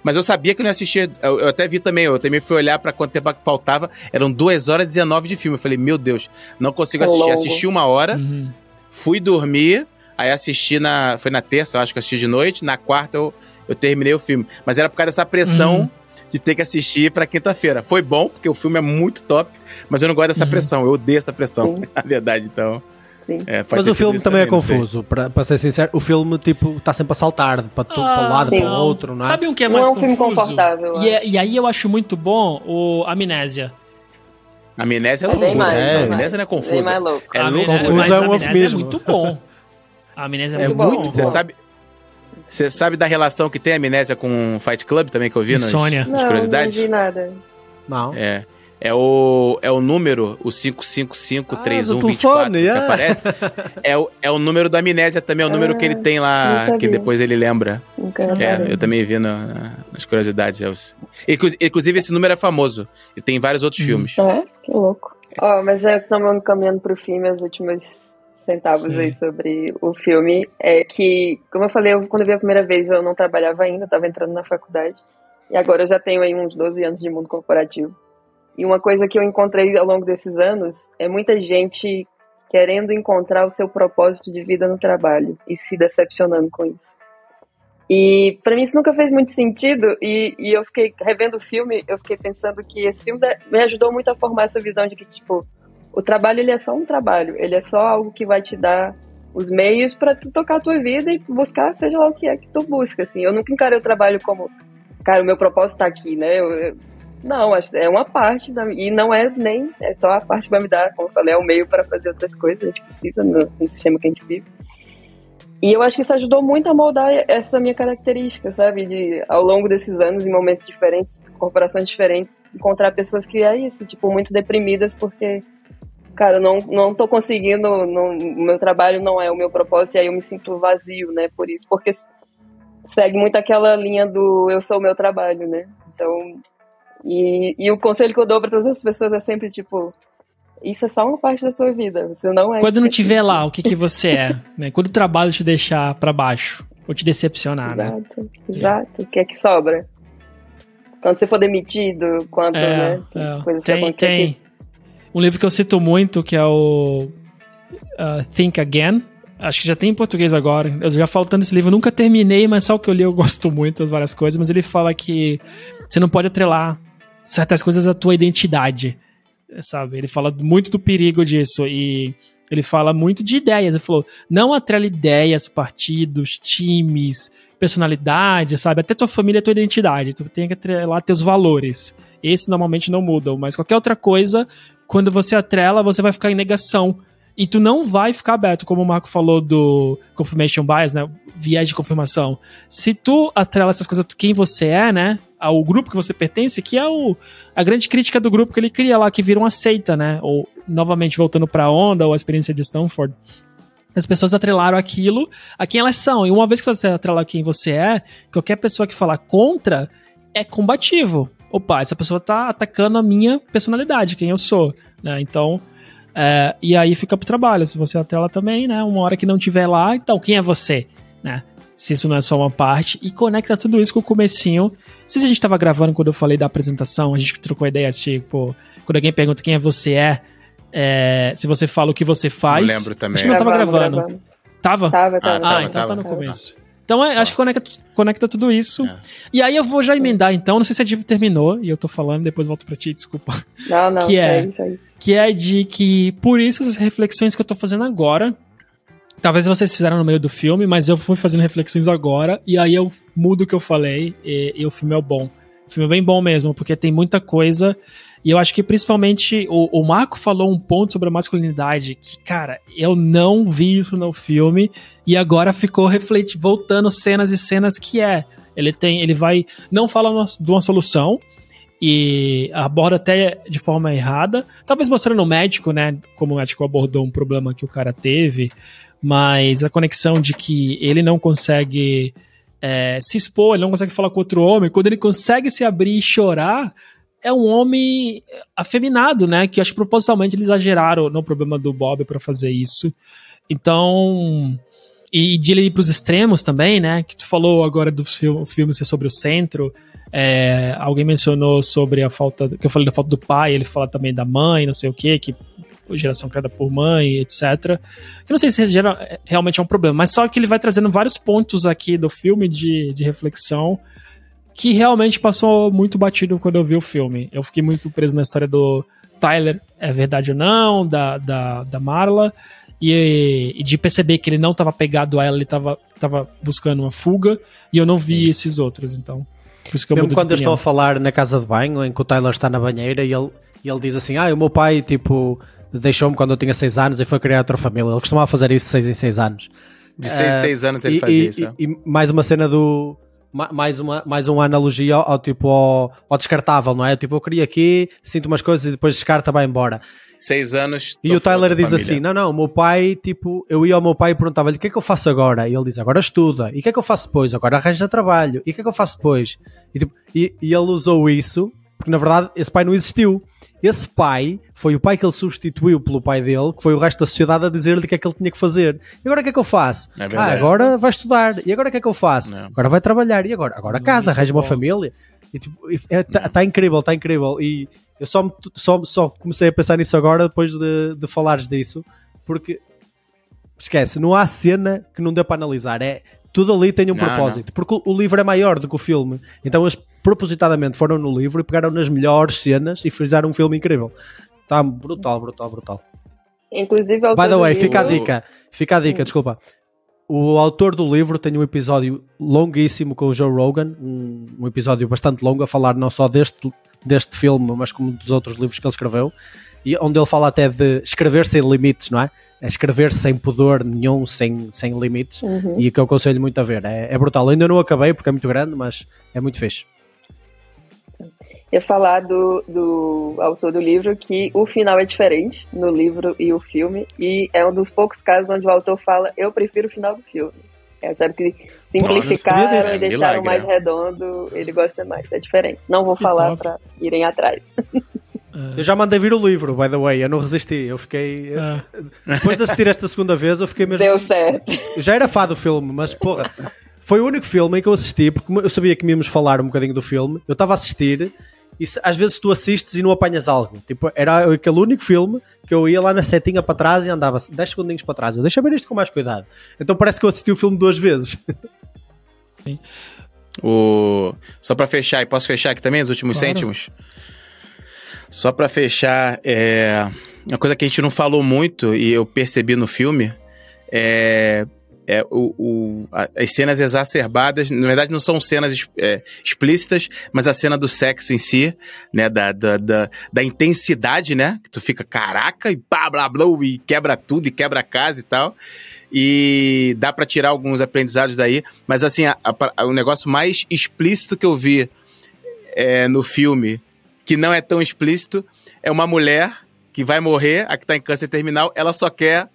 mas eu sabia que não ia assistir. Eu, eu até vi também, eu também fui olhar pra quanto tempo que faltava. Eram 2 horas e 19 de filme. Eu falei, meu Deus, não consigo É assistir. longo. Assisti uma hora, Uhum. fui dormir, aí assisti na. Foi na terça, eu acho que eu assisti de noite. Na quarta eu, eu terminei o filme. Mas era por causa dessa pressão. Uhum. De ter que assistir pra quinta-feira. Foi bom, porque o filme é muito top, mas eu não gosto dessa Uhum. pressão. Eu odeio essa pressão, Sim. na verdade, então. Sim. é, Mas o filme também é confuso, para, para ser sincero. O filme, tipo, está sempre a saltar de para, tu, Ah, para um lado, sim. para o outro, não é? Sabe um que é Não mais é um filme confuso? confortável, E, é. é- e aí eu acho muito bom o Amnésia. Amnésia é É loucura. mais, é, bem mais. Amnésia não é confusa. louco. É louco. Amnésia- é a um Amnésia é muito bom. A Amnésia é, É muito muito bom. Você sabe, você sabe da relação que tem a amnésia com Fight Club também que eu vi nas, Insônia. nas Não, não curiosidades? vi nada. Não. É. É o, é o número, o 5553124 Ah, que é. aparece. É o, é o número da amnésia também, é o número Ah, que ele tem não lá, que depois ele lembra. Nunca É, eu também vi na- na- nas curiosidades. é os- Inclu- Inclusive, esse número é famoso. E tem vários outros Uhum. filmes. É? Que louco. Ó, mas é estamos caminhando pro fim, meus últimos centavos Sim. aí sobre o filme. É que, como eu falei, eu, quando eu vi a primeira vez eu não trabalhava ainda, estava entrando na faculdade. E agora eu já tenho aí uns 12 anos de mundo corporativo. E uma coisa que eu encontrei ao longo desses anos é muita gente querendo encontrar o seu propósito de vida no trabalho e se decepcionando com isso. E pra mim isso nunca fez muito sentido e, e eu fiquei revendo o filme, eu fiquei pensando que esse filme me ajudou muito a formar essa visão de que tipo o trabalho ele é só um trabalho, ele é só algo que vai te dar os meios pra tu tocar a tua vida e buscar seja lá o que é que tu busca assim. Eu nunca encarei o trabalho como cara, o meu propósito tá aqui, né? Eu- eu- não, é uma parte da, e não é nem é só a parte vai me dar, como eu falei, é o meio para fazer outras coisas, a gente precisa no, no sistema que a gente vive. E eu acho que isso ajudou muito a moldar essa minha característica, sabe? De, ao longo desses anos, em momentos diferentes, corporações diferentes, encontrar pessoas que é isso, tipo, muito deprimidas porque, cara, não, não tô conseguindo, não, o meu trabalho não é o meu propósito, e aí eu me sinto vazio, né, por isso. Porque segue muito aquela linha do eu sou o meu trabalho, né? Então, e, e o conselho que eu dou para todas as pessoas é sempre, tipo, isso é só uma parte da sua vida, você não é... Quando não tiver lá, o que, que você é? né? Quando o trabalho te deixar pra baixo, ou te decepcionar, né? Exato, exato. O que é que sobra? Quando você for demitido, quanto, É, né? é. Coisas que Tem, acontecem. tem um livro que eu cito muito, que é o uh, Think Again. Acho que já tem em português agora. Eu já falo tanto livro, eu nunca terminei, mas só o que eu li eu gosto muito, várias coisas. Mas ele fala que você não pode atrelar certas coisas à tua identidade, sabe? Ele fala muito do perigo disso e ele fala muito de ideias. Ele falou: não atrela ideias, partidos, times, personalidade, sabe? Até tua família, tua identidade. Tu tem que atrelar teus valores. Esse normalmente não mudam, mas qualquer outra coisa, quando você atrela, você vai ficar em negação. E tu não vai ficar aberto, como o Marco falou do confirmation bias, né? Viés de confirmação. Se tu atrela essas coisas, quem você é, né? Ao grupo que você pertence, que é o, a grande crítica do grupo que ele cria lá, que vira uma seita, né? Ou, novamente, voltando pra onda, ou a experiência de Stanford. As pessoas atrelaram aquilo a quem elas são. E uma vez que você atrela quem você é, qualquer pessoa que falar contra é combativo. Opa, essa pessoa tá atacando a minha personalidade, quem eu sou. Né? Então, é, e aí fica pro trabalho. Se você atrela também, né? Uma hora que não tiver lá, então quem é você? Né? Se isso não é só uma parte. E conecta tudo isso com o comecinho. Não sei se a gente tava gravando quando eu falei da apresentação, a gente trocou ideias, tipo, quando alguém pergunta quem é você é, é se você fala o que você faz. Não lembro também. Acho que não tava Gravando, gravando. Tava? Tava, tava. Ah, Ah, tava, então tava. tá no Tava. começo. Então é, acho que conecta, conecta tudo isso. É. E aí eu vou já emendar então, não sei se a Deep terminou, e eu tô falando, depois volto pra ti, desculpa. Não, não, Que é- é isso aí. Que é de que, por isso, as reflexões que eu tô fazendo agora, talvez vocês fizeram no meio do filme, mas eu fui fazendo reflexões agora, e aí eu mudo o que eu falei, e, e o filme é bom. O filme é bem bom mesmo, porque tem muita coisa. E eu acho que principalmente o, o Marco falou um ponto sobre a masculinidade que, cara, eu não vi isso no filme e agora ficou refletindo, voltando cenas e cenas que é. Ele tem, ele vai não fala uma- de uma solução e aborda até de forma errada, talvez mostrando o médico, né, como o médico abordou um problema que o cara teve, mas a conexão de que ele não consegue é, se expor, ele não consegue falar com outro homem, quando ele consegue se abrir e chorar, é um homem afeminado, né? Que acho que propositalmente eles exageraram no problema do Bob pra fazer isso. Então. E de ele ir pros extremos também, né? Que tu falou agora do fil- filme ser sobre o centro. É, alguém mencionou sobre a falta. Que eu falei da falta do pai, ele fala também da mãe, não sei o quê, que geração criada por mãe, etc. Eu não sei se gera, realmente é um problema, mas só que ele vai trazendo vários pontos aqui do filme de, de reflexão que realmente passou muito batido quando eu vi o filme. Eu fiquei muito preso na história do Tyler, é verdade ou não, da, da, da Marla, e, e de perceber que ele não estava pegado a ela, ele estava tava buscando uma fuga, e eu não vi esses outros, então. Por isso que eu Mesmo quando eles estão a falar na casa de banho, em que o Tyler está na banheira e ele, e ele diz assim: Ah, o meu pai, tipo, deixou-me quando eu tinha 6 anos e foi criar outra família. Ele costumava fazer isso de 6 em 6 anos. De 6 Eh, seis anos ele e, fazia e- isso. e- e mais uma cena do. Ma- Mais uma, mais uma analogia ao, ao tipo ao, ao descartável, não é? Tipo, eu queria aqui, sinto umas coisas e depois descarta, vai embora. Seis anos. E o Tyler diz família. assim: Não, não, o meu pai, tipo, eu ia ao meu pai e perguntava-lhe o que é que eu faço agora? E ele diz: Agora estuda. E o que é que eu faço depois? Agora arranja trabalho. E o que é que eu faço depois? E, tipo, e, e ele usou isso porque na verdade esse pai não existiu. Esse pai foi o pai que ele substituiu pelo pai dele, que foi o resto da sociedade a dizer-lhe o que é que ele tinha que fazer. E agora o que é que eu faço? É ah, agora vai estudar. E agora o que é que eu faço? Não. Agora vai trabalhar. E agora? Agora casa, arranja uma família. E tipo, está tá incrível, está incrível. E eu só, me- só, só comecei a pensar nisso agora depois de, de falares disso, porque esquece, não há cena que não dê para analisar. É, tudo ali tem um Não, propósito, porque o, livro é maior do que o filme. Então eles propositadamente foram no livro e pegaram nas melhores cenas e fizeram um filme incrível. Está brutal, brutal, brutal. Inclusive, o By the way, fica a dica. Fica a dica, desculpa. O autor do livro tem um episódio longuíssimo com o Joe Rogan, um, um episódio bastante longo, a falar não só deste, deste filme, mas como dos outros livros que ele escreveu, e onde ele fala até de escrever sem limites, não é? É escrever sem pudor nenhum, sem, sem limites, Uhum. e que eu aconselho muito a ver. É, é brutal. Eu ainda não acabei porque é muito grande, mas é muito fixe. Ia falar do, do autor do livro que o final é diferente no livro e o filme, e é um dos poucos casos onde o autor fala: Eu prefiro o final do filme. É, Acharam que simplificaram e deixaram Milagre, mais né? redondo, ele gosta mais, é diferente. Não vou Que falar para irem atrás. Eu já mandei vir o livro, by the way, eu não resisti. Eu fiquei. Ah, Depois de assistir esta segunda vez, eu fiquei mesmo. Deu certo. Eu já era fã do filme, mas porra, foi o único filme em que eu assisti, porque eu sabia que íamos falar um bocadinho do filme. Eu estava a assistir e se- às vezes tu assistes e não apanhas algo. Tipo, era aquele único filme que eu ia lá na setinha para trás e andava 10 segundinhos para trás. Eu deixa ver isto com mais cuidado. Então parece que eu assisti o filme duas vezes. O... Só pra fechar, e posso fechar aqui também, os últimos Claro. cêntimos? Só pra fechar, é... uma coisa que a gente não falou muito e eu percebi no filme é, é o, o- as cenas exacerbadas, na verdade não são cenas é, explícitas, mas a cena do sexo em si, né, da, da, da, da intensidade, né, que tu fica caraca e blá blá blá e quebra tudo e quebra a casa e tal. E dá pra tirar alguns aprendizados daí, mas assim, a- a- o negócio mais explícito que eu vi é, no filme, que não é tão explícito, é uma mulher que vai morrer, a que tá em câncer terminal, ela só quer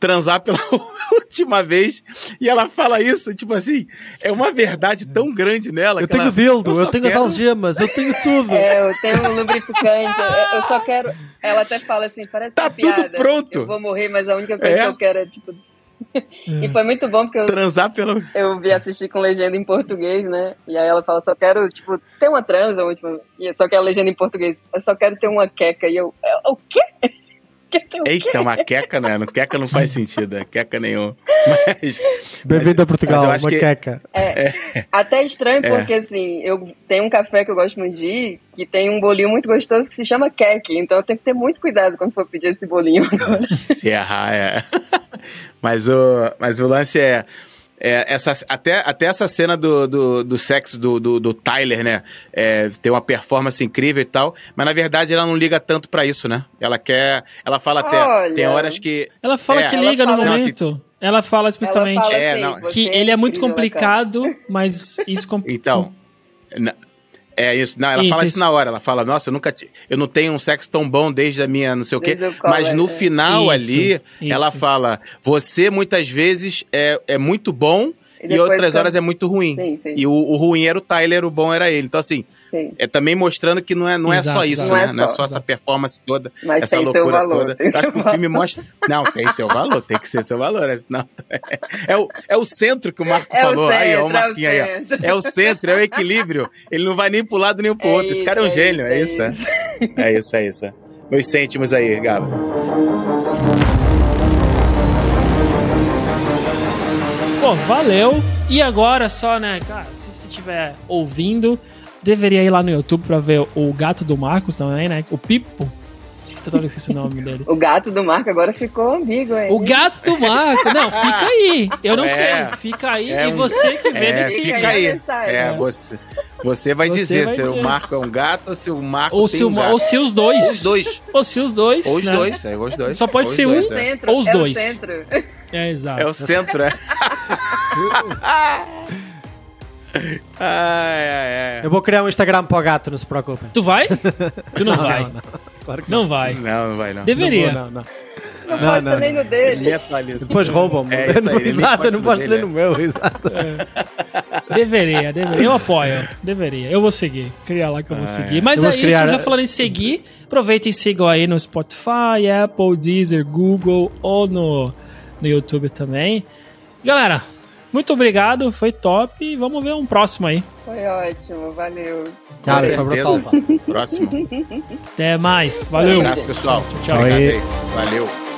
transar pela última vez e ela fala isso, tipo assim, é uma verdade tão grande nela Eu que ela, tenho dildo, eu eu, tenho as quero- algemas, eu tenho tudo. É, eu tenho um lubrificante, eu- eu só quero. Ela até fala assim, parece Tá uma tudo piada. pronto. Eu vou morrer, mas a única coisa É. que eu quero é, tipo. E foi muito bom porque eu, transar pela eu vi assistir com legenda em português, né? E aí ela fala, só quero, tipo, ter uma transa, última. E só que a legenda em português, eu só quero ter uma queca. E eu, "É, o quê? Eita, uma queca, né? No queca não faz sentido, é queca nenhum. Mas Bem-vindo a Portugal, mas eu acho uma que- queca. É, até estranho, É. porque assim, eu tenho um café que eu gosto muito de ir, que tem um bolinho muito gostoso que se chama queque. Então eu tenho que ter muito cuidado quando for pedir esse bolinho agora. se errar, é. mas, o, mas o lance é. É essa, até, até essa cena do, do, do sexo do, do, do Tyler, né? É, tem uma performance incrível e tal, mas na verdade ela não liga tanto pra isso, né? Ela quer. Ela fala até. Olha. Tem horas que. Ela fala É, que liga no fala- Não, assim- momento. Ela fala explicitamente Ela fala É, assim, não, "Você que é ele é muito incrível, complicado, mas isso... Então. na- É isso. Não, ela Isso, fala isso, isso. na hora. Ela fala, nossa, eu nunca. ti- Eu não tenho um sexo tão bom desde a minha não sei o quê. Mas no colégio. final Isso, ali, isso, ela isso. fala: você muitas vezes é, é muito bom E e, outras horas é muito ruim. Sim, sim, E o, o ruim era o Tyler, o bom era ele. Então, assim, sim. é também mostrando que não é, não é Exato, só isso, exato. né? Não é Não é só, só essa exato. performance toda, Mas essa tem seu loucura valor. toda. Eu acho seu que o filme mostra. Não, tem seu valor, tem que ser seu valor. é, Senão... É, o, é o centro que o Marco É o falou. aí, ó, o centro, é o Marquinho aí, ó. centro. É o centro, é o equilíbrio. Ele não vai nem pro lado nem pro outro. Esse cara é um gênio, é isso. É, é isso, é isso. Meus cêntimos aí, Gabo. Pô, valeu. E agora só, né, cara, se você estiver ouvindo, deveria ir lá no YouTube pra ver o gato do Marcos também, né? O Pipo. Toda hora esqueci o nome dele. O gato do Marco agora ficou amigo, hein? O gato do Marcos. Não, fica aí. Eu não É. sei. Fica aí É e um- você que vê É, decide. fica aí. É, você, você vai Você dizer vai se dizer. o Marco é um gato ou se o Marco Ou tem se, um o- ou se os dois. Ou os dois. Ou se os dois. Ou os né? dois, é, os dois. Só pode ser dois, um. é. Ou os é o dois. É, exato. É o centro, é. ai, ai, ai. Eu vou criar um Instagram para o gato, não se preocupem. Tu vai? Tu não vai. Não, não. Claro que Não vai. Não, não vai não. Deveria. Não, vou, não, não. Não, Não, posta não, nem no dele. Ele atualiza. Depois roubam-me. É, isso aí, nem exato, não ler é. no meu, exato. Deveria, deveria. Eu apoio. Deveria. Eu vou seguir. Criar lá que eu vou Ah, seguir. é. Mas é vou isso, criar- já falando em seguir, aproveitem e sigam aí no Spotify, Apple, Deezer, Google ou no, no YouTube também. Galera, muito obrigado, foi top e vamos ver um próximo aí. Foi ótimo, valeu. Cara, foi brutal. Próximo. Até mais. Valeu. Um abraço, pessoal. Tchau. Aí. Valeu.